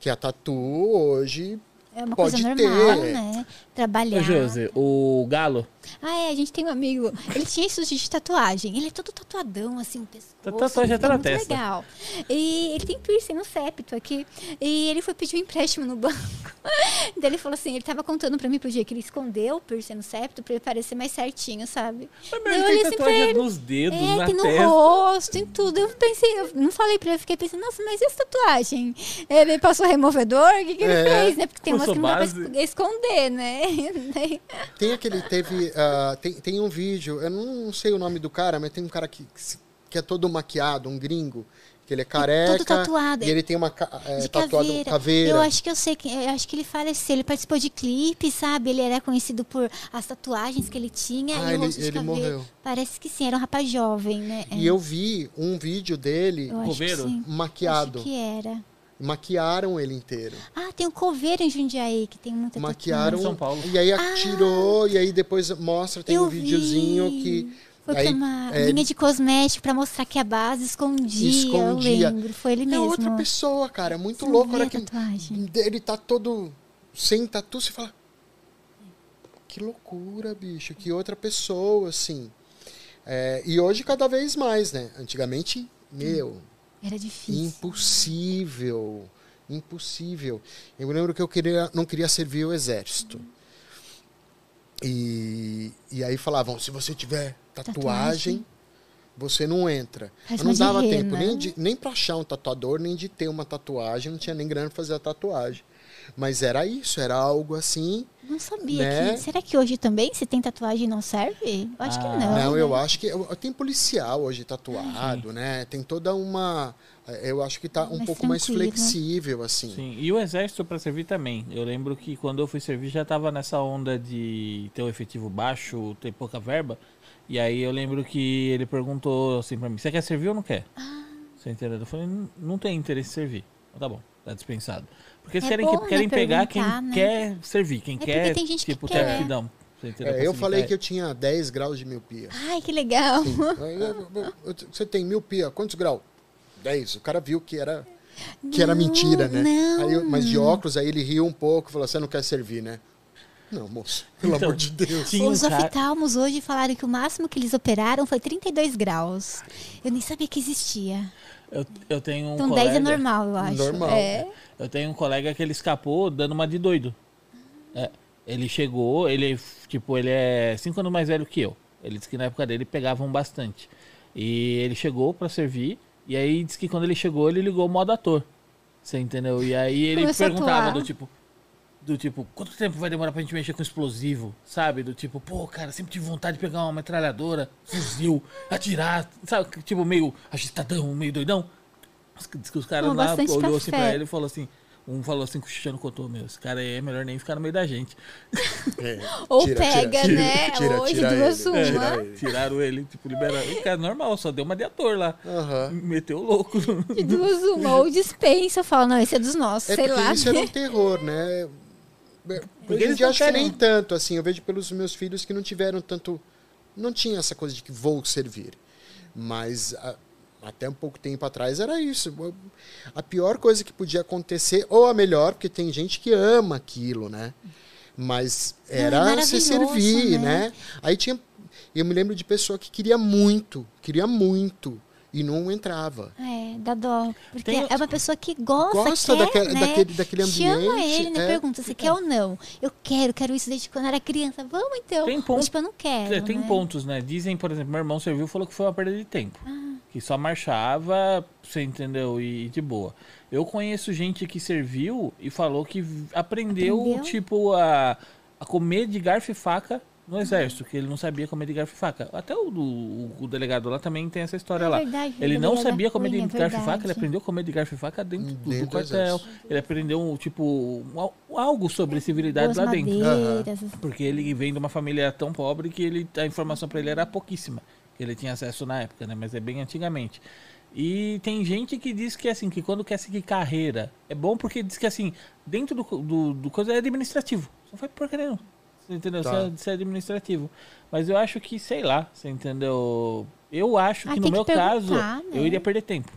Que a tatu hoje. É uma Pode coisa ter. normal, né? Trabalhar. Ô, Josi, o Galo, Ah, é, a gente tem um amigo. Ele tinha isso de tatuagem. Ele é todo tatuadão, assim, no pescoço. Tá tatuagem até é na testa. legal. E ele tem piercing no septo aqui. E ele foi pedir um empréstimo no banco. Daí ele falou assim, ele tava contando pra mim pro dia que ele escondeu o piercing no septo pra ele parecer mais certinho, sabe? mas eu ele olhei tem assim tatuagem ele. nos dedos, É, na tem no testa. rosto, em tudo. Eu pensei, eu não falei pra ele, eu fiquei pensando, nossa, mas e essa tatuagem? Ele passou removedor? O que, que ele É, fez, né? Porque tem umas que não dá pra esconder, né? Tem aquele. Teve. ah, tem, tem um vídeo, eu não sei o nome do cara, mas tem um cara que, que é todo maquiado, um gringo. Que ele é careca. tatuado. E ele tem uma é, de tatuado caveira. caveira. Eu acho que eu sei, que- eu acho que ele faleceu. Ele participou de clipe, sabe? Ele era conhecido por as tatuagens que ele tinha Ah, e o ele- rosto de ele morreu. Parece que sim, era um rapaz jovem, né? E eu vi um vídeo dele eu acho que Coveiro? sim. maquiado. Acho que era. Maquiaram ele inteiro. Ah, tem um coveiro em Jundiaí que tem muita Maquiaram. Em São Paulo. E aí tirou, e aí depois mostra, tem um videozinho vi. que Foi Aí, uma é, linha de cosmético pra mostrar que a base escondia, Escondia. eu lembro. Foi ele É mesmo. outra pessoa, cara. É muito Você louco. a hora que tatuagem. ele tá todo sem tatu, você fala. Que loucura, bicho. Que outra pessoa, assim. É, e hoje cada vez mais, né? Antigamente, meu, Era difícil. impossível. Impossível. Eu lembro que eu queria, não queria servir o exército. E, e aí falavam, se você tiver tatuagem, Tatuagem. você não entra. Mas não dava rena. tempo nem, de, nem pra achar um tatuador, nem de ter uma tatuagem, não tinha nem grana pra fazer a tatuagem. Mas era isso, era algo assim. Não sabia Né? que. Será que hoje também, se tem tatuagem, não serve? Eu acho Ah. que não. Não, né? eu acho que tem policial hoje tatuado, né? Tem toda uma. Eu acho que tá um Mais pouco mais tranquilo. flexível, assim. Sim, e o exército para servir também. Eu lembro que quando eu fui servir já tava nessa onda de ter um efetivo baixo, ter pouca verba. E aí eu lembro que ele perguntou assim pra mim: você quer servir ou não quer? Ah. Você entendeu? Eu falei: "Não- não tem interesse em servir. Então tá bom, tá dispensado. Porque eles É querem, bom, que, né, querem pegar quem né? quer servir, quem É quer, tem gente que tipo, quer. ter aptidão. É, Pra eu se falei que eu tinha 10 graus de miopia. Ai, que legal. Você tem miopia, quantos graus? 10. O cara viu que era, que era mentira, né? eu- mas de óculos, aí ele riu um pouco e falou: Você não quer servir, né? Não, moço, pelo Então, amor de Deus. Os cara- oftalmos hoje falaram que o máximo que eles operaram foi 32 graus. Eu nem sabia que existia. Eu, eu tenho um Então colega... 10 é normal, eu acho. Normal. É. Eu tenho um colega que ele escapou dando uma de doido. É, ele chegou, ele, tipo, ele é cinco anos mais velho que eu. Ele disse que na época dele pegavam bastante. E ele chegou pra servir, e aí disse que quando ele chegou, ele ligou o modo ator. Você entendeu? E aí ele Começou perguntava do tipo. Do tipo, quanto tempo vai demorar pra gente mexer com explosivo? Sabe? Do tipo, pô, cara, sempre tive vontade de pegar uma metralhadora, fuzil, atirar, sabe? Tipo, meio agitadão, meio doidão. Diz que os caras lá olhou assim pra ele e falou assim. Um falou assim com o Cristiano contou, meu, esse cara aí é melhor nem ficar no meio da gente. É, Ou tira, pega, tira, né? tira, Hoje tira duas ele, uma. tira ele. É, Tiraram ele, tipo, liberaram. O cara normal, só deu uma de ator lá. Aham. Meteu o louco. De duas uma. Ou dispensa. Eu falo, não, esse é dos nossos, É sei lá. isso era um terror, né? Porque eles acho que nem tanto, assim. Eu vejo pelos meus filhos que não tiveram tanto. Não tinha essa coisa de que vou servir. Mas a- até um pouco tempo atrás era isso. A pior coisa que podia acontecer, ou a melhor, porque tem gente que ama aquilo, né? Mas é era se servir, né? né? Aí tinha. Eu me lembro de pessoa que queria muito, queria muito, e não entrava. É, dá dó. Porque Tem- é uma pessoa que gosta, Gosta quer, daquele- né? daquele- daquele Chama ambiente, ele, né? é. Pergunta, você quer ou não? Eu quero, quero isso desde quando eu era criança. Vamos então. Tem Ou, ponto- tipo, eu não quero, É, Tem né? pontos, né? Dizem, por exemplo, meu irmão serviu e falou que foi uma perda de tempo. Ah. Que só marchava, você entendeu? E de boa. Eu conheço gente que serviu e falou que aprendeu, Aprendeu? tipo, a, a comer de garfo e faca no exército, que ele não sabia comer de garfo e faca. Até o, o, o delegado lá também tem essa história É lá. verdade, ele não sabia comer de é garfo e faca, ele aprendeu a comer de garfo e faca dentro, do- Dentro do do quartel. exército. Ele aprendeu, tipo, um al- algo sobre civilidade Boas lá dentro. madeiras. Porque ele vem de uma família tão pobre que ele, a informação para ele era pouquíssima. Que ele tinha acesso na época, né? Mas é bem antigamente. E tem gente que diz que assim, que quando quer seguir carreira, é bom porque diz que assim, dentro do, do, do coisa é administrativo. Não faz porcaria não. Você entendeu? Tá. Você, é, é administrativo. Mas eu acho que, sei lá, você entendeu? Eu acho Ah, que no meu caso, né? eu iria perder tempo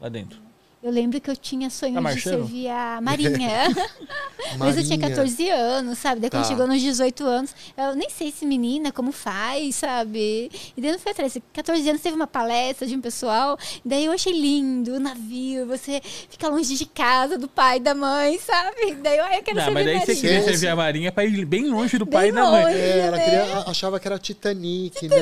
lá dentro. Eu lembro que eu tinha sonho Tá de servir a Marinha. Mas eu tinha Marinha. 14 anos, sabe? Daí quando Tá. chegou nos 18 anos, eu nem sei se menina, como faz, sabe? E daí eu não fui atrás. 14 anos teve uma palestra de um pessoal, daí eu achei lindo o navio, você fica longe de casa, do pai, da mãe, sabe? Daí eu, eu quero Não, servir mas daí você queria servir a marinha pra ir bem longe do Bem pai e da mãe. É, ela né? queria- achava que era Titanic, né?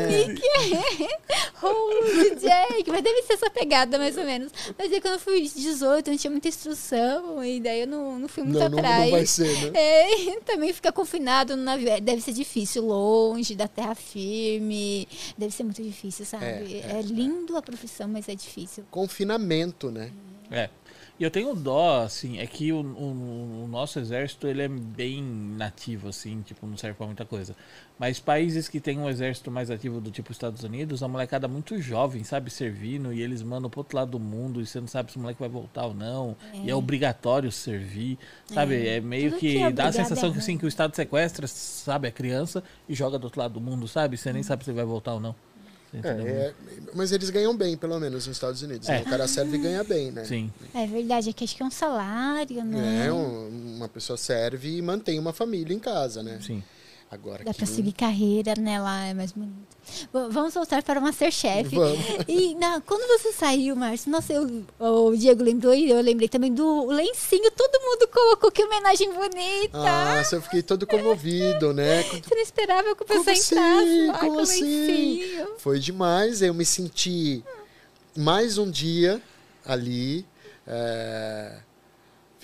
Rose, Jack, mas deve ser essa pegada, mais ou menos. Mas aí quando eu fui 18, eu não tinha muita instrução, e daí eu não, não fui muito Não, não, atrás. não vai ser, né? É, também ficar confinado no navio. é, Deve ser difícil, longe da terra firme. Deve ser muito difícil, sabe? É, É, lindo a profissão, mas é difícil. Confinamento, né? É. E eu tenho dó, assim, é que o, o- o nosso exército, ele é bem nativo, assim, tipo, não serve pra muita coisa. Mas países que têm um exército mais ativo do tipo Estados Unidos, a molecada muito jovem, sabe, servindo, e eles mandam pro outro lado do mundo, e você não sabe se o moleque vai voltar ou não, e é obrigatório servir, sabe? É, meio Tudo que, que é dá a obrigado sensação é que, assim, que o Estado sequestra, sabe, a criança, e joga do outro lado do mundo, sabe? Você nem sabe se vai voltar ou não. É, é, mas eles ganham bem, pelo menos, nos Estados Unidos. É. né? O cara serve e ganha bem, né? Sim. É verdade, aqui acho que é um salário, né? É, um- uma pessoa serve e mantém uma família em casa, né? Sim. Agora Dá pra seguir carreira, né? Lá é mais bonito. Bom, vamos voltar para o Masterchef. Vamos. E na, quando você saiu, Márcio, nossa, eu- o Diego lembrou e eu lembrei também do lencinho. Todo mundo colocou que homenagem bonita. Nossa, eu fiquei todo comovido, né? Você não esperava que o pessoal Como assim? entrasse lá Como com assim? lencinho. Foi demais. Eu me senti mais um dia ali. é,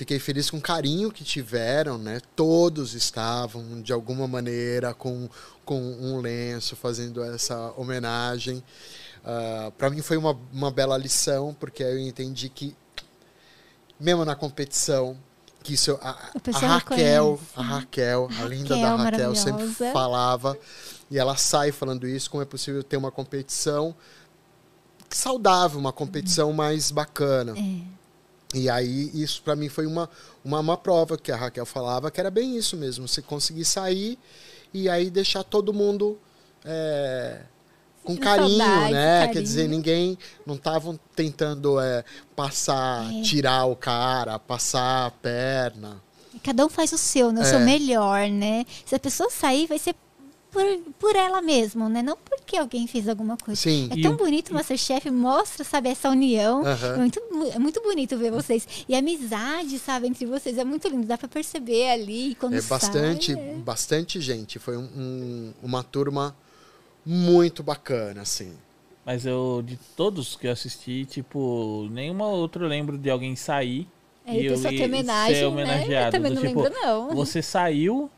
Fiquei feliz com o carinho que tiveram, né? Todos estavam, de alguma maneira, com, com um lenço, fazendo essa homenagem. Para mim foi uma, uma bela lição, porque eu entendi que, mesmo na competição, que isso a, a Raquel, a Raquel, a, linda Raquel, da Raquel sempre falava e ela sai falando isso, como é possível ter uma competição saudável, uma competição mais bacana. É. E aí isso para mim foi uma, uma uma prova que a Raquel falava que era bem isso mesmo, você conseguir sair e aí deixar todo mundo é, com carinho, saudade, né? carinho. Quer dizer, ninguém não estavam tentando é, passar, É. tirar o cara, passar a perna. Cada um faz o seu, né? O É. seu melhor, né? Se a pessoa sair, vai ser por, por ela mesma, né? Não porque alguém fez alguma coisa. Sim. É E tão o- bonito o Masterchef, mostra, sabe, essa união. Aham. É, muito, é muito bonito ver vocês. E a amizade, sabe, entre vocês é muito lindo. Dá pra perceber ali quando É bastante, sai, é. bastante gente. Foi um- um- uma turma muito bacana, assim. Mas eu, de todos que eu assisti, tipo, nenhuma outra eu lembro de alguém sair É, e eu tem homenagem, ser né? homenageado. Eu também não tipo, lembro, não. Você saiu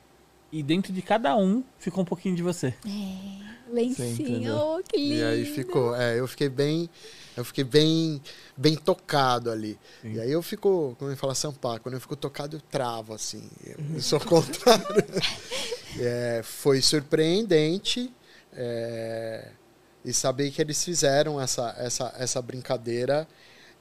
e dentro de cada um ficou um pouquinho de você. É, lencinho, entendeu? oh, que lindo. E aí ficou, é, eu fiquei bem, eu fiquei bem, bem tocado ali. Sim. E aí eu fico, como eu falo Sampá, quando eu fico tocado eu travo assim. Eu, eu sou contrário. É, foi surpreendente é, e saber que eles fizeram essa, essa, essa brincadeira.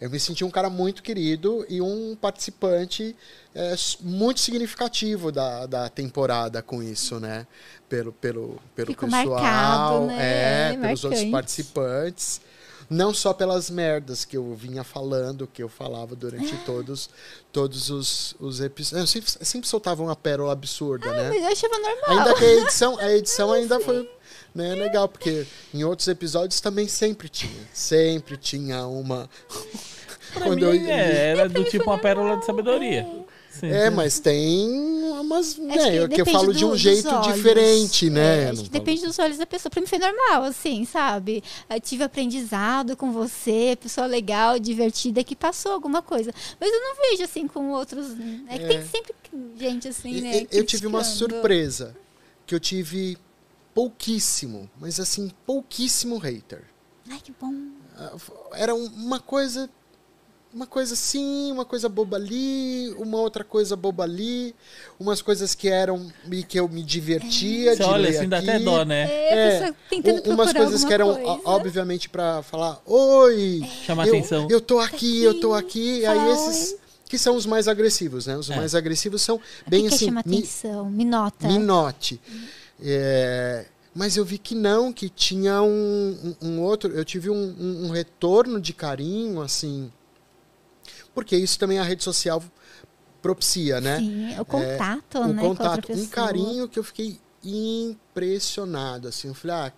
Eu me senti um cara muito querido e um participante é, muito significativo da, da temporada com isso, né? Pelo, pelo, pelo Ficou pessoal, marcado, né? é, pelos outros participantes. Não só pelas merdas que eu vinha falando, que eu falava durante todos, todos os, os episódios. Eu sempre, sempre soltava uma pérola absurda, né? Mas eu achava normal. Ainda que a edição, a edição ainda foi né, legal, porque em outros episódios também sempre tinha. Sempre tinha uma. Quando mim, eu- é, era do tipo uma pérola de sabedoria. Sim, É, sim. mas tem umas. Né, Acho que, eu falo de do- um dos jeito olhos. diferente, né? É, que depende dos olhos da pessoa. Pra mim foi normal, assim, sabe? Eu tive aprendizado com você, pessoa legal, divertida, que passou alguma coisa. Mas eu não vejo assim com outros. É que É. tem sempre gente assim, E- né? e- Eu tive uma surpresa. Que eu tive pouquíssimo, mas assim, pouquíssimo hater. Ai, que bom. Ah, Era um- uma coisa. Uma coisa assim, uma coisa boba ali, uma outra coisa boba ali, umas coisas que eram e que eu me divertia Você de olha ler assim, dá aqui. até dó, né? É, É, pessoa tentando U- umas coisas que eram, coisa. obviamente, pra falar, oi, Chama eu, atenção. eu tô aqui, eu tô aqui. Fala Aí esses que são os mais agressivos, né? Os É. mais agressivos são O que bem que assim, chama me, atenção? Me nota. me note. É, mas eu vi que não, que tinha um, um- um outro. Eu tive um, um- retorno de carinho, assim. Porque isso também a rede social propicia, né? Sim, o contato, o né? a contato, um carinho que eu fiquei impressionado, assim, eu falei, ah,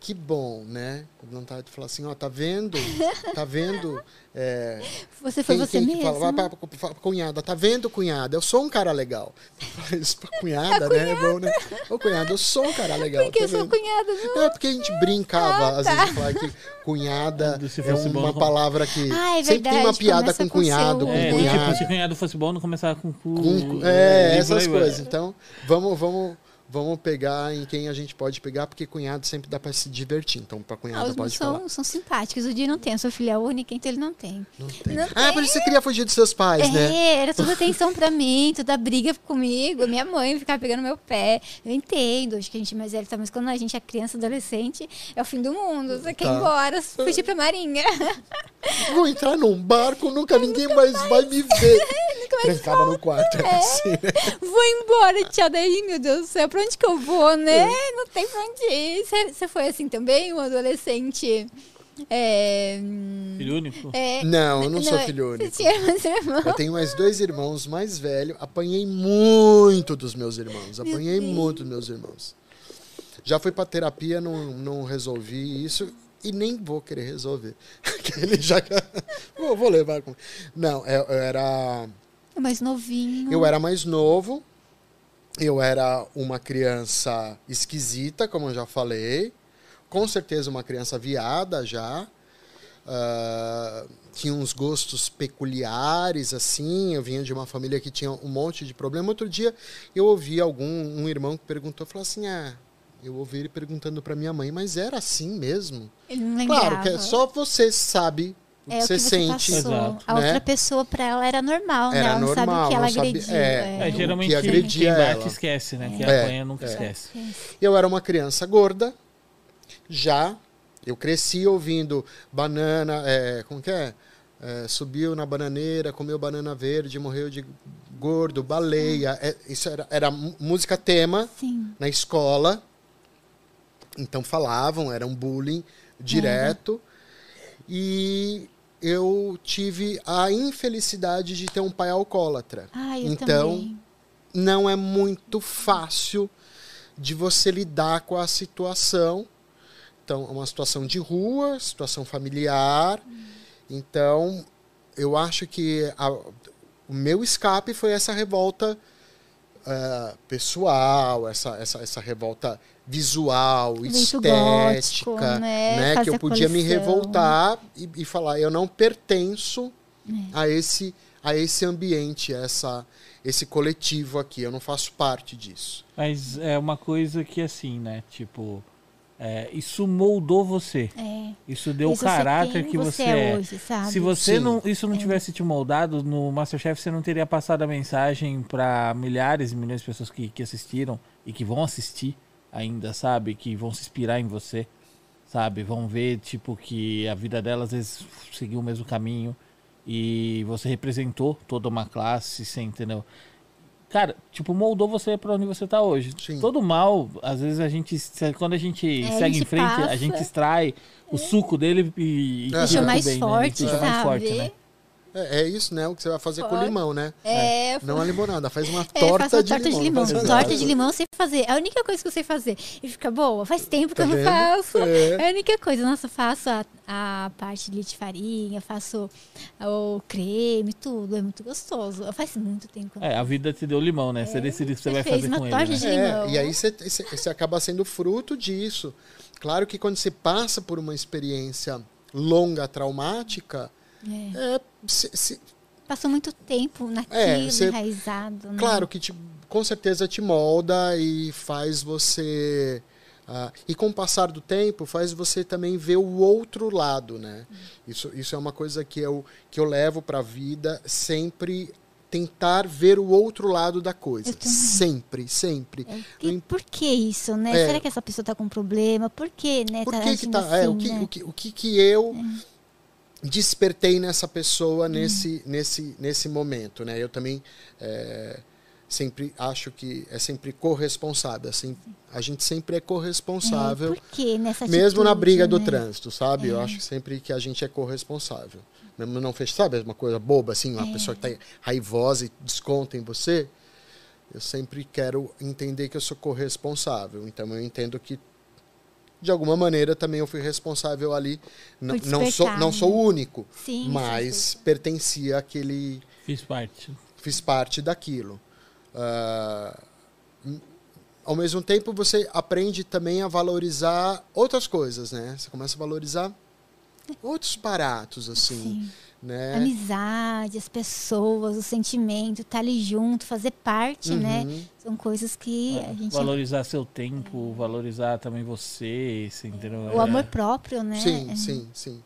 que bom, né? Com vontade de falar assim, ó, tá vendo? Tá vendo? É, Você foi quem, você quem que mesmo. fala, pra, pra, pra cunhada, tá vendo, cunhada? Eu sou um cara legal. Isso pra cunhada, né? É bom, né? Ô, cunhada, eu sou um cara legal. Porque tá eu sou vendo? cunhada. Não. É porque a gente brincava, às Ah, tá. vezes, falar que cunhada é fosse bom, uma não- palavra que Ah, é sempre tem uma piada com com cunhado, seu- com É, do cunhada. tipo, se cunhado fosse bom, não começava com cu. Com- e é, essas coisas. Então, vamos, vamos, vamos pegar em quem a gente pode pegar, porque cunhado sempre dá pra se divertir. Então, pra Ah, cunhada os pode falar. são, são simpáticos. O Di não tem, eu sou filha única, então ele não tem. Não tem. Não Ah, por isso você queria fugir dos seus pais, né? É, era toda atenção pra mim, toda briga comigo. Minha mãe ficava pegando meu pé. Eu entendo, acho que a gente é mais velho, tá? mas quando a gente é criança, adolescente, é o fim do mundo. Você quer ir Tá. embora, fugir pra marinha. Vou entrar num barco, nunca ninguém mais vai me ver. Nunca trancava no quarto. Era É. assim, né? Vou embora, tchau. Daí, meu Deus do céu, pra onde que eu vou, né? Não tem pra onde ir. Você- Você foi assim também, um adolescente? É, Filho único? é, Não, eu não sou é, filho Você único. tinha mais irmão? Eu tenho mais dois irmãos mais velhos. Apanhei muito dos meus irmãos. Meu Apanhei Deus. muito dos meus irmãos. Já fui pra terapia, não, não resolvi isso. E nem vou querer resolver. Ele já. vou, vou levar. com- Não, eu, eu era. Mais novinho. Eu era mais novo. Eu era uma criança esquisita, como eu já falei. Com certeza uma criança viada já. Ah, tinha uns gostos peculiares, assim. Eu vinha de uma família que tinha um monte de problema. Outro dia eu ouvi algum um irmão que perguntou, falou assim: Ah, eu ouvi ele perguntando para minha mãe, mas era assim mesmo? Ele não lembrava. Claro, que é só você sabe o que É o você que você sente. passou. Exato. A né? outra pessoa, pra ela, era normal, né? Era Ela não sabe o normal, que ela sabia- agrediu. é. É, o geralmente que agredia quem bate ela. esquece, né? Quem É, apanha nunca é. esquece. Eu era uma criança gorda, já. Eu cresci ouvindo banana, é, como que é? É, subiu na bananeira, comeu banana verde, morreu de gordo, baleia. É, isso era, era música tema Sim. na escola. Então falavam, era um bullying direto. E eu tive a infelicidade de ter um pai alcoólatra Ah, eu Então, também. não é muito fácil de você lidar com a situação. Então, é uma situação de rua, situação familiar. Então, eu acho que a- o meu escape foi essa revolta ah, pessoal, essa, essa, essa revolta visual, Muito estética, gótico, né? né? Que eu podia me revoltar e, e falar, eu não pertenço É. a esse a esse ambiente, a essa esse coletivo aqui, eu não faço parte disso. Mas é uma coisa que assim, né? Tipo, é, isso moldou você. É. Isso deu o Isso caráter você tem, que você, é. hoje, sabe? Se você Sim. não, isso não tivesse te moldado no Masterchef, você não teria passado a mensagem para milhares e milhões de pessoas que, que assistiram e que vão assistir ainda, sabe? Que vão se inspirar em você, sabe? Vão ver, tipo, que a vida delas às vezes seguiu o mesmo caminho e você representou toda uma classe, você entendeu? Cara, tipo, moldou você pra onde você tá hoje. Sim. Todo mal, às vezes a gente, quando a gente É, a segue gente em frente, a passa. gente extrai o suco dele e, e Deixa tira pro mais bem, né? forte, Deixa mais forte, né? É, é isso, né? O que você vai fazer com Pode. limão, né? É, Não a limonada, faz uma É, torta, faço uma de, torta limão. de limão. Torta de limão eu sei fazer. É a única coisa que eu sei fazer. E fica boa. Faz tempo que Tá eu não faço. É. É. a única coisa. Nossa, eu faço a, a parte de farinha, faço o creme, tudo. É muito gostoso. Faz muito tempo que eu não É, a vida te deu limão, né? Você decidiu o que você vai fez fazer uma com torta ele. de Né? limão. É, e aí você acaba sendo fruto disso. Claro que quando você passa por uma experiência longa, traumática, É. é, se- se- Passou muito tempo naquilo, É, você- enraizado. Né? claro que te- com certeza te molda e faz você. ah, e com o passar do tempo, faz você também ver o outro lado, né? Isso, isso é uma coisa que eu, que eu levo para a vida, sempre tentar ver o outro lado da coisa. Sempre, sempre. É, e por que isso, né? É. Será que essa pessoa tá com problema? Por que, né? Por tá que, que tá. é, o, assim, que, né? o, que, o que que eu despertei nessa pessoa nesse, nesse, nesse momento, né? Eu também é, sempre acho que é sempre corresponsável. Assim, a gente sempre é corresponsável. É, por que nessa mesmo na atitude, briga do né? trânsito, sabe? Eu acho sempre que a gente é corresponsável. Mesmo não fez, sabe, uma coisa boba, assim, uma É. pessoa que tá raivosa e desconta em você. Eu sempre quero entender que eu sou corresponsável. Então eu entendo que de alguma maneira também eu fui responsável ali. N- Por não sou não sou o único, Sim, mas sim, pertencia àquele Fiz parte. fiz parte daquilo. M- ao mesmo tempo, você aprende também a valorizar outras coisas, né? Você começa a valorizar outros baratos, assim, Sim. Né? Amizade, as pessoas, o sentimento, estar ali junto, fazer parte, né? Uhum. São coisas que a gente. Valorizar seu tempo, valorizar também você, você entendeu? O É. amor próprio, né? Sim, sim, sim.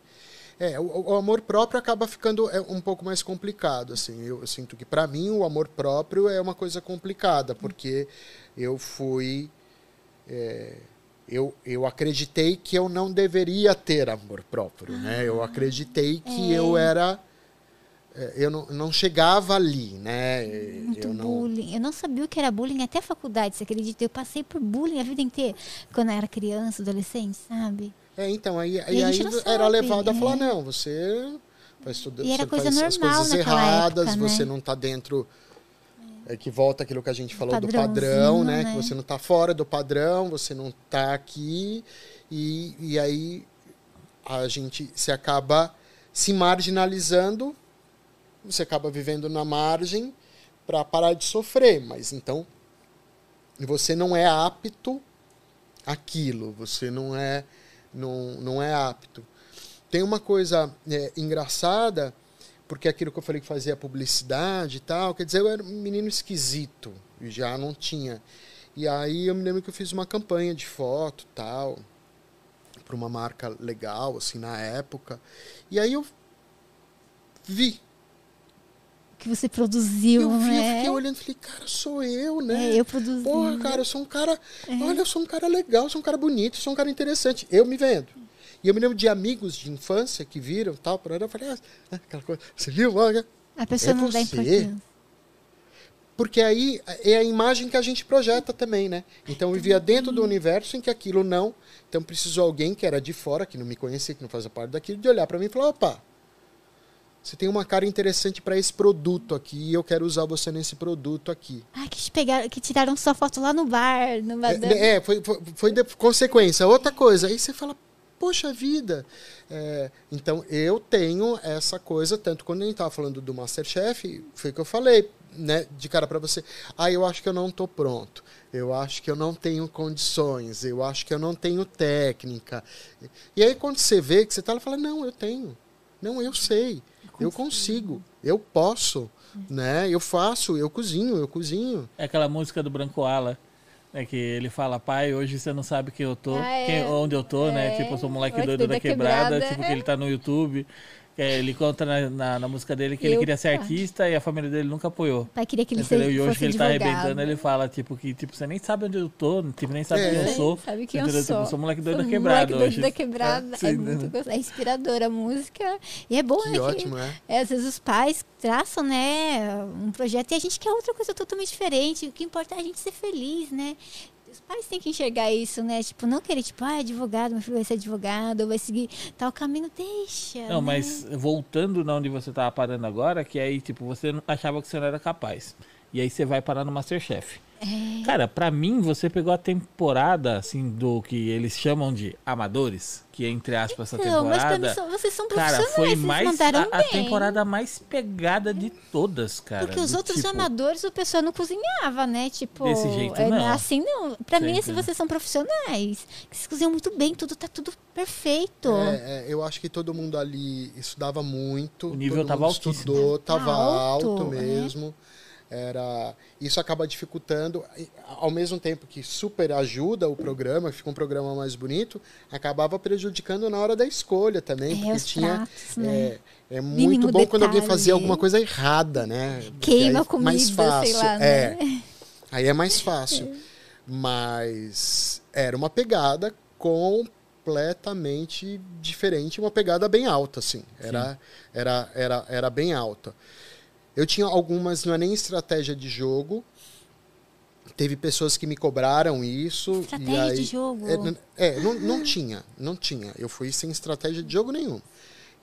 É, o, o amor próprio acaba ficando é, um pouco mais complicado, assim. Eu, eu sinto que para mim o amor próprio é uma coisa complicada, porque eu fui é, eu, eu acreditei que eu não deveria ter amor próprio, né? Eu acreditei que É. eu era é, eu não, não chegava ali, né? Muito eu não, bullying. Eu não sabia o que era bullying até a faculdade, você acredita? Eu passei por bullying a vida inteira. Quando eu era criança, adolescente, sabe? É, então, aí, E aí, aí era levado a falar, é. não, você faz tudo, E era você coisa normal erradas, época, né? você não tá dentro. É que volta aquilo que a gente falou do padrão, né? né? Que você não tá fora do padrão, você não tá aqui, e, e aí a gente se acaba se marginalizando, você acaba vivendo na margem para parar de sofrer, mas então você não é apto àquilo, você não é não, não é apto. Tem uma coisa é, engraçada, porque aquilo que eu falei que fazia publicidade e tal, quer dizer, eu era um menino esquisito, e já não tinha. E aí eu me lembro que eu fiz uma campanha de foto tal, para uma marca legal, assim, na época. E aí eu vi Que você produziu, eu vi, eu né? fiquei olhando e falei, cara, sou eu, né? É, eu produzi. Porra, cara, eu sou um cara. Olha, eu sou um cara legal, sou um cara bonito, sou um cara interessante. Eu me vendo. E eu me lembro de amigos de infância que viram tal, por aí, eu falei, ah, aquela coisa. Você viu? Olha. A pessoa É não dá você? importância. Porque aí é a imagem que a gente projeta também, né? Então eu vivia dentro do universo em que aquilo não. Então precisou alguém que era de fora, que não me conhecia, que não fazia parte daquilo, de olhar para mim e falar: opa, você tem uma cara interessante para esse produto aqui e eu quero usar você nesse produto aqui. Ai, que, te pegaram, que tiraram sua foto lá no bar, no madame. É, é, foi, foi, foi de consequência. Outra coisa, aí você fala, poxa vida. É, então eu tenho essa coisa, tanto quando a gente estava falando do Masterchef, foi o que eu falei, né, de cara para você. Ah, eu acho que eu não estou pronto. Eu acho que eu não tenho condições. Eu acho que eu não tenho técnica. E aí quando você vê que você está lá, fala, não, eu tenho. Não, eu sei. Eu consigo. Eu posso. Né? Eu faço, eu cozinho, eu cozinho. É aquela música do Branco Ala. É que ele fala, pai, hoje você não sabe quem eu tô, Ah, é. quem- onde eu tô, né? É. Tipo, eu sou moleque Moleque doido doido da da quebrada, quebrada. tipo, que ele tá no YouTube. É, ele conta na, na, na música dele que ele Eu- queria ser artista e a família dele nunca apoiou. O pai queria que ele Entendeu? seja, E hoje fosse que ele tá arrebentando, ele fala, tipo, que tipo, você nem sabe onde eu tô, tipo, nem sabe É. quem eu sou. Sabe quem eu sou. Tipo, sou moleque doido Sou da quebrada moleque doido hoje. da quebrada. É, É, muito gostoso. É inspiradora a música. E é bom, Que né? ótimo, é. é, às vezes os pais traçam, né, um projeto e a gente quer outra coisa totalmente diferente. O que importa é a gente ser feliz, né? Os pais têm que enxergar isso, né? Tipo, não querer, tipo, ah, advogado, meu filho vai ser advogado, vai seguir tal caminho, deixa. Não, né? mas voltando na onde você tava parando agora, que aí, tipo, você achava que você não era capaz. E aí você vai parar no Masterchef. É. Cara, pra mim, você pegou a temporada, assim, do que eles chamam de amadores, que é, entre aspas, essa Não, mas pra mim temporada. são- vocês são Cara, profissionais, foi vocês mais mandaram a, a temporada mais pegada de todas, cara. Porque os outros tipo, amadores, o pessoal não cozinhava, né? Tipo, Desse jeito, é, não. assim não. Pra mim, assim, vocês são profissionais. Vocês cozinham muito bem, tudo tá tudo perfeito. É, é, eu acho que todo mundo ali estudava muito. O nível todo tava mundo altíssimo. Estudou, Tá tava alto, alto, né? mesmo. Era, isso acaba dificultando, ao mesmo tempo que super ajuda o programa, fica um programa mais bonito, acabava prejudicando na hora da escolha também, É, porque os tinha pratos, né? é, é muito Mínimo bom quando alguém detalhe. fazia alguma coisa errada, né? Queima aí comida, mais fácil. sei lá, é, né? Aí é mais fácil. Mas era uma pegada completamente diferente, uma pegada bem alta, assim. Era, era, era, era bem alta. Eu tinha algumas, não é nem estratégia de jogo. Teve pessoas que me cobraram isso. Estratégia aí, de jogo. É, é, não, não tinha, não tinha. Eu fui sem estratégia de jogo nenhum.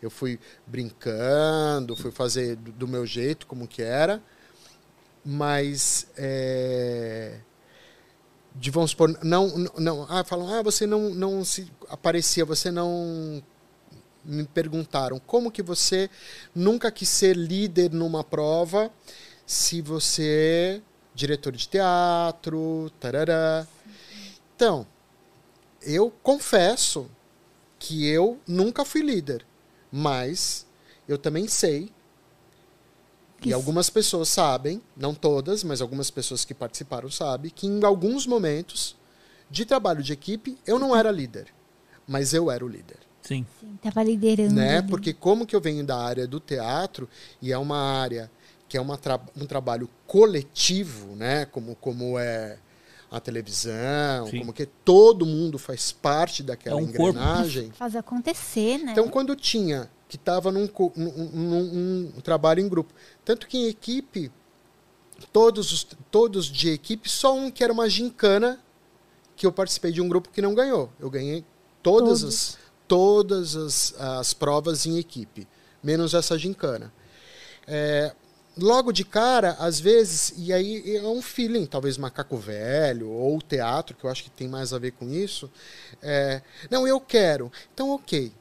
Eu fui brincando, fui fazer do, do meu jeito, como que era. Mas é, de vamos supor, não, não, não ah, falam, ah, você não, não se aparecia, você não me perguntaram como que você nunca quis ser líder numa prova se você é diretor de teatro, tarará. Então, eu confesso que eu nunca fui líder, mas eu também sei e algumas pessoas sabem, não todas, mas algumas pessoas que participaram sabem, que em alguns momentos de trabalho de equipe eu não era líder, mas eu era o líder. Sim. Sim, tava liderando. Né? ali. Porque como que eu venho da área do teatro e é uma área que é uma tra um trabalho coletivo, né? Como, como é a televisão, Sim. como que todo mundo faz parte daquela É um corpo. engrenagem. Faz acontecer, né? Então, quando tinha que estava num, num- num- num trabalho em grupo. Tanto que em equipe, todos, os, todos de equipe, só um que era uma gincana, que eu participei de um grupo que não ganhou. Eu ganhei todas, Todos. as, todas as, as provas em equipe, menos essa gincana. É, logo de cara, às vezes, e aí é um feeling, talvez macaco velho ou teatro, que eu acho que tem mais a ver com isso. É, não, eu quero. Então, ok.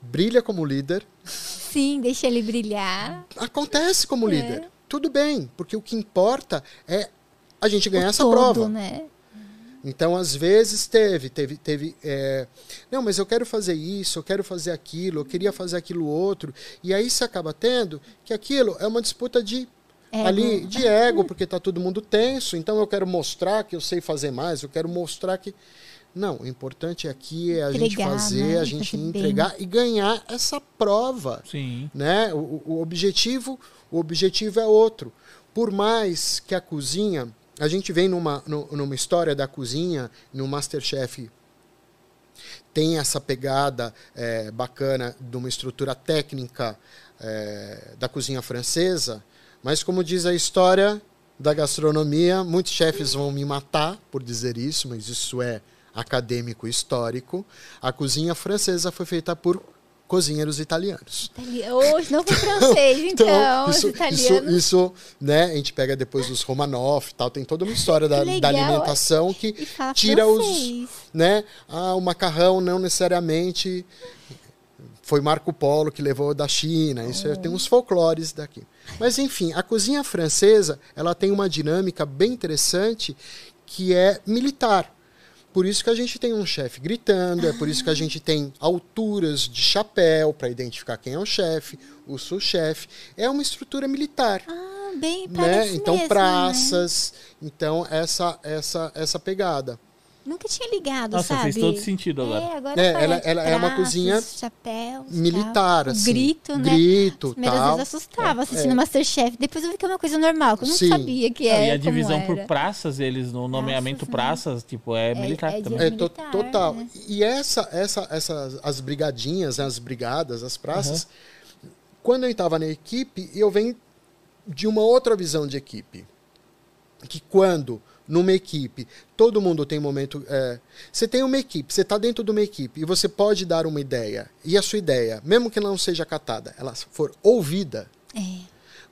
Brilha como líder, Sim, deixa ele brilhar. acontece como É. líder. Tudo bem, porque o que importa é a gente ganhar o essa todo, prova. né? Então, às vezes, teve, teve, teve. é, não, mas eu quero fazer isso, eu quero fazer aquilo, eu queria fazer aquilo outro. E aí você acaba tendo que aquilo é uma disputa de Ego. ali de ego, porque tá todo mundo tenso. Então eu quero mostrar que eu sei fazer mais, eu quero mostrar que. Não, o importante aqui é a gente Entregar, fazer, né? a gente Fazer bem. entregar e ganhar essa prova Sim. né? O- o objetivo, o objetivo é outro. Por mais que a cozinha, a gente vem numa, nu- numa história da cozinha, no MasterChef tem essa pegada é, bacana de uma estrutura técnica é, da cozinha francesa, mas como diz a história da gastronomia, muitos chefes vão me matar por dizer isso, mas isso é acadêmico histórico. A cozinha francesa foi feita por cozinheiros italianos. Itali- Hoje não foi francês, então, os isso, isso, italianos. isso, né, a gente pega depois os Romanov, tal, tem toda uma história da, da alimentação que tira os, francês. né, ah, o macarrão não necessariamente foi Marco Polo que levou da China, isso é- tem uns folclores daqui. Mas enfim, a cozinha francesa, ela tem uma dinâmica bem interessante que é militar. Por isso que a gente tem um chefe gritando, é por isso que a gente tem alturas de chapéu para identificar quem é o chefe, o sous-chefe. É uma estrutura militar Ah, bem, né? Então mesmo, né? praças, então essa essa essa pegada. Nunca tinha ligado, Nossa, sabe? fez todo sentido agora. É, agora É, ela- ela é uma Traços, cozinha chapéus, Militar tal. assim. Grito, né? Grito, As primeiras tal. vezes assustava assistindo É. Masterchef. Depois eu vi que é uma coisa normal, que eu não Sim. sabia que Não, é. e a divisão por era. praças, eles no nomeamento né? praças, tipo, é, militar é também. É militar, total. né? E essa, essa, essas, as brigadinhas, né, as brigadas, as praças, quando eu estava na equipe, eu venho de uma outra visão de equipe. Que quando, numa equipe, todo mundo tem um momento. é, você tem uma equipe, você está dentro de uma equipe e você pode dar uma ideia. E a sua ideia, mesmo que não seja catada, ela for ouvida, É.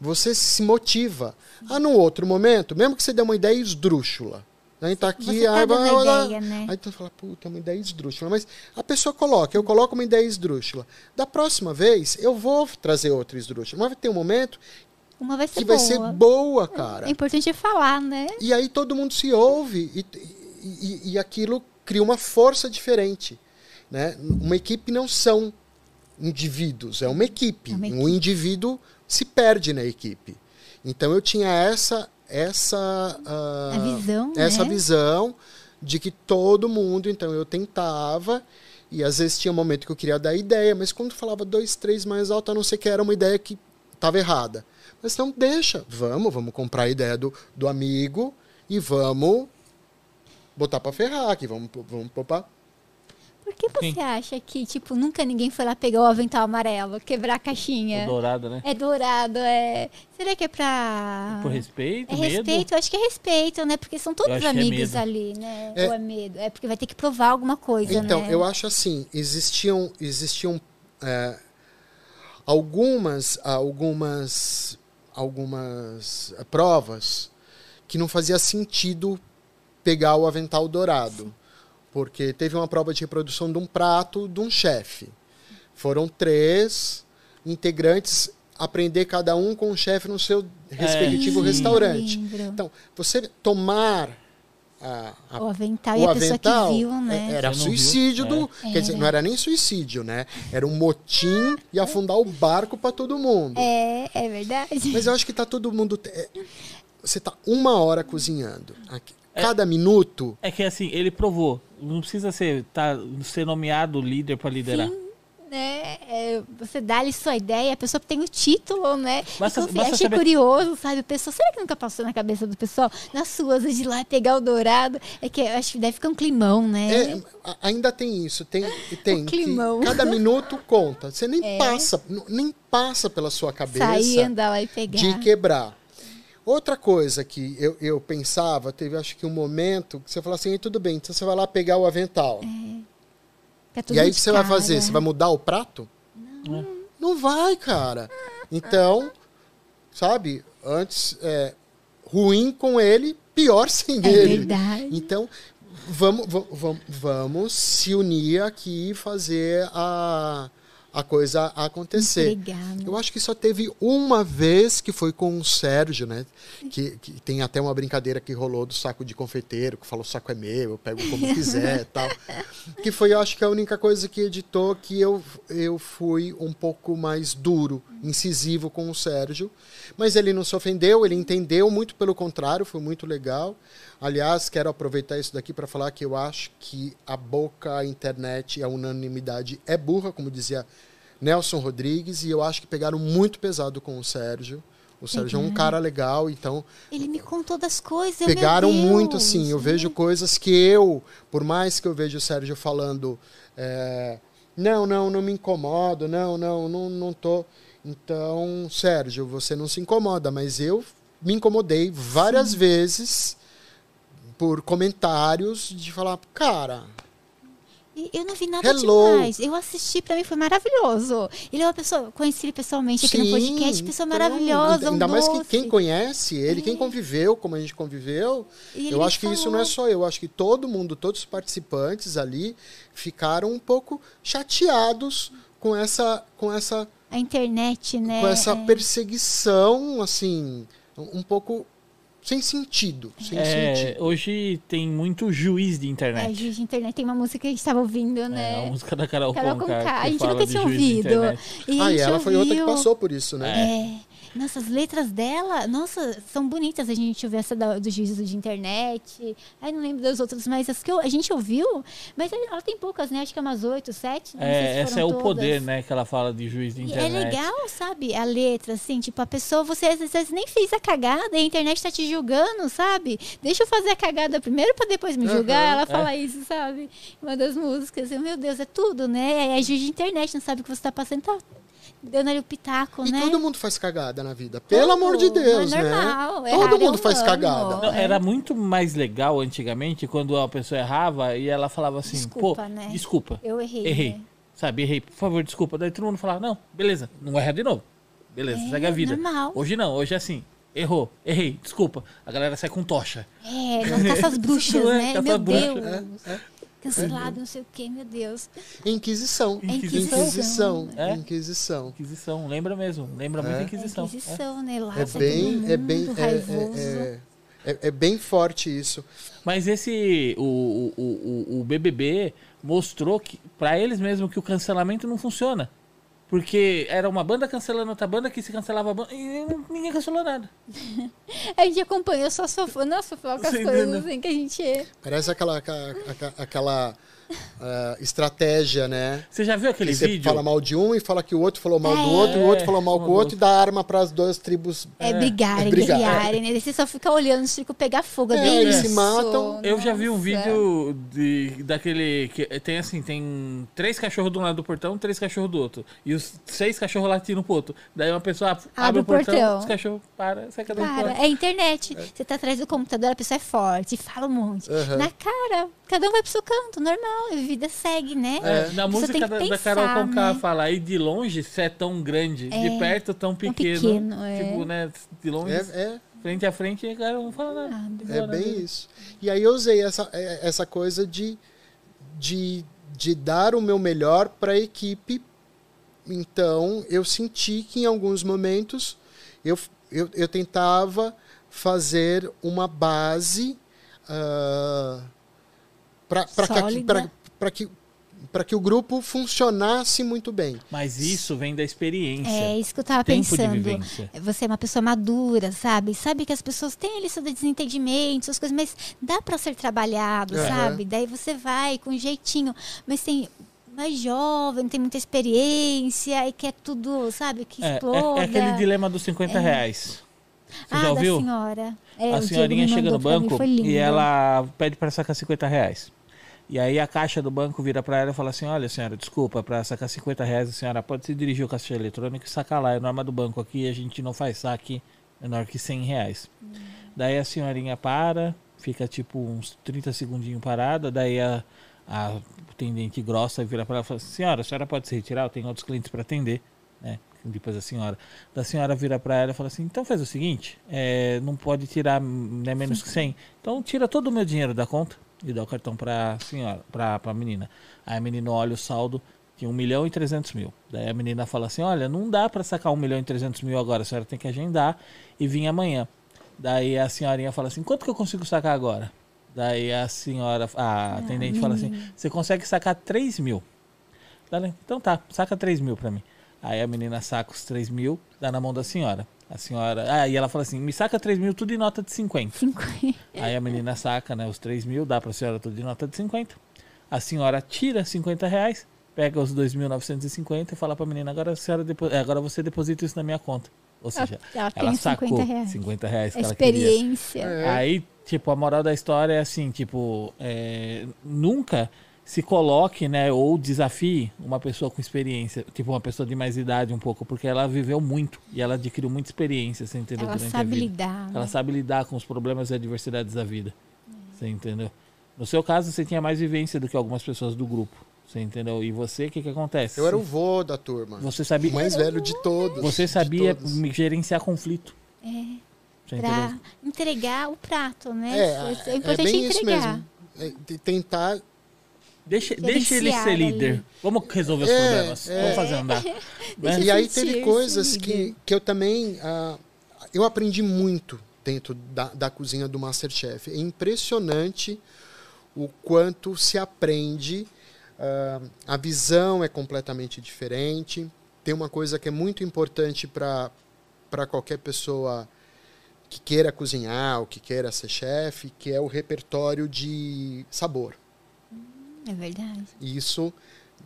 você se motiva. Ah, no outro momento, mesmo que você dê uma ideia esdrúxula. Aí tá aqui, Você tá aí, vai- a ideia, né? aí tu fala, puta, uma ideia esdrúxula. Mas a pessoa coloca, eu coloco uma ideia esdrúxula. Da próxima vez, eu vou trazer outra esdrúxula. Mas vai ter um momento Uma vai ser que boa. vai ser boa, cara. É importante falar, né? E aí todo mundo se ouve e, e, e aquilo cria uma força diferente. Né? Uma equipe não são indivíduos, é uma equipe. É uma Um indivíduo se perde na equipe. Então eu tinha essa essa A visão, essa né? visão de que todo mundo, então eu tentava e às vezes tinha um momento que eu queria dar ideia, mas quando falava dois, três mais alto, a não ser que era uma ideia que estava errada. Mas então deixa, vamos, vamos comprar a ideia do, do amigo e vamos botar para ferrar aqui, vamos, vamos poupar. Por que você Sim. acha que, tipo, nunca ninguém foi lá pegar o avental amarelo, quebrar a caixinha? O dourado, né? É dourado, é. Será que é pra. Por respeito, É medo. respeito, eu acho que é respeito, né? Porque são todos é amigos medo. ali, né? É. Ou é medo? É porque vai ter que provar alguma coisa, Então, né? eu acho assim, existiam, existiam é, algumas, algumas, algumas eh, provas que não fazia sentido pegar o avental dourado. Porque teve uma prova de reprodução de um prato de um chefe. Foram três integrantes aprender cada um com o chefe no seu respectivo sim. restaurante. Então, você tomar a, a o avental o e a pessoa avental que viu, né? é- era Você não viu? suicídio É. do. Quer dizer, Era. não era nem suicídio, né? Era um motim e afundar o barco para todo mundo. É, é verdade. Mas eu acho que tá todo mundo. é, você tá uma hora cozinhando. Aqui- É. Cada minuto. É que assim, ele provou. Não precisa ser, tá, ser nomeado líder pra liderar. Né? É, você dá ali sua ideia, a pessoa tem o título, né? Basta- confia, basta achei saber- curioso, sabe? O pessoal, será que nunca passou na cabeça do pessoal? Nas suas, de lá pegar o dourado. É que eu acho que deve ficar um climão, né? É, ainda tem isso, tem, tem climão. cada minuto conta. Você nem passa, n- nem passa pela sua cabeça Sair, andar lá e pegar. de quebrar. Outra coisa que eu, eu pensava, teve acho que um momento que você falou assim, tudo bem, então você vai lá pegar o avental. Fica tudo E aí o que você vai cara. fazer? Você vai mudar o prato? Não vai, cara. Então, sabe, antes é, ruim com ele, pior sem É ele. verdade. Então, vamos, va- va- vamos se unir aqui e fazer a, a coisa acontecer. Legal. Eu acho que só teve uma vez que foi com o Sérgio, né? Que, que tem até uma brincadeira que rolou do saco de confeiteiro, que falou o saco é meu, eu pego como quiser e tal. Que foi, eu acho que a única coisa que editou que eu, eu fui um pouco mais duro, incisivo com o Sérgio. Mas ele não se ofendeu, ele entendeu, muito pelo contrário, foi muito legal. Aliás, quero aproveitar isso daqui para falar que eu acho que a boca, a internet, a unanimidade é burra, como dizia Nelson Rodrigues, e eu acho que pegaram muito pesado com o Sérgio. O Sérgio é um cara legal, então Ele me contou das coisas. pegaram muito, assim. Eu né? vejo coisas que eu, por mais que eu veja o Sérgio falando, é, não, não, não me incomodo, não, não, não, não tô. Então, Sérgio, você não se incomoda, mas eu me incomodei várias vezes por comentários de falar, cara, Eu não vi nada Hello. demais. Eu assisti, pra mim foi maravilhoso. Ele é uma pessoa, conheci ele pessoalmente aqui no podcast, pessoa então, maravilhosa, um Ainda mais que doce. quem conhece ele, quem conviveu, como a gente conviveu, eu acho que isso falou. não é só eu, eu acho que todo mundo, todos os participantes ali ficaram um pouco chateados com essa com essa A internet, né? com essa é. perseguição assim, um um pouco sem sentido, sem É, sentido. hoje tem muito juiz de É, internet. juiz de internet tem uma música que a gente estava ouvindo, É, né? a música da Carol, Carol Conká, Conká. que A gente nunca tinha ouvido. E Ah, e ela foi outra que ouviu- passou por isso, né? É. Nossa, as letras dela, nossa, são bonitas. A gente ouviu essa da- do juízo de internet. Ai, não lembro das outras, mas as que eu- a gente ouviu. Mas ela tem poucas, né? Acho que é umas oito, sete. se É, essa é foram o todas. poder, né, que ela fala de juiz de E internet. é legal, sabe? A letra, assim, tipo, a pessoa, você às vezes nem fez a cagada e a internet tá te julgando, sabe? Deixa eu fazer a cagada primeiro pra depois me julgar. Aham, Ela é. fala isso, sabe? Uma das músicas. Eu, meu Deus, é tudo, né? É juiz de internet, não sabe o que você tá passando, tá dando ali o pitaco, E né? todo mundo faz cagada na vida. Pelo amor de Deus, é né? normal, Todo errar é mundo faz cagada. Não, É. era muito mais legal antigamente quando a pessoa errava e ela falava assim, Desculpa, pô, né? desculpa, Eu errei. errei, né? sabe, errei, por favor, desculpa. Daí todo mundo falava, não, beleza, não erra de novo. Beleza, É, segue a vida. normal. Hoje não, hoje é assim, errou, errei, desculpa. A galera sai com tocha. É, não caça as bruxas, Não é? né? Caça Meu as bruxas. Deus. Cancelado, não sei o quê, meu Deus. Inquisição. É Inquisição. Inquisição. É? Inquisição. Inquisição, lembra mesmo, lembra muito a Inquisição. Inquisição, né? Lá, É bem, é bem, é, é, é, é bem forte isso. Mas esse, o, o, o, o BBB mostrou que para eles mesmo que o cancelamento não funciona. Porque era uma banda cancelando outra banda que se cancelava a banda e ninguém cancelou nada. A gente acompanhou só sofrendo, nossa, com as coisas assim que a gente. Parece aquela, aquela, aquela, ah, estratégia, né? Você já viu aquele Que você vídeo? fala mal de um e fala que o outro falou mal do É. outro, e o outro falou mal com o Mal do outro e dá arma para as duas tribos. É, brigarem, É brigar. brigarem, né? Você só fica olhando o circo pegar fogo. É, É, eles isso. se matam. Eu já vi um vídeo de, daquele. Que tem assim, tem três cachorros de um lado do portão, três cachorros do outro. E os seis cachorros latindo pro outro. Daí uma pessoa abre, Abre o portão, portão. os cachorros para, sai cada um é internet. Você tá atrás do computador, a pessoa é forte, fala um monte. Aham. Na cara, cada um vai pro seu canto, normal. A vida segue, né? É, na A pessoa música tem que da, da pensar, Carol Conká né? fala, aí de longe você é tão grande, de perto tão pequeno. pequeno, é. Tipo, né, de longe, É, é, frente a frente, e cara não fala nada. Ah, é boa, né? bem isso. E aí eu usei essa, é, essa coisa de, de, de dar o meu melhor para a equipe. Então eu senti que em alguns momentos eu, eu, eu tentava fazer uma base para que, pra- pra que, pra que o grupo funcionasse muito bem. Mas isso vem da experiência. É isso que eu tava Tempo de pensando. vivência. Você é uma pessoa madura, sabe? Sabe que as pessoas têm ali seus desentendimentos, coisas, mas dá pra ser trabalhado, Aham. sabe? Daí você vai com jeitinho. Mas tem mais jovem, não tem muita experiência e quer tudo, sabe, que É, é- exploda. é aquele dilema dos 50 reais. Você ah, já ouviu? da senhora. É, a senhorinha chega no mim, banco lindo. e ela pede para sacar 50 reais. E aí a caixa do banco vira para ela e fala assim: Olha, senhora, desculpa, para sacar 50 reais, a senhora pode se dirigir ao caixa eletrônico e sacar lá. É norma do banco aqui, a gente não faz saque menor que 100 reais. Hum. Daí a senhorinha para, fica tipo uns 30 segundinhos parada, daí a, a atendente grossa vira para ela e fala: Senhora, a senhora pode se retirar? Eu tenho outros clientes para atender. Né? Depois a senhora. Da senhora vira para ela e fala assim: Então faz o seguinte, é, não pode tirar né, menos que 100. Então tira todo o meu dinheiro da conta e dá o cartão pra senhora, pra, pra menina. Aí a menina olha o saldo, tinha 1 milhão e 300 mil. Daí a menina fala assim: Olha, não dá pra sacar 1 milhão e 300 mil agora, a senhora tem que agendar e vir amanhã. Daí a senhorinha fala assim: Quanto que eu consigo sacar agora? Daí a senhora, a atendente fala assim: Você consegue sacar 3 mil. Daí, então tá, saca 3 mil pra mim. Aí a menina saca os 3 mil, dá na mão da senhora. A senhora. Ah, e ela fala assim: me saca 3 mil tudo em nota de 50. Cinquenta. Aí a menina saca, né, os 3 mil, dá pra senhora tudo de nota de 50. A senhora tira 50 reais, pega os 2.950 e fala pra menina, agora, a senhora depo- é, agora você deposita isso na minha conta. Ou seja, ela ela, tem sacou 50 reais. 50 reais que ela queria. Experiência. É. Aí, tipo, a moral da história é assim, tipo, é, nunca se coloque, né, ou desafie uma pessoa com experiência, tipo, uma pessoa de mais idade um pouco, porque ela viveu muito e ela adquiriu muita experiência, você entendeu? Ela durante sabe a vida. lidar. né? Ela sabe lidar com os problemas e adversidades da vida. Você entendeu? No seu caso, você tinha mais vivência do que algumas pessoas do grupo. Você entendeu? E você, o que que acontece? Eu era o vô da turma. Você sabia, O mais velho de todos. você de sabia todos. gerenciar conflito. É, Você pra entendeu? entregar o prato, né? É, é, é, importante bem isso entregar. mesmo. É, tentar. Deixa, deixa ele ser líder. ali. Vamos resolver os É, problemas. é. Vamos fazer andar. Né? E aí teve coisas que, que eu também. ah, eu aprendi muito dentro da, da cozinha do Masterchef. É impressionante o quanto se aprende. ah, a visão é completamente diferente. Tem uma coisa que é muito importante para qualquer pessoa que queira cozinhar ou que queira ser chefe, que é o repertório de sabor. É verdade. Isso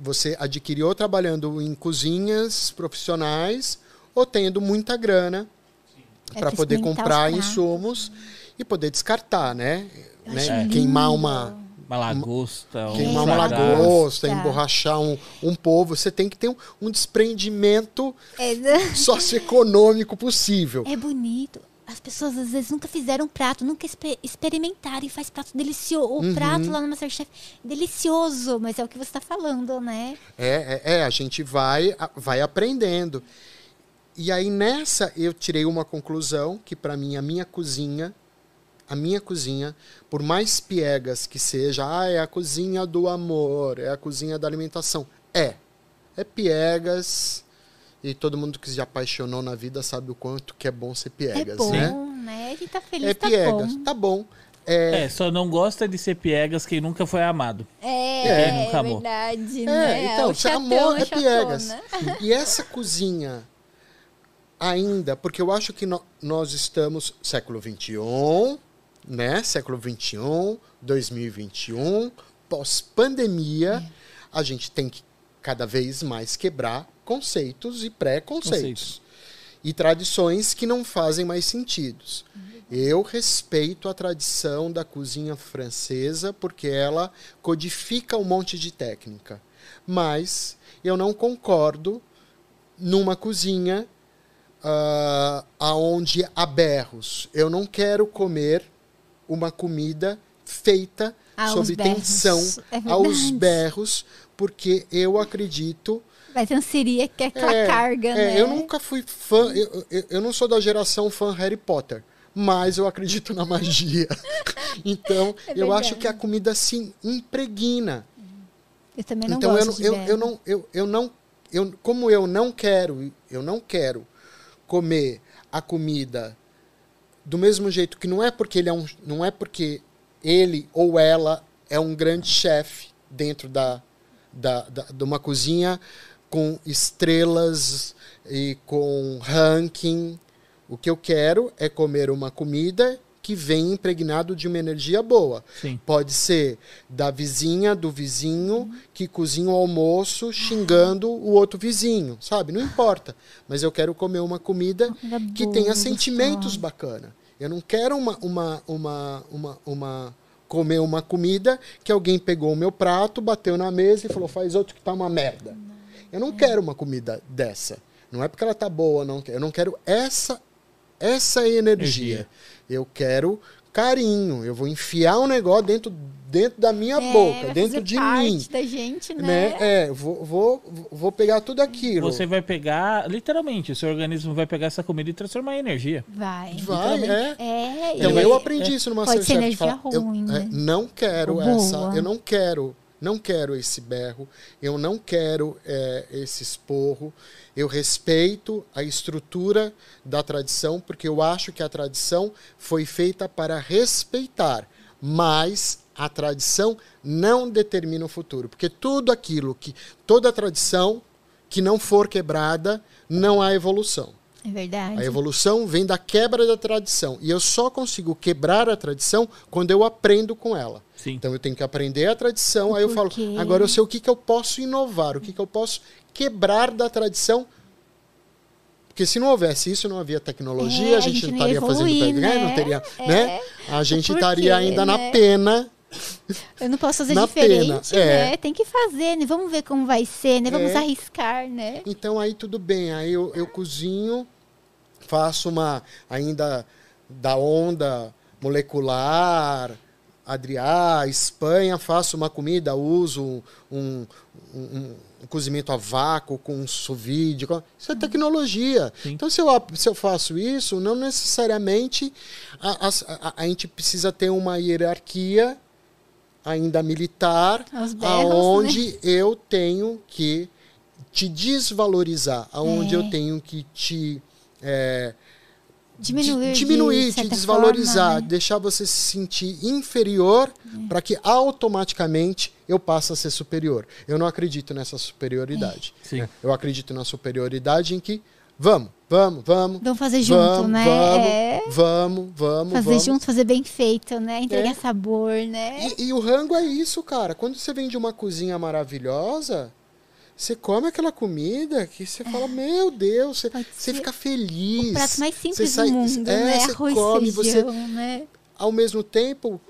você adquiriu trabalhando em cozinhas profissionais ou tendo muita grana É para pra poder comprar insumos e poder descartar, né? Né? Queimar uma Uma lagosta, um queimar uma lagosta. emborrachar um, um povo, você tem que ter um, um desprendimento É, socioeconômico possível. é bonito. As pessoas às vezes nunca fizeram prato, nunca exper- experimentaram e faz prato delicioso. O Uhum. prato lá no Masterchef, delicioso, mas é o que você está falando, né? É, é, é, a gente vai, vai aprendendo. E aí nessa eu tirei uma conclusão que para mim a minha cozinha, a minha cozinha, por mais piegas que seja, ah, é a cozinha do amor, é a cozinha da alimentação. É. É piegas. E todo mundo que se apaixonou na vida sabe o quanto que é bom ser piegas, é bom, né? né? Quem tá feliz É tá piegas. bom. Tá bom. É, É, só não gosta de ser piegas quem nunca foi amado. É, É, é, nunca amou. verdade, É, né? então, se chatão, amor a é piegas. chatona. E essa cozinha ainda, porque eu acho que no- nós estamos século XXI, né? Século XXI, 2021, pós-pandemia, É. a gente tem que cada vez mais quebrar conceitos e preconceitos. Conceitos. E tradições que não fazem mais sentido. Eu respeito a tradição da cozinha francesa porque ela codifica um monte de técnica. Mas eu não concordo numa cozinha ah, aonde há berros. Eu não quero comer uma comida feita Aos sob berros. tensão É aos berros, porque eu acredito Vai ter seria que é aquela é, carga, é, né? Eu nunca fui fã, eu, eu, eu não sou da geração fã Harry Potter, mas eu acredito na magia. então, É eu acho que a comida se impregna. Eu também não então, eu, gosto não- eu, berro. eu não, eu, eu não, eu, como eu não quero, eu não quero comer a comida do mesmo jeito que não é porque ele é um, não é porque ele ou ela é um grande chefe dentro da, da, da, de uma cozinha com estrelas e com ranking. O que eu quero é comer uma comida que vem impregnado de uma energia boa. Sim. Pode ser da vizinha, do vizinho, que cozinha o almoço xingando o outro vizinho, sabe? Não importa. Mas eu quero comer uma comida que tenha sentimentos bacana. Eu não quero uma, uma, uma, uma, uma comer uma comida que alguém pegou o meu prato, bateu na mesa e falou, faz outro que tá uma merda. Eu não quero uma comida dessa. Não é porque ela tá boa, não. Eu não quero essa essa energia. Energia. Eu quero carinho. Eu vou enfiar um negócio dentro, dentro da minha É, boca, dentro de parte mim. da gente, né? Né? É, vou, vou, vou pegar tudo aquilo. Você vai pegar, literalmente, o seu organismo vai pegar essa comida e transformar em energia. Vai. Vai, é. É, Então eu aprendi isso no Pode ser de energia falar, eu, ruim, é, né? não quero essa, eu não quero, não quero esse berro, eu não quero é, esse esporro. Eu respeito a estrutura da tradição, porque eu acho que a tradição foi feita para respeitar, mas a tradição não determina o futuro, porque tudo aquilo que toda tradição que não for quebrada, não há evolução. É verdade. A evolução vem da quebra da tradição. E eu só consigo quebrar a tradição quando eu aprendo com ela. Sim. Então eu tenho que aprender a tradição, O aí eu falo, agora eu sei o que, que eu posso inovar, o que, que eu posso quebrar da tradição. Porque se não houvesse isso, não havia tecnologia, É, a gente, não estaria ia fazendo evoluir, né? não né? teria, É. né? A gente estaria ainda na né? pena. Eu não posso fazer Na diferente, pena, é. né? Tem que fazer, né? Vamos ver como vai ser, né? Vamos É. arriscar, né? Então aí tudo bem, aí eu, eu cozinho, faço uma ainda da onda molecular, Adriá, Espanha, faço uma comida, uso um, um, um- um cozimento a vácuo com sous vide. com- Isso é tecnologia. Sim. Então, se eu, se eu faço isso, não necessariamente a, as- a- a gente precisa ter uma hierarquia ainda militar, berros, aonde eu tenho que te desvalorizar, aonde É. eu tenho que te é, Diminuir, di- diminuir, de te desvalorizar, forma, né? deixar você se sentir inferior para que automaticamente eu passe a ser superior. Eu não acredito nessa superioridade. Sim. né? Eu acredito na superioridade em que vamos, vamos, vamos. Vamos fazer junto, vamos, né? Vamos, É. vamos, vamos, Fazer vamos. junto, fazer bem feito, né? Entregar É. sabor, né? E, e o rango é isso, cara. Quando você vem de uma cozinha maravilhosa, você come aquela comida que você fala, meu Deus, você, você fica feliz. O prato mais Você simples sai- do mundo, é, né? você Arroz come, e você feijão, né? ao mesmo tempo,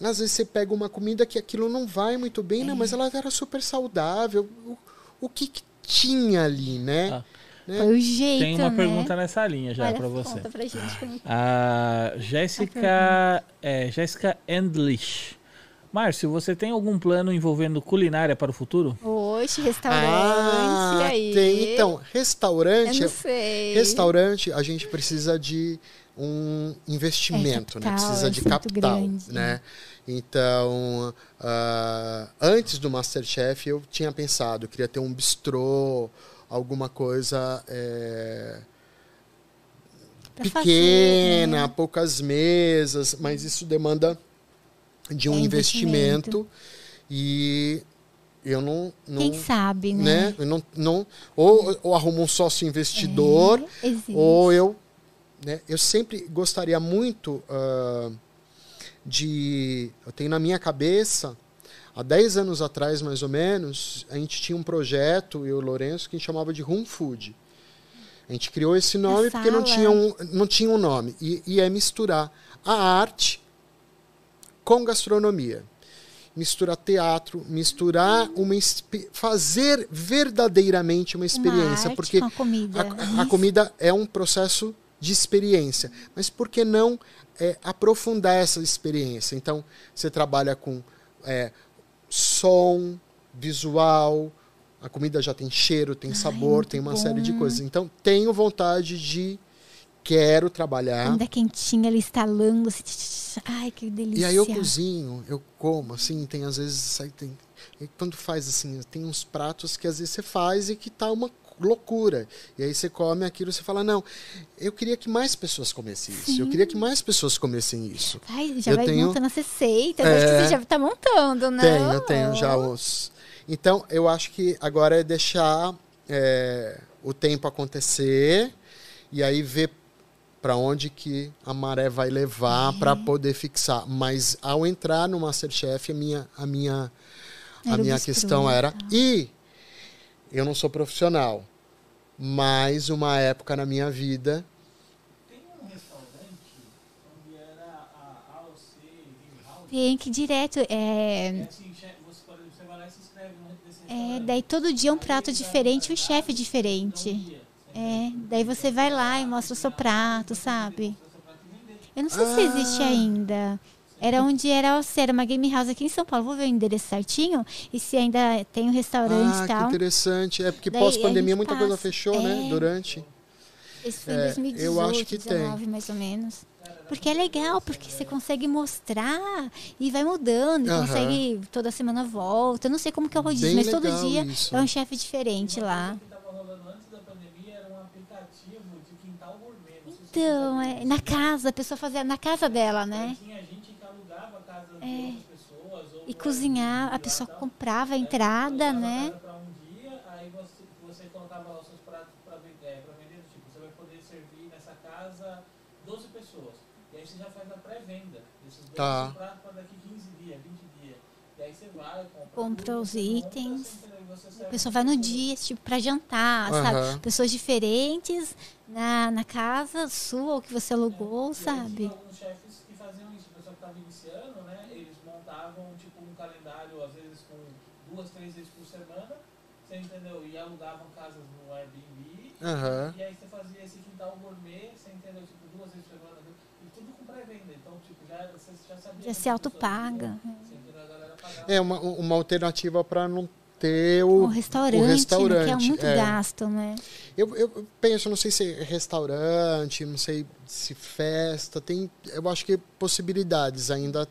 às vezes você pega uma comida que aquilo não vai muito bem, né? mas ela era super saudável. O, o que, que tinha ali, né? Ah, Né? Foi o jeito, Tem uma né? pergunta nessa linha já pra você. Conta pra gente. como- A Jéssica, é, Jéssica Endlich. Márcio, você tem algum plano envolvendo culinária para o futuro? Oxe, restaurante, Ah, aí. tem. Então, Eu restaurante. não sei. Restaurante, a gente precisa de um investimento, É, né? capital, Precisa é de capital, grande. né? Então, ah, antes do Masterchef, eu tinha pensado, eu queria ter um bistrô, alguma coisa é, Pra fazer, pequena, né? poucas mesas, mas isso demanda de um É investimento. e eu não, não Quem sabe, né? né? Eu não, não, ou, ou arrumo um sócio investidor, É, ou eu. Né? Eu sempre gostaria muito ah, de. Eu tenho na minha cabeça, há 10 anos atrás, mais ou menos, a gente tinha um projeto, eu e o Lourenço, que a gente chamava de Room Food. A gente criou esse nome porque não tinha, um, não tinha um nome. E, e é misturar a arte com gastronomia. Misturar teatro, misturar uma. fazer verdadeiramente uma experiência. arte porque com a comida. a, a comida é um processo de experiência. Mas por que não é, aprofundar essa experiência? Então, você trabalha com é, som, visual, a comida já tem cheiro, tem sabor, muito tem uma bom. série de coisas. Então, tenho vontade de. Quero trabalhar. Ainda quentinha ali estalando. Assim. Ai, que delícia. E aí eu cozinho, eu como, assim, tem às vezes. Tem, quando faz assim, tem uns pratos que às vezes você faz e que tá uma loucura. E aí você come aquilo e você fala, não, eu queria que mais pessoas comessem isso. Eu queria que mais pessoas comessem isso. Ai, já Eu vai tenho- montando as receitas. É. Acho que você já tá montando, né? Tenho, tenho já os. Então, eu acho que agora é deixar é, o tempo acontecer e aí ver para onde que a maré vai levar para poder fixar. Mas ao entrar no MasterChef, a minha, a minha, a minha questão era. tá. E eu não sou profissional, mas uma época na minha vida. Tem um restaurante onde era a AOC Game House. Tem que direto. É, É assim, e é, daí todo dia é um prato diferente, um chefe diferente. É, daí você vai lá e mostra o seu prato, sabe? Eu não sei se existe Ah. ainda. Era onde era o era uma game house aqui em São Paulo. Vou ver o endereço certinho e se ainda tem um restaurante Ah, e que tal. interessante. É porque pós-pandemia muita coisa passa. fechou, né? É. Durante. Esse foi em É, 2018, eu acho que tem. 19, mais ou menos. Porque é legal, porque você consegue mostrar e vai mudando, e Aham. consegue toda semana volta. Eu não sei como que é o rodízio, Bem mas todo dia isso. é um chefe diferente lá. O que estava rolando antes da pandemia era um aplicativo de quintal gourmet. Não sei se Então, é, na casa, a pessoa fazia na casa dela, né? Tinha gente que alugava a casa de É. outras pessoas. E cozinhar, a pessoa comprava a entrada, né? para um dia, aí você, você colocava lá os seus pratos para vender, pra vender, tipo, você vai poder servir nessa casa 12 pessoas. E aí você já faz a pré-venda desses 12 Tá. pratos para daqui 15 dias, 20 dias. E aí você vai, compra, Compra tudo, os compra, itens. A pessoa vai no dia, tipo, pra jantar, Aham. sabe? Pessoas diferentes na, na casa sua, ou que você alugou, sabe? Tinha alguns chefes que faziam isso, o pessoal que estava iniciando, né? Eles montavam tipo um calendário, às vezes com duas, três vezes por semana, você entendeu? E alugavam casas no Airbnb. Aham. E aí você fazia esse quintal gourmet, você entendeu? Tipo, duas vezes por semana. E tudo com pré-venda. Então, tipo, já, você já sabia. Já se autopaga. É uma, uma alternativa para não ter o, O restaurante, o né, restaurante. que é muito é. gasto, né? Eu, eu penso, não sei se é restaurante, não sei se festa, tem, eu acho que possibilidades ainda.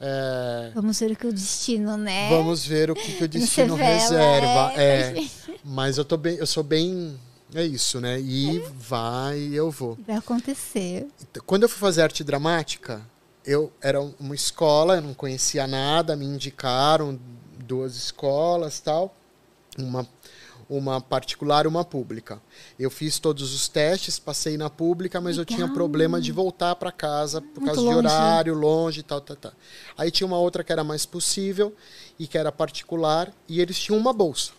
é, Vamos ver o que o destino, né? Vamos ver o que, que o No destino Sevela, reserva. é, É, mas eu tô bem, eu sou bem, é isso, né? E vai, eu vou. Vai acontecer. Então, Quando eu fui fazer arte dramática, eu era uma escola, eu não conhecia nada, me indicaram duas escolas, tal, uma uma particular e uma pública. Eu fiz todos os testes, passei na pública, mas eu tinha Legal. problema de voltar para casa por Muito causa longe. de horário, longe, tal, tal, tal. Aí tinha uma outra que era mais possível e que era particular e eles tinham uma bolsa.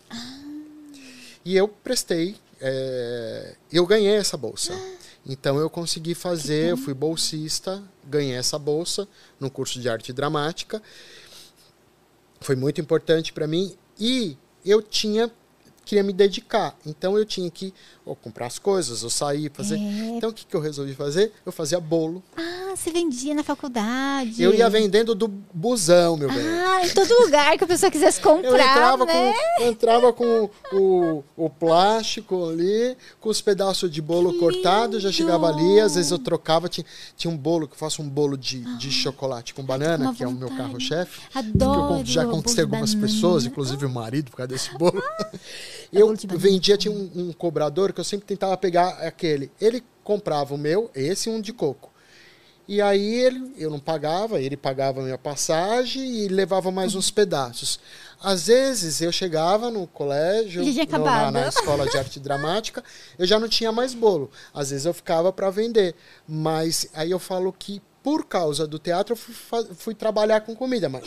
E eu prestei, é, eu ganhei essa bolsa. Então eu consegui fazer, eu fui bolsista, ganhei essa bolsa no curso de arte dramática. Foi muito importante para mim e eu tinha queria me dedicar. Então eu tinha que ou comprar as coisas, ou sair, fazer. É. Então o que, que eu resolvi fazer? Eu fazia bolo. Ah, você vendia na faculdade. Eu ia vendendo do busão, meu bem. Ah, em todo lugar que a pessoa quisesse comprar, Eu entrava, né? com, eu entrava com o, o plástico ali, com os pedaços de bolo Que cortado, já chegava lindo! ali, às vezes eu trocava, tinha, tinha um bolo, que eu faço um bolo de, de chocolate com banana, que é o meu carro-chefe. que Adoro eu já conquistei algumas banana. pessoas, inclusive o marido, por causa desse bolo. É eu vendia, tinha um, um cobrador que eu sempre tentava pegar aquele. Ele comprava o meu, esse um de coco. E aí ele, eu não pagava, ele pagava a minha passagem e levava mais uns pedaços. Às vezes eu chegava no colégio, no- na, na escola de arte dramática, eu já não tinha mais bolo. Às vezes eu ficava para vender. Mas aí eu falo que por causa do teatro eu fui, fui trabalhar com comida, mas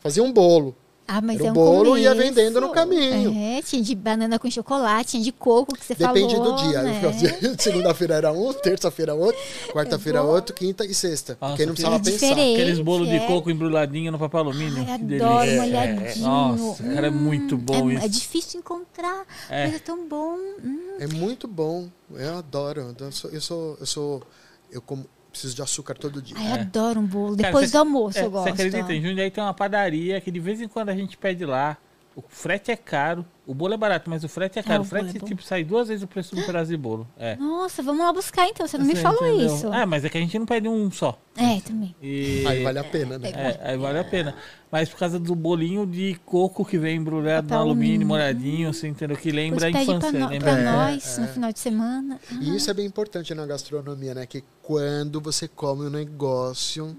fazia um bolo. Ah, mas Era é o um bolo e ia começo. vendendo no caminho. É, tinha de banana com chocolate, tinha de coco que você Depende falou. do dia. Né? Segunda-feira era um, terça-feira outro, quarta-feira É outro, quinta e sexta. Nossa, porque não precisava É pensar. Aqueles bolos de é. coco embrulhadinho no papel alumínio. Ai, que adoro delícia. molhadinho. Nossa, era muito bom é, isso. é difícil encontrar, É. mas é tão bom. Hum, É muito bom. Eu adoro. Eu sou, eu sou, eu, sou- eu como, preciso de açúcar todo dia. ai, adoro um bolo. Cara, Depois você- do almoço É, eu gosto. Você acredita? Em Jundiaí tem uma padaria que de vez em quando a gente pede lá. O frete é caro, o bolo é barato, mas o frete é caro. o o frete, é tipo, sai duas vezes o preço do pedaço de bolo. É. Nossa, vamos lá buscar então. Você não me Você falou entendeu? isso. Ah, mas é que a gente não pede um só. É, também. E... Aí vale a pena, né? É, aí vale a pena. Mas por causa do bolinho de coco que vem embrulhado no Papel alumínio, molhadinho, você entendeu? Que lembra a pede infância. pra, no- lembra... pra É, nós é. no final de semana. E isso é bem importante na gastronomia, né? Que quando você come um negócio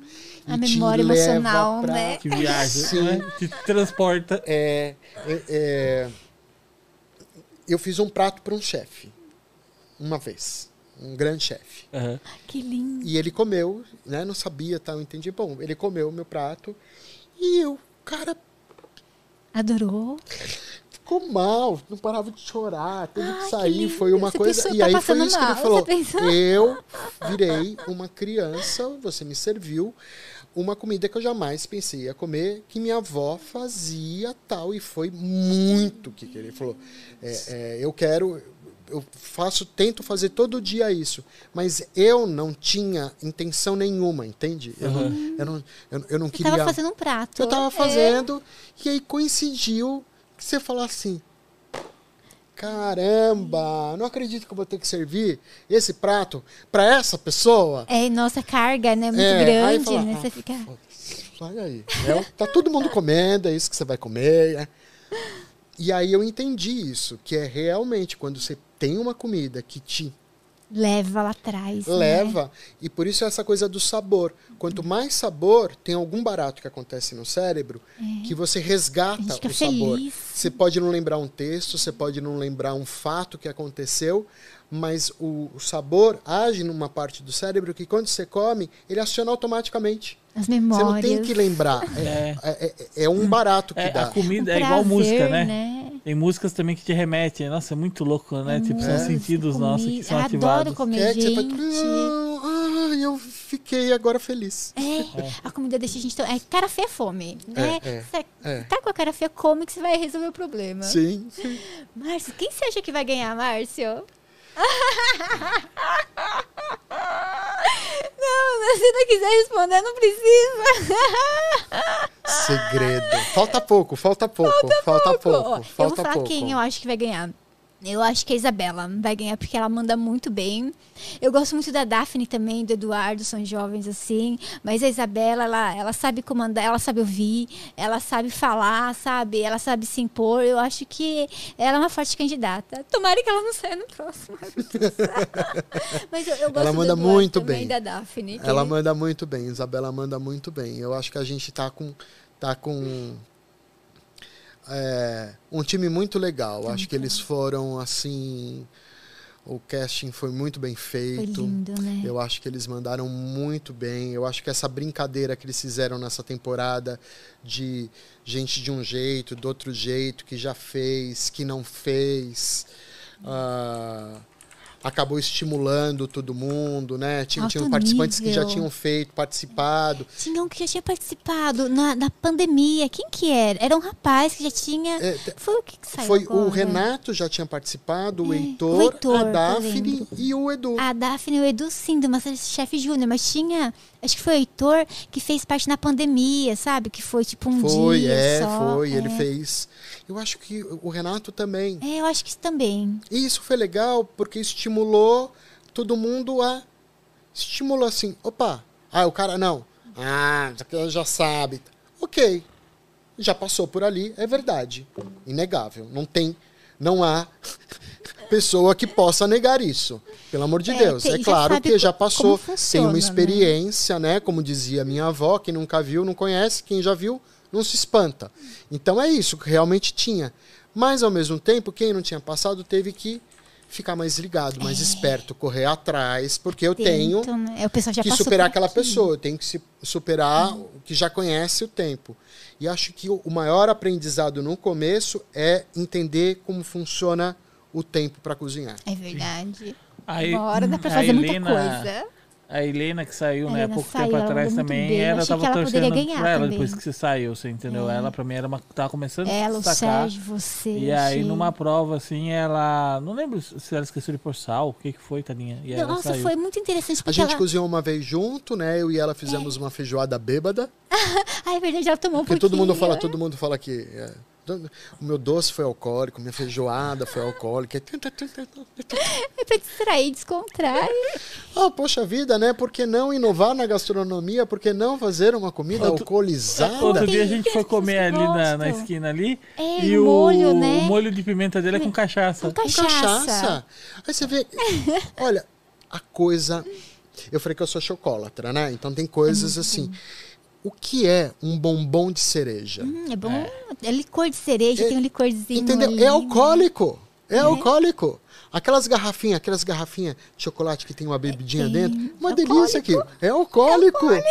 A e te memória leva emocional, pra- né? Que viaja, né? Te transporta. É, é, é, eu fiz um prato para um chefe uma vez. um grande chefe. Aham. Que lindo. E ele comeu, né? Não sabia, tal, entendi. Bom, ele comeu o meu prato e eu, cara, Adorou. ficou mal, não parava de chorar, teve Ai, que que sair, lindo. foi uma Essa coisa. pessoa E tá aí foi isso que ele mal, falou. você pensou? Eu virei uma criança, você me serviu uma comida que eu jamais pensei ia comer, que minha avó fazia tal, e foi muito que ele falou. É, é, eu quero, eu faço, tento fazer todo dia isso, mas eu não tinha intenção nenhuma, entende? Eu, não, eu, não, eu, eu não Você queria. tava fazendo um prato. Eu tava É. fazendo, e aí coincidiu que você falou assim: caramba, não acredito que eu vou ter que servir esse prato para essa pessoa. É, nossa, carga, né? Muito É, grande, fala, né? ah, Você fica. foda-se, Sai aí. É, tá todo mundo comendo, é isso que você vai comer. é. E aí eu entendi isso, que é realmente quando você tem uma comida que te Leva lá atrás. né? leva, e por isso essa coisa do sabor. Quanto mais sabor, tem algum barato que acontece no cérebro que você É. Resgata o sabor. feliz. Você pode não lembrar um texto, você pode não lembrar um fato que aconteceu, mas o, o sabor age numa parte do cérebro que quando você come, ele aciona automaticamente. As Você memórias. não tem que lembrar. É, é- é- é um barato que É, dá. a comida Um é igual prazer, música, né? né? Tem músicas também que te remetem. Nossa, é muito louco, né? tipo, são Música, sentidos nossos que são Eu ativados. Adoro comer, É você gente. ah, eu fiquei agora feliz. É, a comida deixa a gente. tão- É cara feia é fome, né? É, é, Você é. tá com a cara feia, come que você vai resolver o problema. Sim. Márcio, quem você acha que vai ganhar, Márcio? Não, se não quiser responder, não precisa. Segredo. Falta pouco, falta pouco, falta pouco, Ó, eu vou falta falar pouco. eu acho que vai ganhar. Eu acho que a Isabela vai ganhar porque ela manda muito bem. Eu gosto muito da Daphne também, do Eduardo, são jovens assim. Mas a Isabela, ela, ela sabe comandar, ela sabe ouvir, ela sabe falar, sabe? Ela sabe se impor. Eu acho que ela é uma forte candidata. Tomara que ela não saia no próximo. mas eu, eu gosto Ela manda Eduardo muito também, bem. da Daphne. Ela manda muito bem, Isabela manda muito bem. Eu acho que a gente tá com tá com é, um time muito legal. Acho que eles foram assim, o casting foi muito bem Foi feito. lindo, né? Eu acho que eles mandaram muito bem. Eu acho que essa brincadeira que eles fizeram nessa temporada de gente de um jeito, do outro jeito, que já fez, que não fez, ah, acabou estimulando todo mundo, né? Tinha, Alto tinham participantes que já nível. tinham feito, participado. Tinha um que já tinha participado na, na pandemia. Quem que era? Era um rapaz que já tinha. É, Foi o que, que saiu Foi o agora? Renato já tinha participado, o É, Heitor, o Heitor, a eu Daphne e o Edu. A Daphne e o Edu, sim, do Masterchef Júnior, mas tinha. Acho que foi o Heitor que fez parte na pandemia, sabe? Que foi tipo um foi, dia. é, só, foi. Ele é. fez. Eu acho que o Renato também. É, eu acho que isso também. E isso foi legal porque estimulou todo mundo a. Estimulou assim, opa, ah, o cara não. Ah, já sabe. Ok. Já passou por ali, é verdade. Inegável. Não tem. Não há pessoa que possa negar isso. Pelo amor de É, Deus. tem- é claro que já passou. como tem funciona, uma né? experiência, né? Como dizia minha avó, quem nunca viu, não conhece. Quem já viu, não se espanta. Então é isso que realmente tinha. Mas ao mesmo tempo, quem não tinha passado teve que ficar mais ligado, mais esperto, correr atrás, porque eu tenho Tentam, né? É, O pessoal já que superar aquela aqui. pessoa, eu tenho que se superar o que já conhece o tempo. E acho que o maior aprendizado no começo é entender como funciona o tempo para cozinhar. É verdade. Aí, Uma hora dá pra a fazer muita Helena- coisa. A Helena que saiu, A né, há pouco saiu, tempo ela atrás também, bem. ela Achei tava que ela poderia torcendo ganhar pra ela também. depois que você saiu, você entendeu? É. Ela pra mim era uma tava começando a Ela, se o destacar. Sérgio, você. E aí achei- numa prova assim, ela, não lembro se ela esqueceu de pôr sal, o que que foi, tadinha? E ela Nossa, saiu. foi muito interessante A porque gente ela... cozinhou uma vez junto, né? Eu e ela fizemos uma feijoada bêbada. Ah, é verdade, ela tomou um Porque todo mundo fala, pouquinho. todo mundo fala que é, o meu doce foi alcoólico, minha feijoada foi alcoólica. É pra distrair, descontrair. Ah, poxa vida, né? Por que não inovar na gastronomia? Por que não fazer uma comida Outro- alcoolizada? Outro dia a gente foi comer ali na, na esquina ali. É, e o molho, né? o molho de pimenta dele é com cachaça. Com Com cachaça. cachaça. Aí você vê, olha, a coisa. Eu falei que eu sou chocólatra, né? Então tem coisas assim. O que é um bombom de cereja? Hum, é bom. É. licor de cereja, É, tem um licorzinho Entendeu? ali, É alcoólico. É alcoólico. Aquelas garrafinhas, aquelas garrafinhas de chocolate que tem uma bebidinha Tem. dentro. Uma É delícia aqui. É alcoólico. É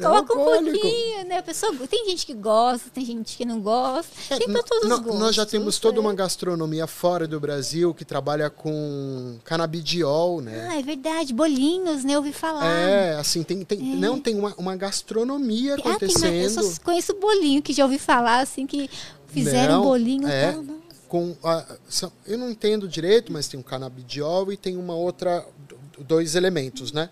Coloca um alcoólico. pouquinho, né? A pessoa, tem gente que gosta, tem gente que não gosta. Tem pra todos os gostos. Nós já temos toda né? uma gastronomia fora do Brasil que trabalha com canabidiol, né? Ah, é verdade. Bolinhos, né? Eu ouvi falar. É, assim, tem, tem, não tem uma, uma gastronomia Ah, tem uma, eu acontecendo. só conheço bolinho, que já ouvi falar, assim, que fizeram Não, bolinho. é. tal, não. Com a- eu não entendo direito, mas tem um canabidiol e tem uma outra do- dois elementos, né?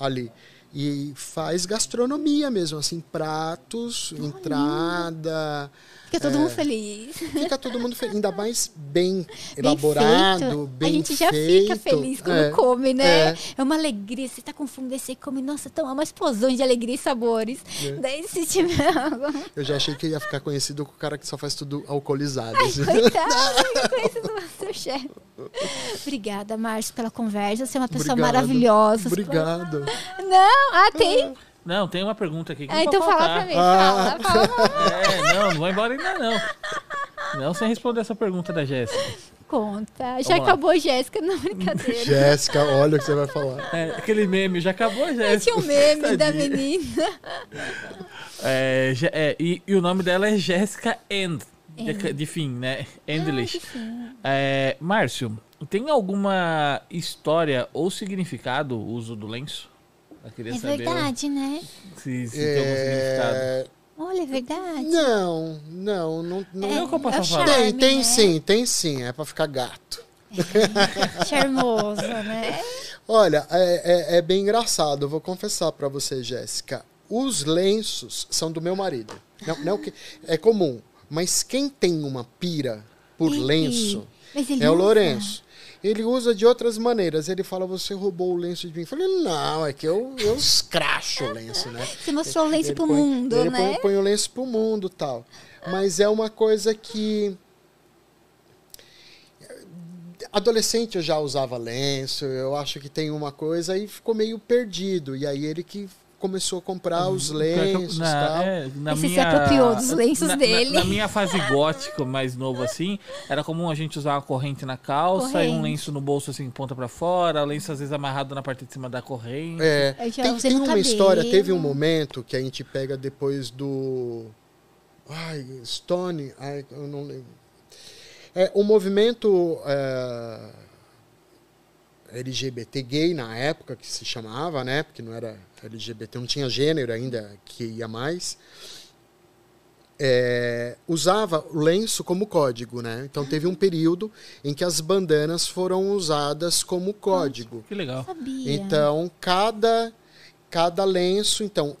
Ali e faz gastronomia mesmo, assim pratos, entrada, Fica todo É. mundo feliz. fica todo mundo feliz, ainda mais bem, Bem elaborado, feito. bem A gente já feito. fica feliz quando É, come, né? é. É. uma alegria. Você tá com fome, daí você come. Nossa, tão, é uma explosão de alegria e sabores. É. Daí se tiver água. Eu já achei que ia ficar conhecido com o cara que só faz tudo alcoolizado. assim. Coitado, eu conheço do Masterchef. Obrigada, Márcio, pela conversa. Você é uma pessoa Obrigado. maravilhosa. Obrigado. Não, ah, tem. Não, tem uma pergunta aqui que Ah, não então pode fala faltar. pra mim. Ah. Fala, fala. É, não, não vai embora ainda não. Não sem responder essa pergunta da Jéssica. Conta. Já lá. acabou, Jéssica, não brincadeira. Jéssica, olha o que você vai falar. É, aquele meme, já acabou, Jéssica? um meme da Tadinha. menina. É, é, e, e o nome dela é Jéssica End. De, de fim, né? Endlish. É, Márcio, tem alguma história ou significado o uso do lenço? Queria É saber verdade, né? se, se tem algum significado. É, Olha, é verdade. Não, não, não. não Não é o que eu posso é o falar. charme, Tem, tem né? sim, tem sim. É pra ficar gato. Charmoso, né? Olha, é, é- é bem engraçado. Eu vou confessar pra você, Jéssica. Os lenços são do meu marido. Não, não que é comum, mas quem tem uma pira por lenço é o? Lourenço. Ele usa de outras maneiras. Ele fala, você roubou o lenço de mim. Eu falei, não, é que eu, eu escracho o lenço, né? Você mostrou o lenço Ele pro põe- mundo, ele né? põe, põe o lenço pro mundo tal. Mas é uma coisa que. Adolescente eu já usava lenço, eu acho que tem uma coisa e ficou meio perdido. E aí ele que começou a comprar os lenços na, tal. é, na Esse se minha, apropriou dos lenços na, dele. Na, na minha fase gótica, mais novo assim, era comum a gente usar uma corrente na calça e um Corrente. lenço no bolso assim, ponta pra fora, lenço às vezes amarrado na parte de cima da corrente. É, tem, tem uma cabelo. história, teve um momento que a gente pega depois do. Ai, Stone, ai, eu não lembro. É, o movimento é, LGBT gay na época, que se chamava, né? Porque não era LGBT, não tinha gênero ainda que ia mais. é, usava o lenço como código, né? Então teve um período em que as bandanas foram usadas como código. Que legal. Sabia. Então, cada, cada lenço, então,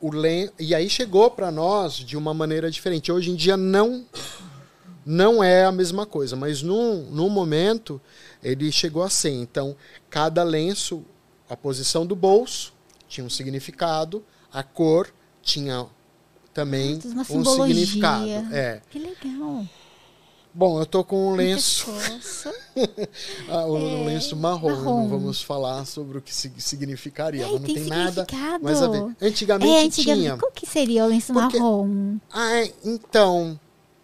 o len... e aí chegou para nós de uma maneira diferente. Hoje em dia não não é a mesma coisa, mas num, num momento ele chegou a ser. Então, cada lenço, a posição do bolso tinha um significado, a cor tinha também um simbologia. significado. É. Que legal. Bom, eu tô com um lenço. Ah, o É, lenço marrom. marrom. Não vamos falar sobre o que sig- significaria. É, não tem tem nada mais a ver. Antigamente É, antigamente. tinha. Qual que seria o lenço Porque- marrom? Ah, é, então.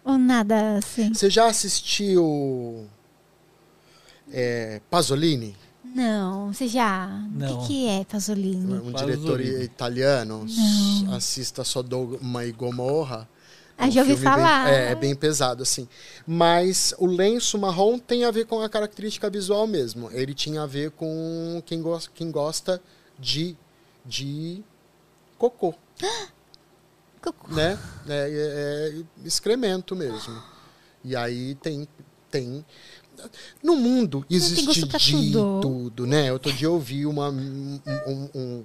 Ou nada assim? Você já assistiu é, Pasolini? Não, você já. O Não. que, que é Pasolini? Um Pasolini. diretor italiano. Não. Assista Sodoma e Gomorra. Ah, É um já ouvi filme bem- falar. é, é bem pesado, assim. Mas o lenço marrom tem a ver com a característica visual mesmo. Ele tinha a ver com quem, gosta, quem gosta de, de cocô, Cocô. né? É, é- é excremento mesmo. E aí tem... tem no mundo existe gosto pra de tudo. tudo. né? Outro dia eu vi uma, um, um, um,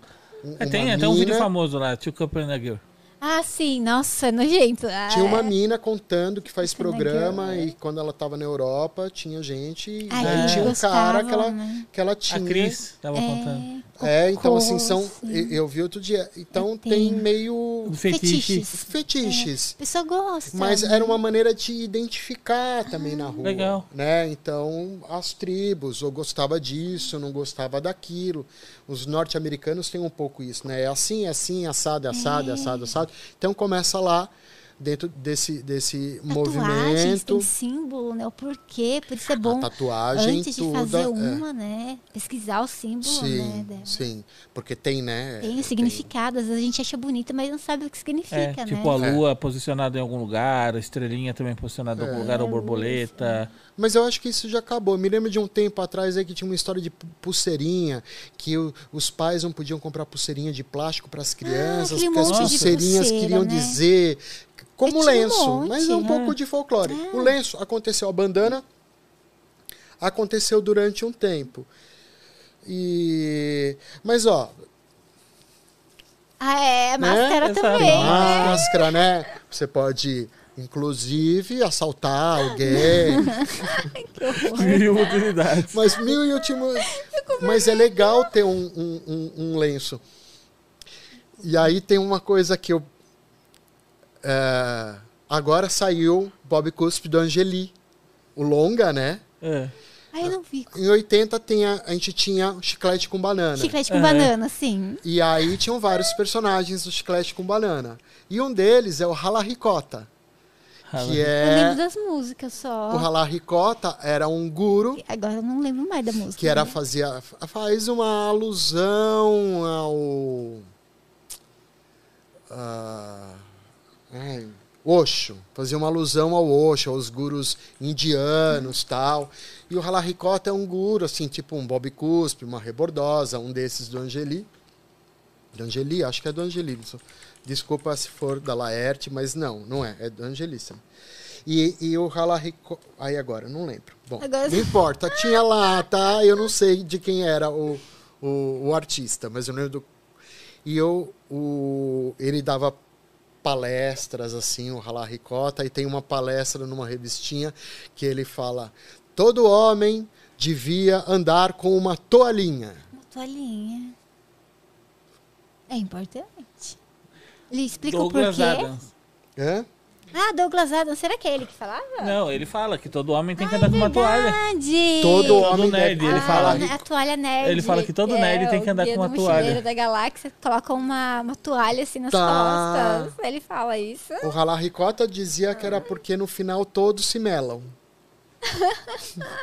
É, tem uma até um vídeo famoso lá, Two Cup and a Girl. Ah, sim. Nossa, é nojento. Ah, Tinha uma é. mina contando que faz é programa é. e quando ela tava na Europa tinha gente e Ai, daí eles tinha um cara que ela, né? que ela A tinha. Cris tava contando. É, então assim, são. sim. Eu eu vi outro dia. Então É, tem, meio Do fetiche. Fetiches. fetiches. A pessoa gosta. Mas era uma maneira de identificar também na rua. Legal. Né? Então, as tribos, ou gostava disso, não gostava daquilo. Os norte-americanos têm um pouco isso, né? É assim, é assim, assado, é assado, é assado, assado. Então começa lá dentro desse, desse Tatuagens movimento. tem símbolo, né? O porquê, por isso é bom A tatuagem, antes de tudo. fazer é. uma, né? Pesquisar o símbolo, né? Sim, dela. sim. Porque tem, né? Tem o significado, às vezes a gente acha bonita, mas não sabe o que É, significa, tipo né? a lua posicionada em algum lugar, a estrelinha também posicionada em algum É. lugar, ou É, borboleta. Mas eu acho que isso já acabou. Eu me lembro de um tempo atrás aí que tinha uma história de pu- pulseirinha, que o- os pais não podiam comprar pulseirinha de plástico para as crianças, Ah, porque as pulseirinhas pulseira, queriam né? dizer como um lenço, monte. mas é um É. pouco de folclore. O lenço aconteceu a bandana aconteceu durante um tempo. E mas ó, Ah, é, Né? máscara Exato. também, né? máscara, né? Você pode inclusive assaltar alguém. Mil utilidades. Mas mil e último. Mas é legal ter um, um, um- um lenço. E aí tem uma coisa que eu. É, agora saiu Bob Cuspe do Angeli. O longa, né? É. Ai, eu não vi. Em 80 tem a, a gente tinha chiclete com banana. Chiclete com É. banana, sim. E aí tinham vários personagens do chiclete com banana. E um deles é o Rala Ricota. Que Eu é. lembro das músicas só. O Rala Ricota era um guru Agora eu não lembro mais da música. que era né? fazia faz uma alusão ao ah, ai, Osho, fazia uma alusão ao Osho, aos gurus indianos, tal. E o Halaricota é um guru assim, tipo um Bob Cuspe, uma rebordosa, um desses do Angeli. Do Angeli, acho que é do Angeli. Desculpa se for da Laerte, mas não, não é, é do Angelíssimo. E, e o Halaricota, aí agora, não lembro. Bom, Agora- não importa, tinha lá, tá? Eu não sei de quem era o, o, o artista, mas eu lembro do. E eu, o, ele dava palestras, assim, o Rala Ricota, e tem uma palestra numa revistinha que ele fala: todo homem devia andar com uma toalhinha. Uma toalhinha. É importante. Ele explica o Douglas porquê. Adams. Hã? Ah, Douglas Adams. Será que é ele que falava? Não, ele fala que todo homem tem que Ah, andar com uma toalha. verdade. Todo homem nerd, deve- ele Ah, fala- A toalha nerd. Ele fala que todo nerd tem que andar com uma toalha. da galáxia coloca uma, uma toalha assim nas Tá. costas. Ele fala isso. O Rala Ricota dizia que era porque no final todos se melam.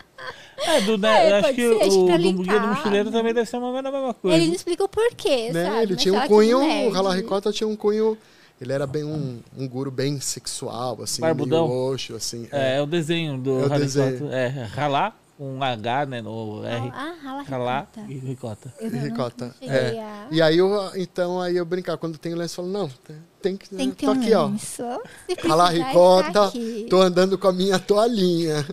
É, do, né, É, eu acho pode que ser, acho que o pra do Guia do linkar, Mochileiro também deve ser uma a mesma coisa. Ele não explica o porquê, né? sabe? Ele Mas tinha um que cunho, o nerd. Rala Ricota tinha um cunho. Ele era bem um, um guru bem sexual, assim, Barbudão. meio roxo, assim. É, é o desenho do É o desenho. É, ralar, com um H, né, no R. Ah, rala ralar ricota. e ricota. Não- Ricota. É. a- E aí eu, então aí eu brincar, quando tem o lenço, eu falo, não, tem que, Tem que ter tô um aqui, ó. lenço. Rala precisar, está ricota, tô andando com a minha toalhinha.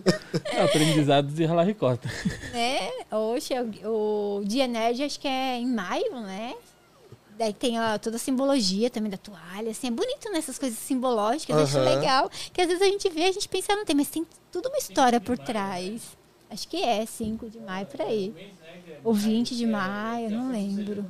É, aprendizados de ralar ricota. Né? Oxe, o, o Dia Nerd acho que é em maio, né? Daí tem ó, toda a simbologia também da toalha, assim, é bonito nessas coisas simbológicas, eu acho legal. Que às vezes a gente vê, a gente pensa, não tem, mas tem tudo uma história por trás. Acho que é 5 de maio, por aí. Ou 20 de maio, não lembro.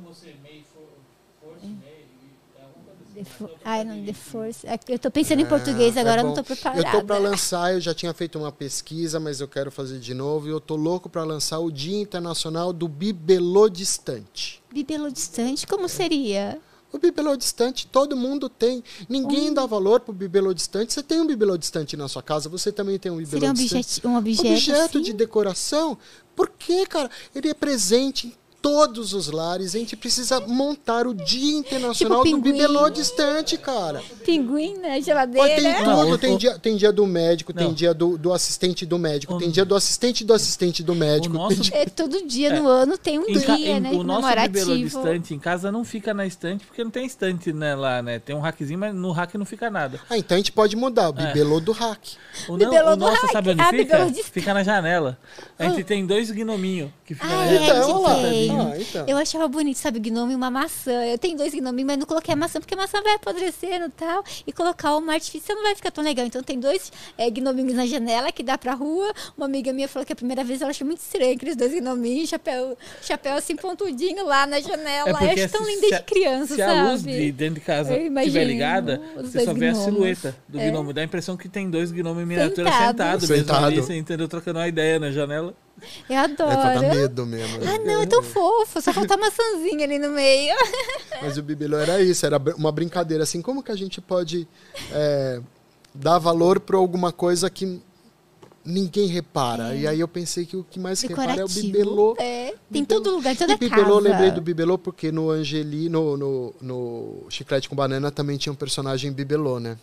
The Ai, não, The Force. É Eu tô pensando em português É agora, bom. não tô preparada. Eu tô para lançar, eu já tinha feito uma pesquisa, mas eu quero fazer de novo. E eu tô louco para lançar o Dia Internacional do Bibelô Distante. Bibelô distante, como seria? O bibelô distante todo mundo tem. Ninguém Hum. dá valor pro bibelô distante. Você tem um bibelô distante na sua casa, você também tem um bibelô Seria um distante. objeto, um objeto, objeto assim? de decoração. Por quê, cara? Ele é presente em todos os lares. A gente precisa montar o Dia Internacional Tipo do bibelô distante, cara. Pinguim na Mas geladeira. tem Não, tudo. o- tem, dia, tem dia do médico, tem Não. dia do, do assistente do médico, O- tem dia do assistente do assistente do médico. Nosso- tem dia- É, todo dia no ano tem um Em dia, em- né? o nosso bibelô distante em casa não fica na estante, porque não tem estante né, lá, né? Tem um hackzinho, mas no hack não fica nada. Ah, então a gente pode mudar o É. bibelô do hack. O, não, Bibelô o do nosso, hack. sabe onde Ah, fica? Fica na janela. A gente tem dois gnominhos que ficam Ah, na é, janela. Então, lá. Ah, então. Eu achava bonito, sabe, gnome e uma maçã. Eu tenho dois gnominhos, mas não coloquei a maçã, porque a maçã vai apodrecendo e tal. E colocar uma artificial não vai ficar tão legal. Então tem dois é, gnominhos na janela que dá pra rua. Uma amiga minha falou que a primeira vez ela achou muito estranho aqueles dois gnominhos, chapéu, chapéu assim pontudinho lá na janela. eu acho tão se- lindo se desde a- criança, Se a sabe? luz de dentro de casa estiver ligada, você só vê a silhueta do É. gnomo. Dá a impressão que tem dois gnomos em miniatura Sentado. sentados mesmo Sentado. ali, você entendeu? Trocando uma ideia na janela. Eu É pra dar adoro. medo mesmo. Ah, não, é tão fofo. Só falta uma maçãzinha ali no meio. Mas o bibelô era isso, era uma brincadeira assim. Como que a gente pode é, dar valor para alguma coisa que ninguém repara? E aí eu pensei que o que mais repara é o Decorativo. bibelô. É, tem todo lugar, em toda e bibelô, casa. lembrei do bibelô porque no Angeli, no, no, no Chiclete com Banana também tinha um personagem bibelô, né?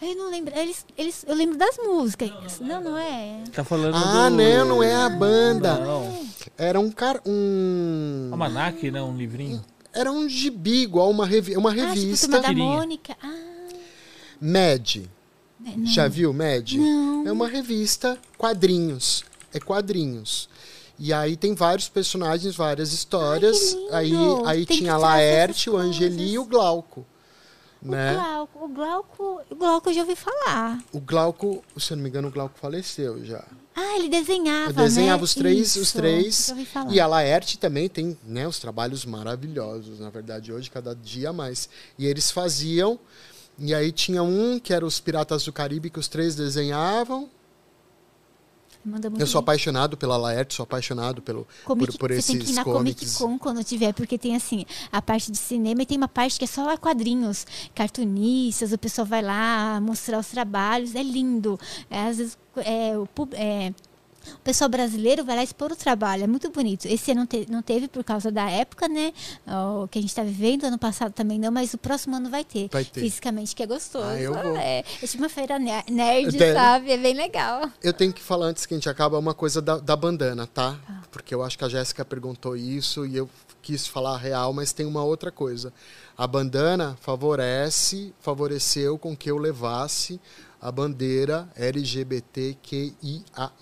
Ai, Eu não lembro. Eles, eles, eu lembro das músicas. Não, não é. Tá falando Ah, do... não, não é a banda. Não. Era um cara, um... Almanac, né? Um livrinho. Era um gibi, igual uma, revi uma Ah, tipo, revista. turma da. Mônica. Ah, Mad. né, não. Já viu Mad? Não. É uma revista, quadrinhos. É quadrinhos. E aí tem vários personagens, várias histórias. Ai, aí aí Tem tinha a Laerte, o Angeli e o coisas. Glauco. O Né? Glauco, o Glauco, o Glauco eu já ouvi falar. O Glauco, se eu não me engano, o Glauco faleceu já. Ah, ele desenhava, Eu desenhava né? os três, os Isso, três. ouvi falar. E a Laerte também tem, né, os trabalhos maravilhosos, na verdade, hoje cada dia mais. E eles faziam, e aí tinha um que era os Piratas do Caribe que os três desenhavam. Eu sou bem. apaixonado pela Laerte, sou apaixonado pelo Comic, por, por você tem que ir esses na Comic comics. Con quando tiver, porque tem assim, a parte de cinema e tem uma parte que é só quadrinhos, cartunistas, o pessoal vai lá mostrar os trabalhos, é lindo. É, às vezes é, o, é, o pessoal brasileiro vai lá expor o trabalho, é muito bonito. Esse ano não, te- não teve por causa da época, né? O que a gente está vivendo, ano passado também não, mas o próximo ano vai ter. Vai ter. Fisicamente, que é gostoso. Ah, eu vou. É, é tipo uma feira ne- nerd, sabe? É bem legal. Eu tenho que falar antes que a gente acaba uma coisa da, da bandana, tá? Porque eu acho que a Jéssica perguntou isso e eu quis falar a real, mas tem uma outra coisa. A bandana favorece, favoreceu com que eu levasse a bandeira LGBTQIA+,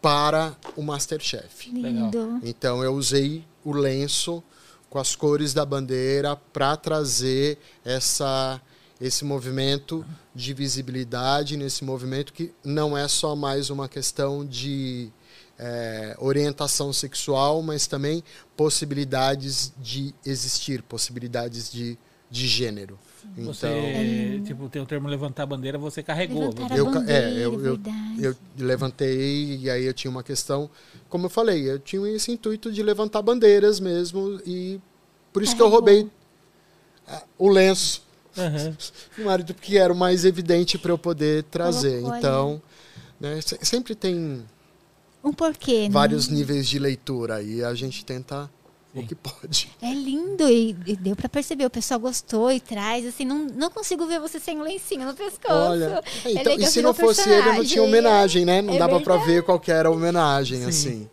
para o Masterchef. Lindo. Então eu usei o lenço com as cores da bandeira para trazer essa esse movimento de visibilidade nesse movimento que não é só mais uma questão de eh, orientação sexual, mas também possibilidades de existir, possibilidades de, de gênero. Então, Você, tipo, tem o termo levantar a bandeira, você carregou. Levantar a eu, ca- bandeira, é, eu, eu, eu levantei e aí eu tinha uma questão, como eu falei, eu tinha esse intuito de levantar bandeiras mesmo e por isso que eu Carregou. roubei ah, o lenço do marido, porque era o mais evidente para eu poder trazer. Colocou. Então, né, se- sempre tem Um porquê, né? vários níveis de leitura e a gente tenta o Sim. que pode. É lindo e, e deu pra perceber. O pessoal gostou e traz. Assim, não, não consigo ver você sem um lencinho no pescoço. Olha, É então, legal, e se não fosse ele, eu não tinha personagem. homenagem, né? Não É dava pra verdade. ver qual que era a homenagem, Sim. assim.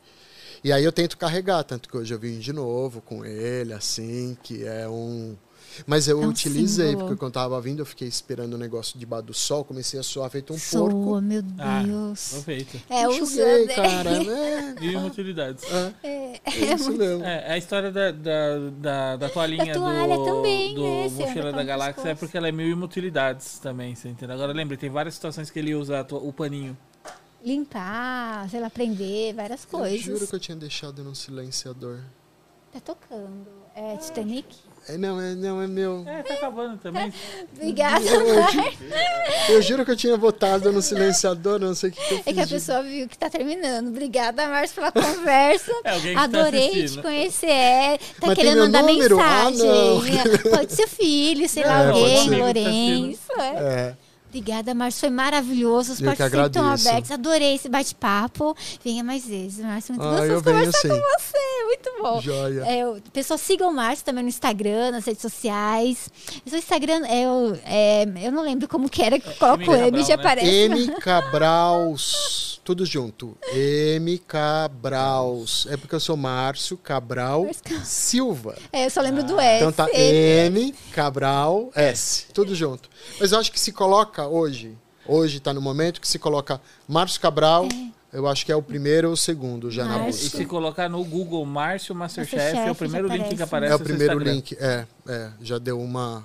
E aí eu tento carregar, tanto que hoje eu vim de novo com ele, assim, que é um. Mas eu É um utilizei, símbolo. porque quando eu tava vindo, eu fiquei esperando o negócio debaixo do sol, comecei a suar feito um Soa, porco. meu Ah, Deus. perfeito. é, usando. cara, né? Mil utilidades. É, é isso mesmo. É, a história da, da, da, da toalhinha Da toalha do, também, do né? Mochila com da Galáxia é porque ela é mil inutilidades também, você entendeu? Agora lembre, tem várias situações que ele usa o paninho. Limpar, sei lá, prender, várias Eu coisas. juro que eu tinha deixado no silenciador. Tá tocando. É Titanic? É, não, é, não, é meu. É, tá acabando também. Obrigada. Eu juro que eu tinha botado no silenciador, não sei o que, que eu fiz. É que a de- pessoa viu que tá terminando. Obrigada, Márcio, pela conversa. É tá Adorei te assistindo. conhecer. É, tá Mas querendo mandar número? Ah, mensagem. Pode ser filho, sei lá, É, pode alguém, ser. Lourenço. é. É. Obrigada, Márcio. Foi maravilhoso. Os Eu participos estão abertos. Adorei esse bate-papo. Venha mais vezes, Márcio. Muito Ah, gostoso eu venho conversar sim. com você. Muito bom. Joia. É, pessoal, sigam o Márcio também no Instagram, nas redes sociais. O seu Instagram, é, o- é, eu não lembro como que era, qual M. com M já né? aparece. M. Cabrals. Tudo junto. M. Cabrals. É porque eu sou Márcio Cabral Márcio. Silva. É, eu só lembro do S. Então tá M. M. Cabral S. Tudo junto. Mas eu acho que se coloca hoje, hoje tá no momento que se coloca Márcio Cabral, eu acho que é o primeiro ou o segundo já na Márcio. E busca. se colocar no Google Márcio Masterchef, Masterchef, é o primeiro link que aparece. É o primeiro link. É, é. Já deu uma.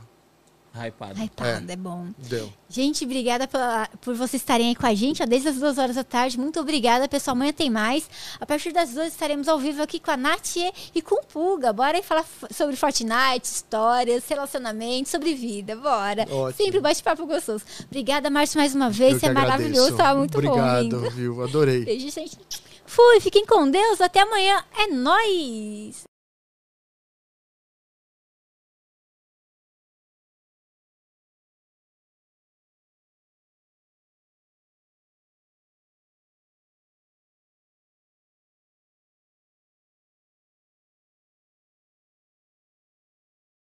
Hypado. Hypado, é. bom. Deu. Gente, obrigada pela- por vocês estarem aí com a gente, ó, desde as duas horas da tarde. Muito obrigada, pessoal. Amanhã tem mais. A partir das duas estaremos ao vivo aqui com a Nath e com o Puga. Bora aí falar sobre Fortnite, histórias, relacionamentos, sobre vida. Bora. Ótimo. Sempre bate-papo gostoso. Obrigada, Márcio, mais uma vez. que é maravilhoso. agradeço. Tava muito bom. Obrigado, viu? Adorei. Beijo, gente. Fui, fiquem com Deus, até amanhã. É nóis!